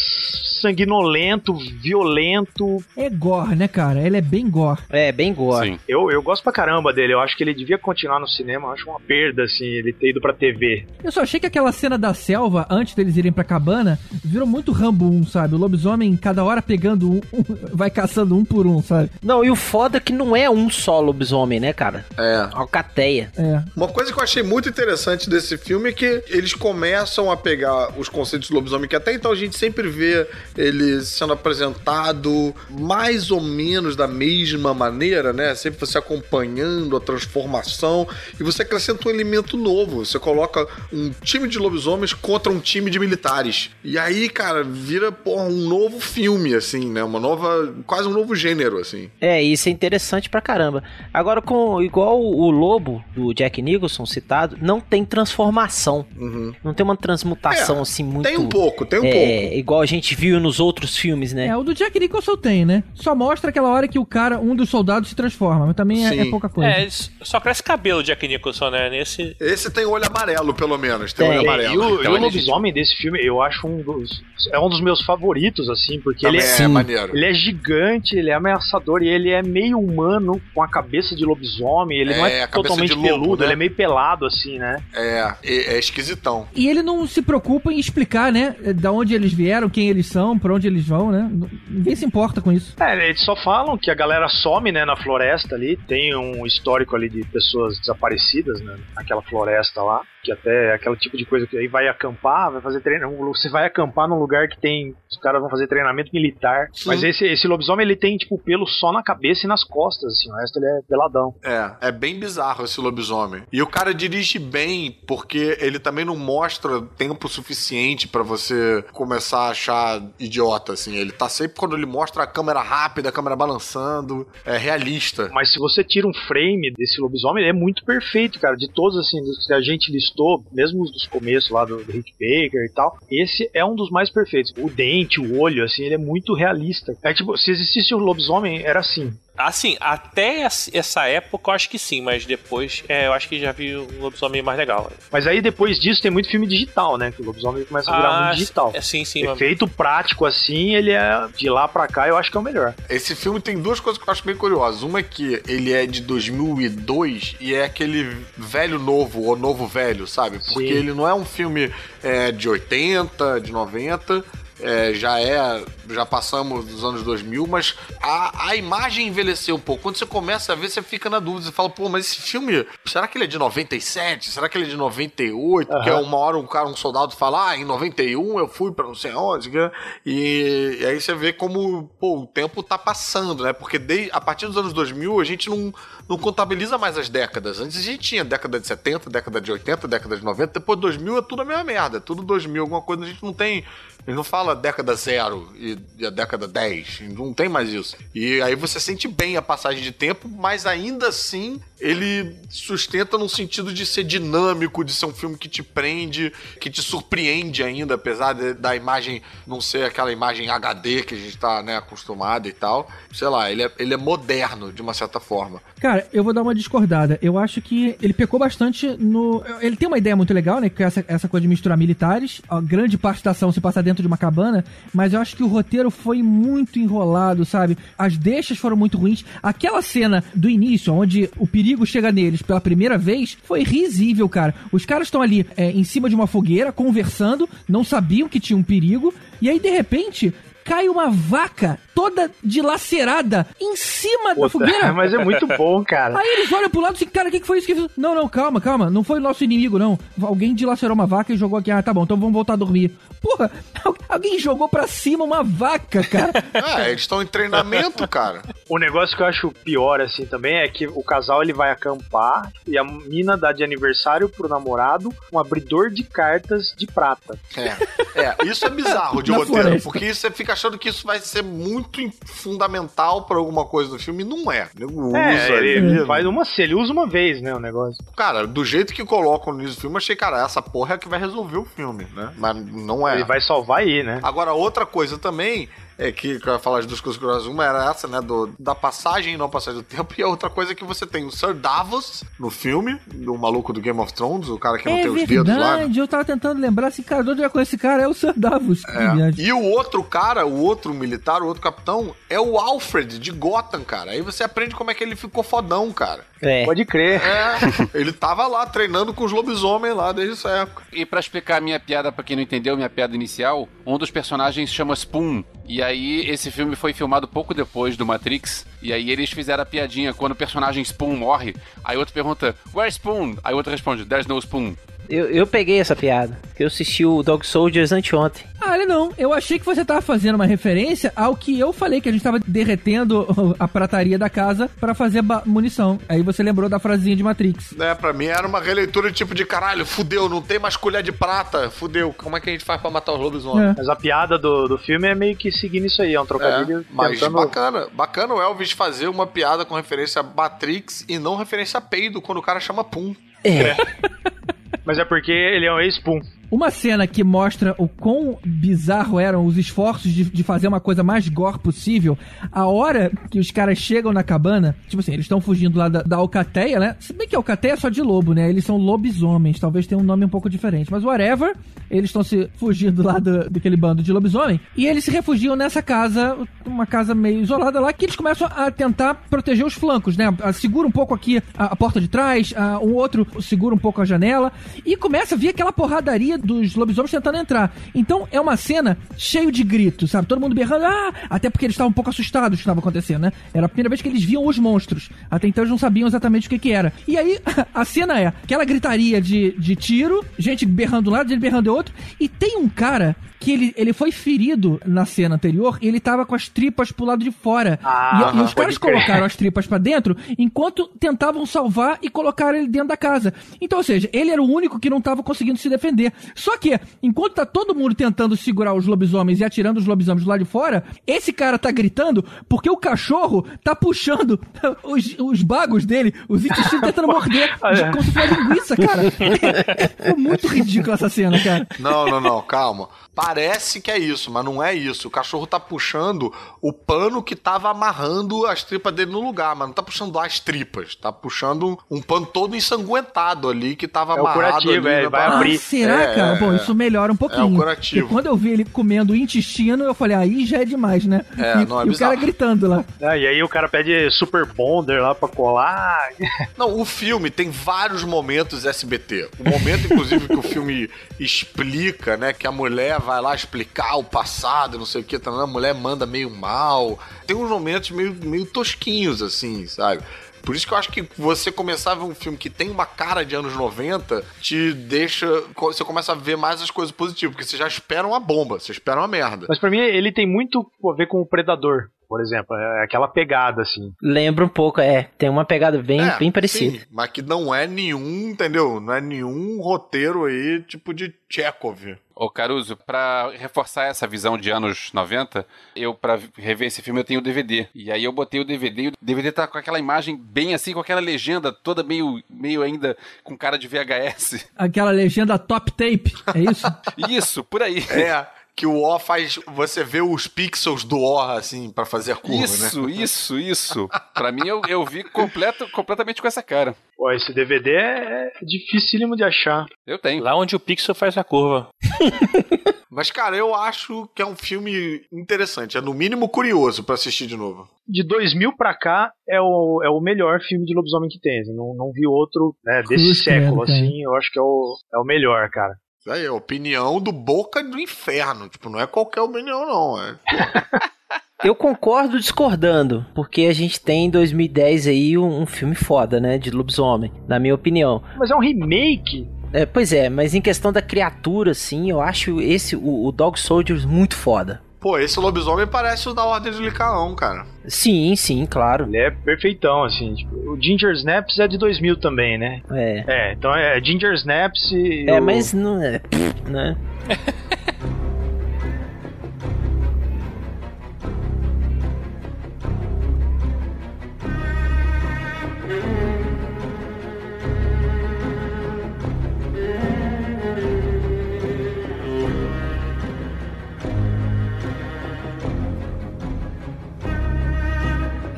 sanguinolento, violento. É gore, né, cara? Ele é bem gore. É, bem gore. Sim. Eu, eu gosto pra caramba dele. Eu acho que ele devia continuar no cinema. Eu acho uma perda, assim, ele ter ido pra TV. Eu só achei que aquela cena da selva, antes deles irem pra cabana, virou muito Rambo 1, sabe? O lobisomem, cada hora pegando um, um- vai caçando um por um, sabe? Não, e o foda é que não é um só lobisomem, né, cara? É. Alcateia. É. Uma coisa que eu achei muito interessante desse filme é que eles começam a pegar os conceitos do lobisomem, que até então a gente sempre vê ele sendo apresentado mais ou menos da mesma maneira, né? Sempre você acompanhando a transformação e você acrescenta um elemento novo. Você coloca um time de lobisomens contra um time de militares. E aí, cara, vira porra, um novo filme, assim, né? Uma nova. quase um novo gênero, assim. É, isso é interessante pra caramba. Agora, com igual o lobo do Jack Nicholson citado, não tem transformação. Uhum. Não tem uma transmutação É, assim muito. Tem um pouco, tem um é, pouco. igual a gente viu nos outros filmes, né? É, o do Jack Nicholson tem, né? Só mostra aquela hora que o cara, um dos soldados, se transforma, mas também é, Sim. é pouca coisa. É, só cresce cabelo Jack Nicholson, né? Nesse. Esse tem olho amarelo, pelo menos. Tem, Tem. olho E amarelo. o, e Então o ele- lobisomem desse filme, eu acho um dos. É um dos meus favoritos, assim, porque Também ele é. é maneiro. Ele é gigante, ele é ameaçador e ele é meio humano com a cabeça de lobisomem. Ele não É, é totalmente de lobo, peludo, né? ele é meio pelado, assim, né? É, é, é esquisitão. E ele não se preocupa em explicar, né? Da onde eles vieram, quem eles são, pra onde eles vão, né? Ninguém se importa com isso. É, eles só falam que a galera some, né, na floresta ali. Tem um histórico ali de pessoas desaparecidas, né? Naquela floresta lá. Que até é aquele tipo de coisa que aí vai acampar, vai fazer treinamento. Você vai acampar num lugar que tem. Os caras vão fazer treinamento militar. Sim. Mas esse, esse lobisomem, ele tem, tipo, pelo só na cabeça e nas costas, assim. O resto ele é peladão. É, é bem bizarro esse lobisomem. E o cara dirige bem, porque ele também não mostra tempo suficiente pra você começar a achar idiota, assim. Ele tá sempre quando ele mostra a câmera rápida, a câmera balançando. É realista. Mas se você tira um frame desse lobisomem, ele é muito perfeito, cara. De todos, assim, que a gente listou, mesmo os dos começos lá do, do Rick Baker e tal, esse é um dos mais perfeitos. O dente, o olho, assim, ele é muito realista. É tipo, se existisse um lobisomem, era assim. Assim, até ess- essa época eu acho que sim, mas depois é, eu acho que já vi um lobisomem mais legal. Mas aí depois disso tem muito filme digital, né? Que o lobisomem começa a virar muito digital. É, sim, sim. mas- Efeito prático assim, ele é de lá pra cá, eu acho que é o melhor. Esse filme tem duas coisas que eu acho bem curiosas. Uma é que ele é de 2002 e é aquele velho novo, ou novo velho, sabe? Porque Sim. ele não é um filme é, de 80, de 90. É, já é. Já passamos dos anos 2000, mas a, a imagem envelheceu um pouco. Quando você começa a ver, você fica na dúvida. Você fala, pô, mas esse filme, será que ele é de 97? Será que ele é de 98? Porque Aham. uma hora um cara, um soldado fala, ah, em 91 eu fui pra não sei onde. que- E, e aí você vê como, pô, o tempo tá passando, né? Porque desde, a partir dos anos 2000 a gente não, não contabiliza mais as décadas. Antes a gente tinha década de 70, década de 80, década de 90. Depois de 2000 é tudo a mesma merda. É tudo 2000, alguma coisa. A gente não tem. Gente não fala década zero e, e a década 10. Não tem mais isso. E aí você sente bem a passagem de tempo, mas ainda assim ele sustenta num sentido de ser dinâmico, de ser um filme que te prende, que te surpreende ainda, apesar de- da imagem não ser aquela imagem HD que a gente tá né, acostumado e tal. Sei lá, ele é, ele é moderno de uma certa forma. Cara, eu vou dar uma discordada. Eu acho que ele pecou bastante no. Ele tem uma ideia muito legal, né? Que é essa, essa coisa de misturar militares. A grande parte da ação se passa dentro de uma cabana. Mas eu acho que o roteiro foi muito enrolado, sabe? As deixas foram muito ruins. Aquela cena do início, onde o perigo chega neles pela primeira vez, foi risível, cara. Os caras estão ali é, em cima de uma fogueira, conversando, não sabiam que tinha um perigo. E aí, de repente. Cai uma vaca toda dilacerada em cima da Puta, fogueira. mas é muito bom, cara. Aí eles olham pro lado e assim, cara, o que, que foi isso que fez? Não, não, calma, calma. Não foi o nosso inimigo, não. Alguém dilacerou uma vaca e jogou aqui. Ah, tá bom, então vamos voltar a dormir. Porra, al- alguém jogou pra cima uma vaca, cara. Ah, eles estão em treinamento, cara. O negócio que eu acho pior, assim, também é que o casal ele vai acampar e a mina dá de aniversário pro namorado um abridor de cartas de prata. É, é, isso é bizarro de Na roteiro, floresta. porque você fica achando que isso vai ser muito fundamental pra alguma coisa do filme, não é. Ele usa É, ele ali, faz uma, ele usa uma vez, né, o negócio. Cara, do jeito que colocam no início do filme, achei, cara, essa porra é a que vai resolver o filme, né? Mas não é. Ele vai salvar aí, né? Agora, outra coisa também é que, eu ia falar as duas coisas curiosas. Uma era essa, né? Do, da passagem e não passagem do tempo. E a outra coisa é que você tem o Sir Davos no filme, do maluco do Game of Thrones, o cara que não É tem os dedos lá. né? verdade, eu tava tentando lembrar assim, cara, de onde eu conheço esse cara? É o Sir Davos. É. E o outro cara, o outro militar, o outro capitão, é o Alfred de Gotham, cara. Aí você aprende como é que ele ficou fodão, cara. É. Pode crer. É, ele tava lá treinando com os lobisomens lá desde essa época. E pra explicar a minha piada, pra quem não entendeu, minha piada inicial, um dos personagens chama Spoon. E aí, esse filme foi filmado pouco depois do Matrix. E aí, eles fizeram a piadinha quando o personagem Spoon morre. Aí outro pergunta, Where's Spoon? Aí outro responde, There's no Spoon. Eu, eu peguei essa piada. que Eu assisti o Dog Soldiers anteontem. Ah, olha não. Eu achei que você tava fazendo uma referência ao que eu falei, que a gente tava derretendo a prataria da casa pra fazer munição. Aí você lembrou da frasinha de Matrix. É, pra mim era uma releitura tipo de caralho, fudeu, não tem mais colher de prata, fudeu. Como é que a gente faz pra matar os lobisomens? É. Mas a piada do, do filme é meio que seguindo isso aí, é um trocadilho É, mas tentando... bacana, bacana o Elvis fazer uma piada com referência a Matrix e não referência a peido quando o cara chama Pum. É. Mas é porque ele é um ex-pum. Uma cena que mostra o quão bizarro eram os esforços de, de fazer uma coisa mais gore possível. A hora que os caras chegam na cabana, tipo assim, eles estão fugindo lá da, da alcateia, né? Se bem que a alcateia é só de lobo, né? Eles são lobisomens, talvez tenha um nome um pouco diferente. Mas whatever, eles estão se fugindo lá do, daquele bando de lobisomem. E eles se refugiam nessa casa, uma casa meio isolada lá, que eles começam a tentar proteger os flancos, né? Segura um pouco aqui a, a porta de trás, a- um outro segura um pouco a janela. E começa a vir aquela porradaria dos lobisomens tentando entrar. Então é uma cena cheio de gritos, sabe? Todo mundo berrando, ah! Até porque eles estavam um pouco assustados o que estava acontecendo, né? Era a primeira vez que eles viam os monstros. Até então eles não sabiam exatamente o que que era. E aí a cena é aquela gritaria de, de tiro, gente berrando de um lado, gente berrando do outro. E tem um cara que ele, ele foi ferido na cena anterior e ele tava com as tripas pro lado de fora. Ah, e, e os caras colocaram as tripas pra dentro enquanto tentavam salvar e colocar ele dentro da casa. Então, ou seja, ele era o único que não tava conseguindo se defender. Só que, enquanto tá todo mundo tentando segurar os lobisomens e atirando os lobisomens do lado de fora, esse cara tá gritando porque o cachorro tá puxando os, os bagos dele, os intestinos tentando morder, de- como se fosse linguiça, cara. Ficou muito ridículo essa cena, cara. Não, não, não, calma. Parece que é isso, mas não é isso. O cachorro tá puxando o pano que tava amarrando as tripas dele no lugar, mas não tá puxando as tripas. Tá puxando um pano todo ensanguentado ali que tava É o amarrado curativo, ali. é, vai abrir. Ah, será, É, cara? é, Bom, é. isso melhora um pouquinho. É o curativo. Porque quando eu vi ele comendo o intestino, eu falei, aí já é demais, né? É, e não, é e o cara bizarro. gritando lá. Ah, e aí o cara pede Super Bonder lá pra colar. Não, o filme tem vários momentos SBT. O momento, inclusive, que o filme explica, né? Que a mulher vai lá explicar o passado, não sei o que, tá, a mulher manda meio mal. Tem uns momentos meio, meio tosquinhos, assim, sabe? Por isso que eu acho que você começar a ver um filme que tem uma cara de anos 90 te deixa. Você começa a ver mais as coisas positivas, porque você já espera uma bomba, você espera uma merda. Mas pra mim ele tem muito a ver com o Predador, por exemplo. É aquela pegada, assim. Lembra um pouco, é. Tem uma pegada bem, É, bem parecida. sim, mas que não é nenhum, entendeu? Não é nenhum roteiro aí, tipo de Chekhov. Ô Caruso, pra reforçar essa visão de anos 90, eu, pra rever esse filme, eu tenho o DVD. E aí eu botei o DVD e o DVD tá com aquela imagem bem assim, com aquela legenda toda meio, meio ainda com cara de VHS. Aquela legenda top tape, é isso? Isso, por aí. É, que o O faz você vê os pixels do O, assim, pra fazer a curva, isso, né? isso, isso. Pra mim, eu, eu vi completo, completamente com essa cara. Pô, esse DVD é dificílimo de achar. Eu tenho. Lá onde o pixel faz a curva. Mas, cara, eu acho que é um filme interessante. É no mínimo curioso pra assistir de novo. De 2000 pra cá é o, é o melhor filme de lobisomem que tem. assim. Não, não vi outro né, desse século, cara. assim. Eu acho que é o, é o melhor, cara. Aí é a opinião do Boca do Inferno. Tipo, não é qualquer opinião, não. É... Eu concordo discordando, porque a gente tem em 2010 aí um, um filme foda, né, de lobisomem, na minha opinião. Mas é um remake. É, pois é, mas em questão da criatura, assim, eu acho esse, o, o Dog Soldiers, muito foda. Pô, esse lobisomem parece o da Ordem de Licaão, cara. Sim, sim, claro. Ele é perfeitão, assim. Tipo, o Ginger Snaps é de 2000 também, né? É. É, então é Ginger Snaps e. É, o- mas não é. Né?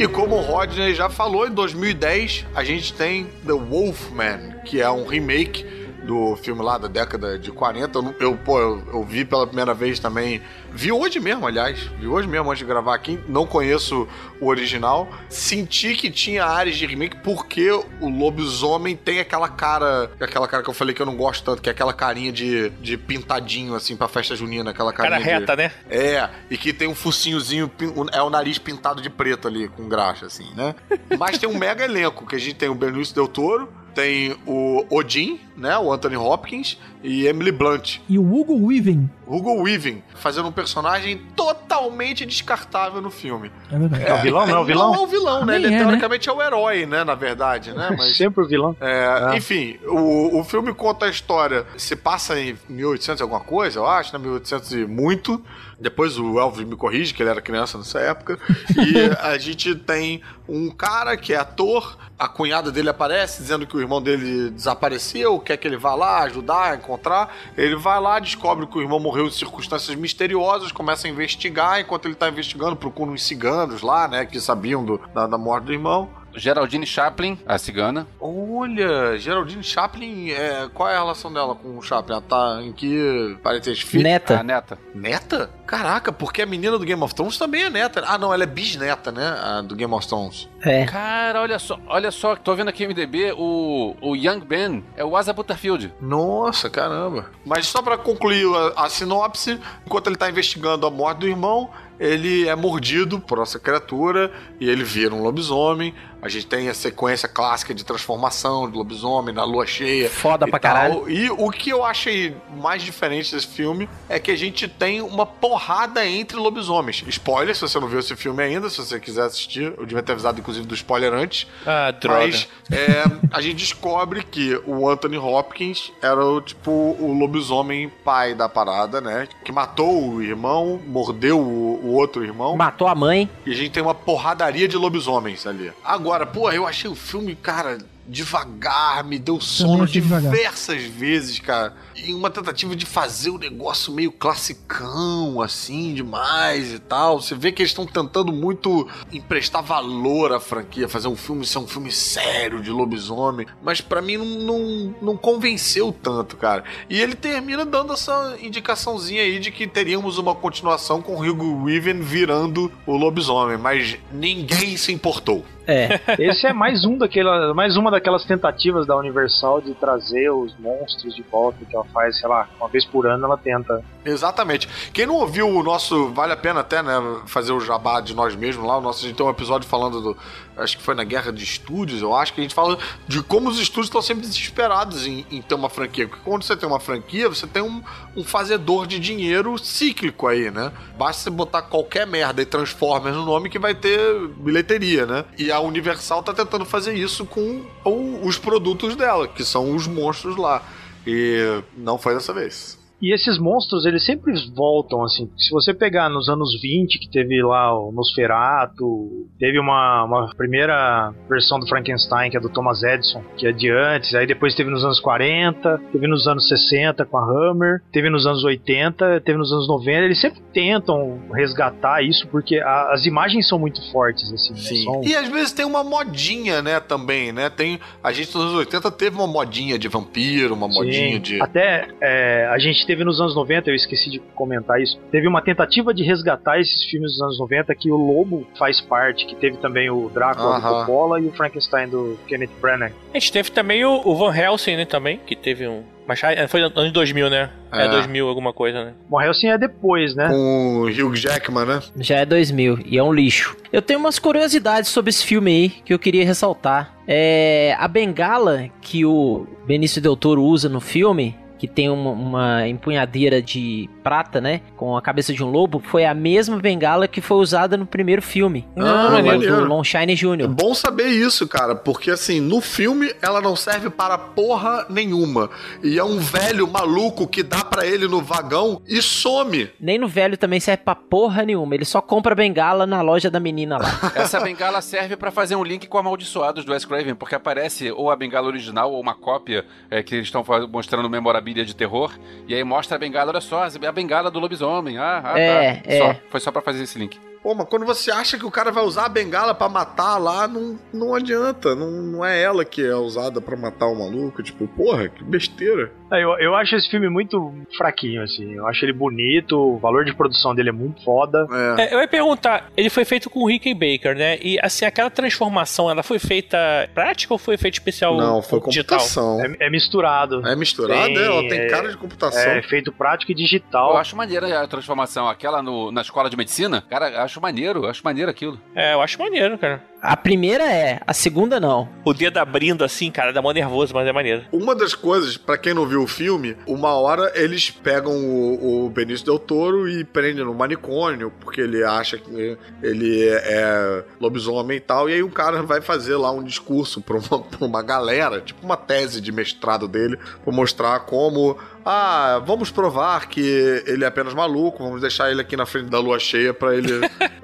E como o Rodney já falou, em 2010 a gente tem The Wolfman, que é um remake do filme lá da década de 40. Eu, eu, pô, eu, eu vi pela primeira vez também. Vi hoje mesmo, aliás. Vi hoje mesmo antes de gravar aqui. Não conheço o original. Senti que tinha áreas de remake porque o lobisomem tem aquela cara. Aquela cara que eu falei que eu não gosto tanto, que é aquela carinha de, de pintadinho, assim, pra festa junina. Aquela carinha. Cara reta, de... né? É, e que tem um focinhozinho, é o nariz pintado de preto ali, com graxa, assim, né? Mas tem um mega elenco, que a gente tem o Benício Del Toro, tem o Odin, né? O Anthony Hopkins e Emily Blunt. E o Hugo Weaving. Hugo Weaving, fazendo um personagem totalmente descartável no filme. É verdade. É o vilão, não é o vilão? Não é o vilão, né? Nem Ele é, né? teoricamente é o herói, né? Na verdade, né? Mas Sempre o vilão. é, Enfim, o, o filme conta a história. Se passa em 1800 e alguma coisa, eu acho, né? 1800 e muito. Depois o Elvis me corrige, que ele era criança nessa época. E a gente tem um cara que é ator. A cunhada dele aparece dizendo que o irmão dele desapareceu, quer que ele vá lá ajudar, encontrar. Ele vai lá, descobre que o irmão morreu em circunstâncias misteriosas, começa a investigar. Enquanto ele tá investigando, procura uns ciganos lá, né? Que sabiam do- da, da morte do irmão. Geraldine Chaplin, a cigana. Olha, Geraldine Chaplin, é, qual é a relação dela com o Chaplin? Ela tá em que parentesco? Filha? Neta. A neta. Neta? Caraca, porque a menina do Game of Thrones também é neta. Ah, não, ela é bisneta, né? A do Game of Thrones. É. Cara, olha só, olha só, tô vendo aqui o MDB, o, o Young Ben é o Asa Butterfield. Nossa, caramba. Mas só pra concluir a, a sinopse, enquanto ele tá investigando a morte do irmão, ele é mordido por essa criatura e ele vira um lobisomem. A gente tem a sequência clássica de transformação de lobisomem na lua cheia. Foda e pra tal. caralho. E o que eu achei mais diferente desse filme é que a gente tem uma porrada entre lobisomens. Spoiler, se você não viu esse filme ainda, se você quiser assistir, eu devia ter avisado inclusive do spoiler antes. Ah, droga. Mas é, a gente descobre que o Anthony Hopkins era o tipo o lobisomem pai da parada, né? Que matou o irmão, mordeu o, o outro irmão. Matou a mãe. E a gente tem uma porradaria de lobisomens ali. Agora, pô, eu achei o filme, cara, devagar, me deu sono diversas vezes, cara. Em uma tentativa de fazer o negócio meio classicão, assim, demais e tal. Você vê que eles estão tentando muito emprestar valor à franquia, fazer um filme ser um filme sério de lobisomem. Mas pra mim não, não, não convenceu tanto, cara. E ele termina dando essa indicaçãozinha aí de que teríamos uma continuação com o Hugo Weaving virando o lobisomem. Mas ninguém se importou. É. Esse é mais um daquela, mais uma daquelas tentativas da Universal de trazer os monstros de volta que ela faz, sei lá, uma vez por ano ela tenta. Exatamente. Quem não ouviu o nosso, vale a pena até, né, fazer o jabá de nós mesmos lá. O nosso, a gente tem um episódio falando do, acho que foi na Guerra de Estúdios, eu acho que a gente fala de como os estúdios estão sempre desesperados em, em ter uma franquia. Porque quando você tem uma franquia, você tem um, um fazedor de dinheiro cíclico aí, né? Basta você botar qualquer merda e Transformers no nome que vai ter bilheteria, né? E a Universal tá tentando fazer isso com o- os produtos dela, que são os monstros lá. E não foi dessa vez. E esses monstros, eles sempre voltam, assim. Se você pegar nos anos 20, que teve lá o Nosferatu, teve uma, uma primeira versão do Frankenstein, que é do Thomas Edison, que é de antes, aí depois teve nos anos 40, teve nos anos 60 com a Hammer, teve nos anos 80, teve nos anos 90, eles sempre tentam resgatar isso, porque a- as imagens são muito fortes, assim. né? São- E às vezes tem uma modinha, né, também, né? Tem, a gente nos anos 80 teve uma modinha de vampiro, uma modinha Sim. de... Até é, a gente teve nos anos 90, eu esqueci de comentar isso, teve uma tentativa de resgatar esses filmes dos anos 90 que o Lobo faz parte, que teve também o Drácula do. Coppola e o Frankenstein do Kenneth Branagh. A gente teve também o, o Van Helsing, né, também, que teve um... Mas ah, foi no ano de 2000, né? É, É. 2000 alguma coisa, né? Bom, Helsing é depois, né? Com o Hugh Jackman, né? Já é 2000 e é um lixo. Eu tenho umas curiosidades sobre esse filme aí que eu queria ressaltar. É a bengala que o Benício Del Toro usa no filme, que tem uma, uma empunhadeira de prata, né, com a cabeça de um lobo, foi a mesma bengala que foi usada no primeiro filme. Ah, do, maneiro. do Lon Shine É Jr. bom saber isso, cara, porque assim, no filme ela não serve para porra nenhuma. E é um velho maluco que dá pra ele no vagão e some. Nem no velho também serve pra porra nenhuma. Ele só compra bengala na loja da menina lá. Essa bengala serve pra fazer um link com Amaldiçoados do Wes Craven, porque aparece ou a bengala original ou uma cópia é, que eles estão mostrando memorabilia de terror, e aí mostra a bengala, olha só, a bengala do lobisomem. Ah, ah É, tá. é. Só, foi só pra fazer esse link. Pô, mas quando você acha que o cara vai usar a bengala pra matar lá, não, não adianta. Não, não é ela que é usada pra matar o maluco. Tipo, porra, que besteira. É, Eu, eu acho esse filme muito fraquinho, assim. Eu acho ele bonito, o valor de produção dele é muito foda. É. É, eu ia perguntar, ele foi feito com o Rick Baker, né? E assim, aquela transformação, ela foi feita prática ou foi feita especial Não, foi digital? computação. É, é misturado. É misturado, Tem, é? Ela tem é, cara de computação. É feito prático e digital. Eu acho maneira a transformação. Aquela no- na escola de medicina, cara, acho maneiro, acho maneiro aquilo. É, eu acho maneiro, cara. A primeira é, a segunda não. O dedo abrindo assim, cara, dá mó nervoso, mas é maneiro. Uma das coisas, pra quem não viu o filme, uma hora eles pegam o, o Benício Del Toro e prendem no manicômio, porque ele acha que ele é lobisomem e tal, e aí um cara vai fazer lá um discurso pra uma, pra uma galera, tipo uma tese de mestrado dele, pra mostrar como. Ah, vamos provar que ele é apenas maluco, vamos deixar ele aqui na frente da lua cheia pra ele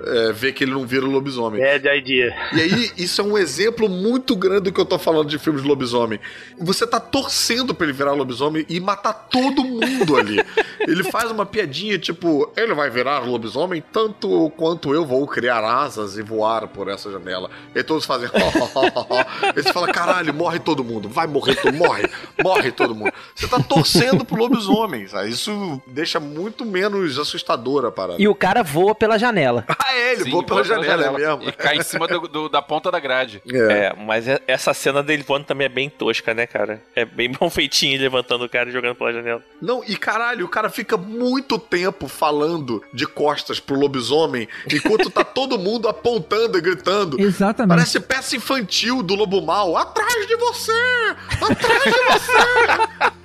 é, ver que ele não vira lobisomem. Bad idea. E aí, isso é um exemplo muito grande do que eu tô falando de filmes de lobisomem. Você tá torcendo pra ele virar lobisomem e matar todo mundo ali. Ele faz uma piadinha tipo, ele vai virar lobisomem tanto quanto eu vou criar asas e voar por essa janela. E todos fazem. Aí você fala, caralho, morre todo mundo, vai morrer todo morre, morre todo mundo. Você tá torcendo pro lobisomem, sabe? Isso deixa muito menos assustadora a parada. E o cara voa pela janela. Ah, é, ele Sim, voa pela voa janela, é mesmo. E cai em cima do- do- da ponta da grade. É, mas é- essa cena dele voando também é bem tosca, né, cara? É bem mal feitinho levantando o cara e jogando pela janela. Não, e caralho, o cara fica muito tempo falando de costas pro lobisomem, enquanto tá todo mundo apontando e gritando. Exatamente. Parece peça infantil do lobo mal. Atrás de você! Atrás de você!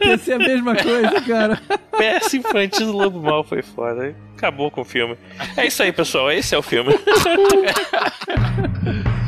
Ia ser a mesma coisa, cara. Peça infantil do Lobo Mal foi foda. Acabou com o filme. É isso aí, pessoal. Esse é o filme.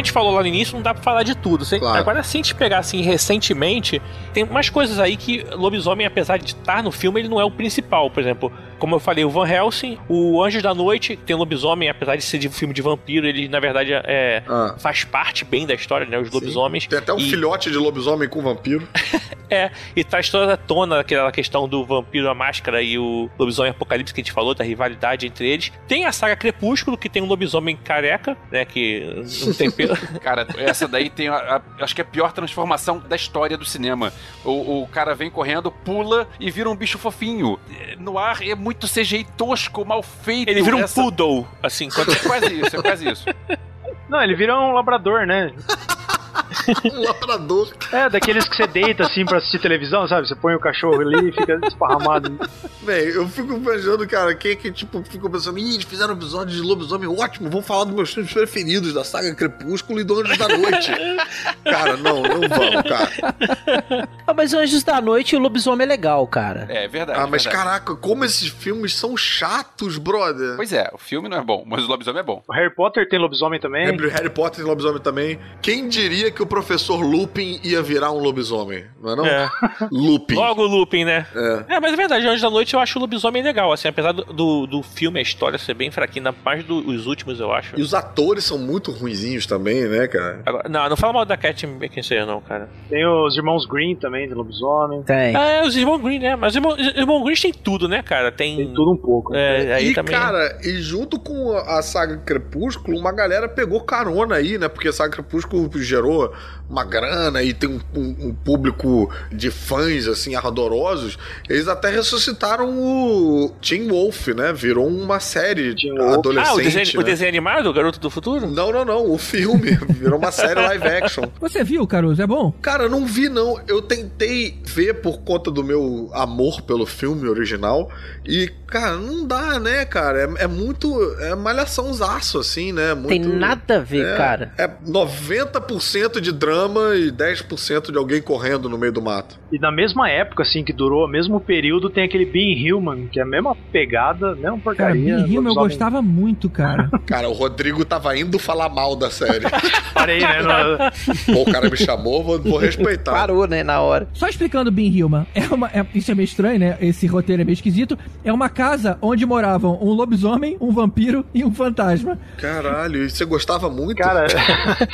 a gente falou lá no início, não dá pra falar de tudo. Claro. Agora, se a gente pegar assim recentemente, tem umas coisas aí que lobisomem, apesar de estar no filme, ele não é o principal. Por exemplo, como eu falei, o Van Helsing, o Anjos da Noite, tem lobisomem, apesar de ser de um filme de vampiro, ele na verdade é, Ah. faz parte bem da história, né? Os lobisomens. Tem até um E- filhote de lobisomem com vampiro. É, e traz toda a tona aquela questão do vampiro, a máscara e o lobisomem apocalipse que a gente falou, da rivalidade entre eles. Tem a saga Crepúsculo, que tem um lobisomem careca, né? Que não tem pelo. Cara, essa daí tem, a, a- acho que é a pior transformação da história do cinema. O, o cara vem correndo, pula e vira um bicho fofinho. No ar é muito CGI tosco, mal feito. Ele vira um Essa- poodle, assim, quando É quase isso, é quase isso. Não, ele vira um labrador, né? um labrador. É, daqueles que você deita assim pra assistir televisão, sabe? Você põe o cachorro ali e fica esparramado. Véi, eu fico pensando, cara, quem é que, tipo, fica pensando, ih, eles fizeram um episódio de lobisomem ótimo, vamos falar dos meus filmes preferidos, da saga Crepúsculo e do Anjos da Noite. cara, não, não vamos, cara. Ah, mas Anjos da Noite e o Lobisomem é legal, cara. É verdade. Ah, mas verdade. caraca, como esses filmes são chatos, brother. Pois é, o filme não é bom, mas o lobisomem é bom. O Harry Potter tem lobisomem também. Harry, Harry Potter e lobisomem também. Quem diria que o professor Lupin ia virar um lobisomem, não é não? É. Lupin. Logo o Lupin, né? É. É, mas é verdade, Anjos da Noite eu acho o lobisomem legal, assim, apesar do, do, do filme, a história ser bem fraquinha, mais dos últimos, eu acho. E os atores são muito ruinzinhos também, né, cara? Agora, não, não fala mal da Cat Beckinsale, não, cara. Tem os irmãos Green também, de lobisomem. Tem. Ah, é, os irmãos Green, né? Mas os irmãos, os irmãos Green tem tudo, né, cara? Tem. Tem tudo um pouco. É, aí e, também. cara, e junto com a saga Crepúsculo, uma galera pegou carona aí, né? Porque a saga Crepúsculo gerou uma grana e tem um, um- um público de fãs, assim, ardorosos. Eles até ressuscitaram o Teen Wolf, né? Virou uma série Wolf. adolescente. ah, o desenho, o né? desenho animado, o Garoto do Futuro? Não, não, não. O filme virou uma série live action. Você viu, Caruso? É bom? Cara, eu não vi não. Eu tentei ver por conta do meu amor pelo filme original. E, cara, não dá, né, cara? É, é muito. É malhaçãozaço, assim, né? Muito, Tem nada a ver, é, cara. É 90% de de drama e 10% de alguém correndo no meio do mato. E na mesma época, assim, que durou o mesmo período, tem aquele Being Human, que é a mesma pegada, mesma Cara, porcaria. Bill Hill eu lobisomem- gostava muito, cara. Cara, o Rodrigo tava indo falar mal da série. Parei, né? no- o cara me chamou, vou, vou respeitar. Parou, né, na hora. Só explicando Bin Hillman, é uma, é- isso é meio estranho, né? Esse roteiro é meio esquisito. É uma casa onde moravam um lobisomem, um vampiro e um fantasma. Caralho, e você gostava muito? Cara,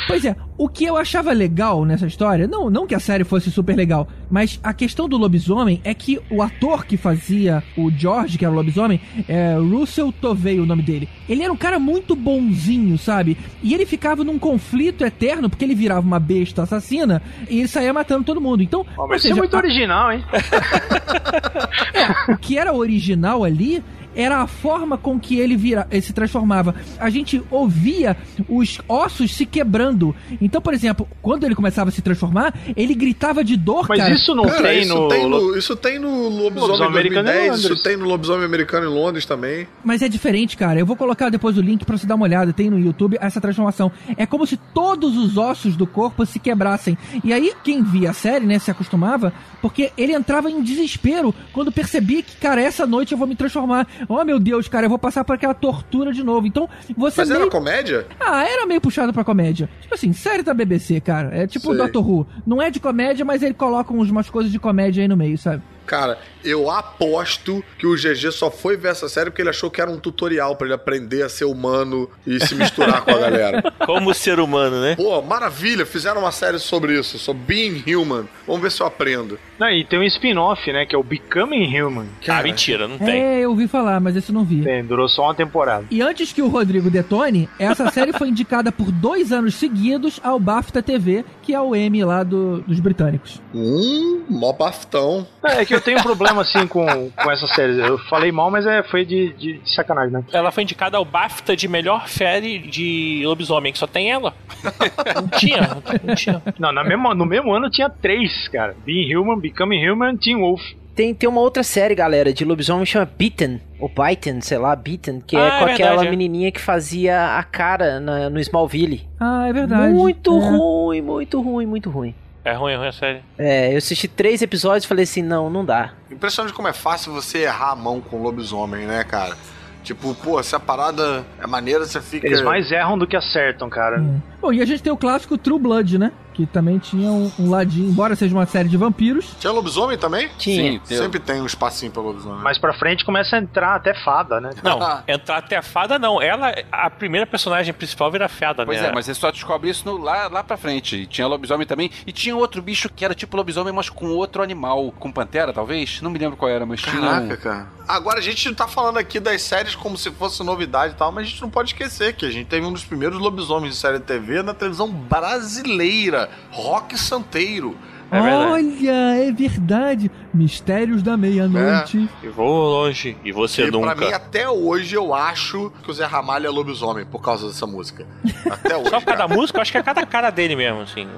Pois é, o que eu achava legal nessa história, não, não que a série fosse super legal, mas a questão do lobisomem é que o ator que fazia o George, que era o lobisomem, é Russell Tovey o nome dele. Ele era um cara muito bonzinho, sabe? E ele ficava num conflito eterno, porque ele virava uma besta assassina e ele saía matando todo mundo. Então, ou mas isso é seja, muito a- original, hein? o que era original ali era a forma com que ele vira, se transformava. A gente ouvia os ossos se quebrando. Então, por exemplo, quando ele começava a se transformar, ele gritava de dor, Mas cara. isso não Cara, tem isso, no. tem no, isso tem no Lobisomem Lobisomem Americano em 2010, isso Londres. tem no Lobisomem Americano em Londres também. Mas é diferente, cara. Eu vou colocar depois o link pra você dar uma olhada. Tem no YouTube essa transformação. É como se todos os ossos do corpo se quebrassem. E aí, quem via a série, né, se acostumava, porque ele entrava em desespero quando percebia que, cara, essa noite eu vou me transformar. Oh, meu Deus, cara, eu vou passar por aquela tortura de novo. Então, você Mas meio... era comédia? Ah, era meio puxado pra comédia. Tipo assim, série da BBC, cara. É tipo o Sei. Doctor Who. Não é de comédia, mas ele coloca umas coisas de comédia aí no meio, sabe? Cara, eu aposto que o GG só foi ver essa série porque ele achou que era um tutorial pra ele aprender a ser humano e se misturar com a galera. Como ser humano, né? Pô, maravilha, fizeram uma série sobre isso, sobre Being Human. Vamos ver se eu aprendo. Não, e tem um spin-off, né? Que é o Becoming Human. Ah, mentira, não tem. É, eu ouvi falar, mas esse eu não vi. Tem, durou só uma temporada. E antes que o Rodrigo detone, essa série foi indicada por dois anos seguidos ao BAFTA TV, que é o Emmy lá do- dos britânicos. Hum, mó baftão. É, é que eu tenho um problema, assim, com, com essa série. Eu falei mal, mas é, foi de, de, de sacanagem, né? Ela foi indicada ao BAFTA de melhor série de lobisomem, que só tem ela. não tinha, não tinha. Não, na mesma, no mesmo ano tinha três, cara. Being Human, Becoming Human, Teen Wolf. Tem, tem uma outra série, galera, de lobisomem que chama Beaten, ou Bitten, sei lá, Beaten, que Ah, é é com verdade, aquela é. menininha que fazia a cara na- no Smallville. Ah, é verdade. Muito É. ruim, muito ruim, muito ruim. É ruim, é ruim a série. É, eu assisti três episódios e falei assim, não, não dá. Impressionante como é fácil você errar a mão com lobisomem, né, cara? Tipo, pô, se a parada é maneira, você fica. Eles mais erram do que acertam, cara. Hum. Bom, e a gente tem o clássico True Blood, né? Que também tinha um, um ladinho, embora seja uma série de vampiros. Tinha lobisomem também? Tinha. Sim, Sempre tem um espacinho pra lobisomem. Mais pra frente começa a entrar até fada, né? Não, entrar até fada não. Ela, a primeira personagem principal vira fada, Pois né? é, mas você só descobre isso no- lá, lá pra frente. E tinha lobisomem também. E tinha outro bicho que era tipo lobisomem, mas com outro animal. Com pantera, talvez? Não me lembro qual era, mas tinha. Caraca, Um... cara. Agora a gente tá falando aqui das séries como se fosse novidade e tal, mas a gente não pode esquecer que a gente teve um dos primeiros lobisomens de série de TV na televisão brasileira, Rock Santeiro. É verdade. Olha, é verdade. Mistérios da meia-noite. E vou longe, e você e nunca. pra mim, até hoje, eu acho que o Zé Ramalho é lobisomem por causa dessa música. Até hoje. Só por causa da música, eu acho que é cada cara dele mesmo, assim.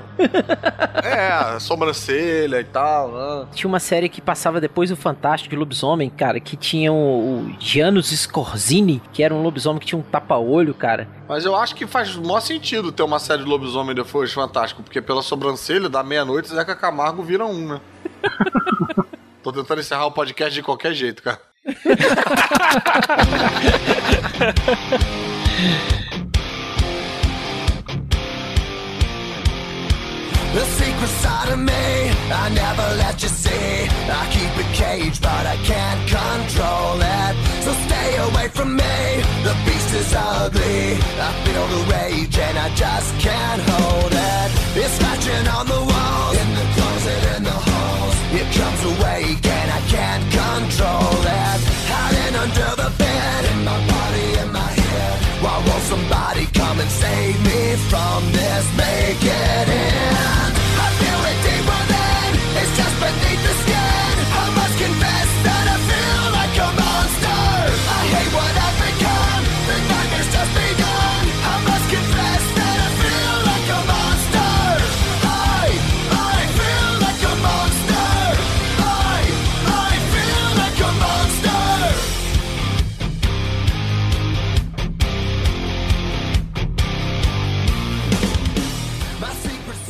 É, sobrancelha e tal. né? Tinha uma série que passava depois do Fantástico de Lobisomem, cara, que tinha o, o Janus Scorzini, que era um lobisomem que tinha um tapa-olho, cara. Mas eu acho que faz o maior sentido ter uma série de lobisomem depois fantástico, porque pela sobrancelha, da meia-noite, Zeca Camargo vira um, né? Tô tentando encerrar o podcast de qualquer jeito, cara. The secret side of me, I never let you see. I keep it caged, but I can't control it. So stay away from me. The beast is ugly. I feel the rage and I just can't hold it. It's scratching on the walls, in the closet, in the. It comes awake and I can't control it. Hiding under the bed, in my body, in my head. Why won't somebody come and save me from this? Make it end.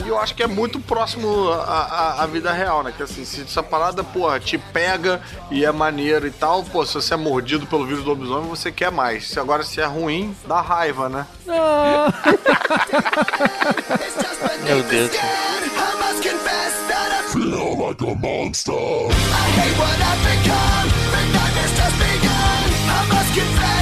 E eu acho que é muito próximo à, à- à vida real, né? Que assim, se essa parada, porra, te pega e é maneiro e tal, pô, se você é mordido pelo vírus do lobisomem, você quer mais. Se agora se é ruim, dá raiva, né? Meu Deus. I must confess that I feel like a monster. I hate what I've become. The has begun. I must confess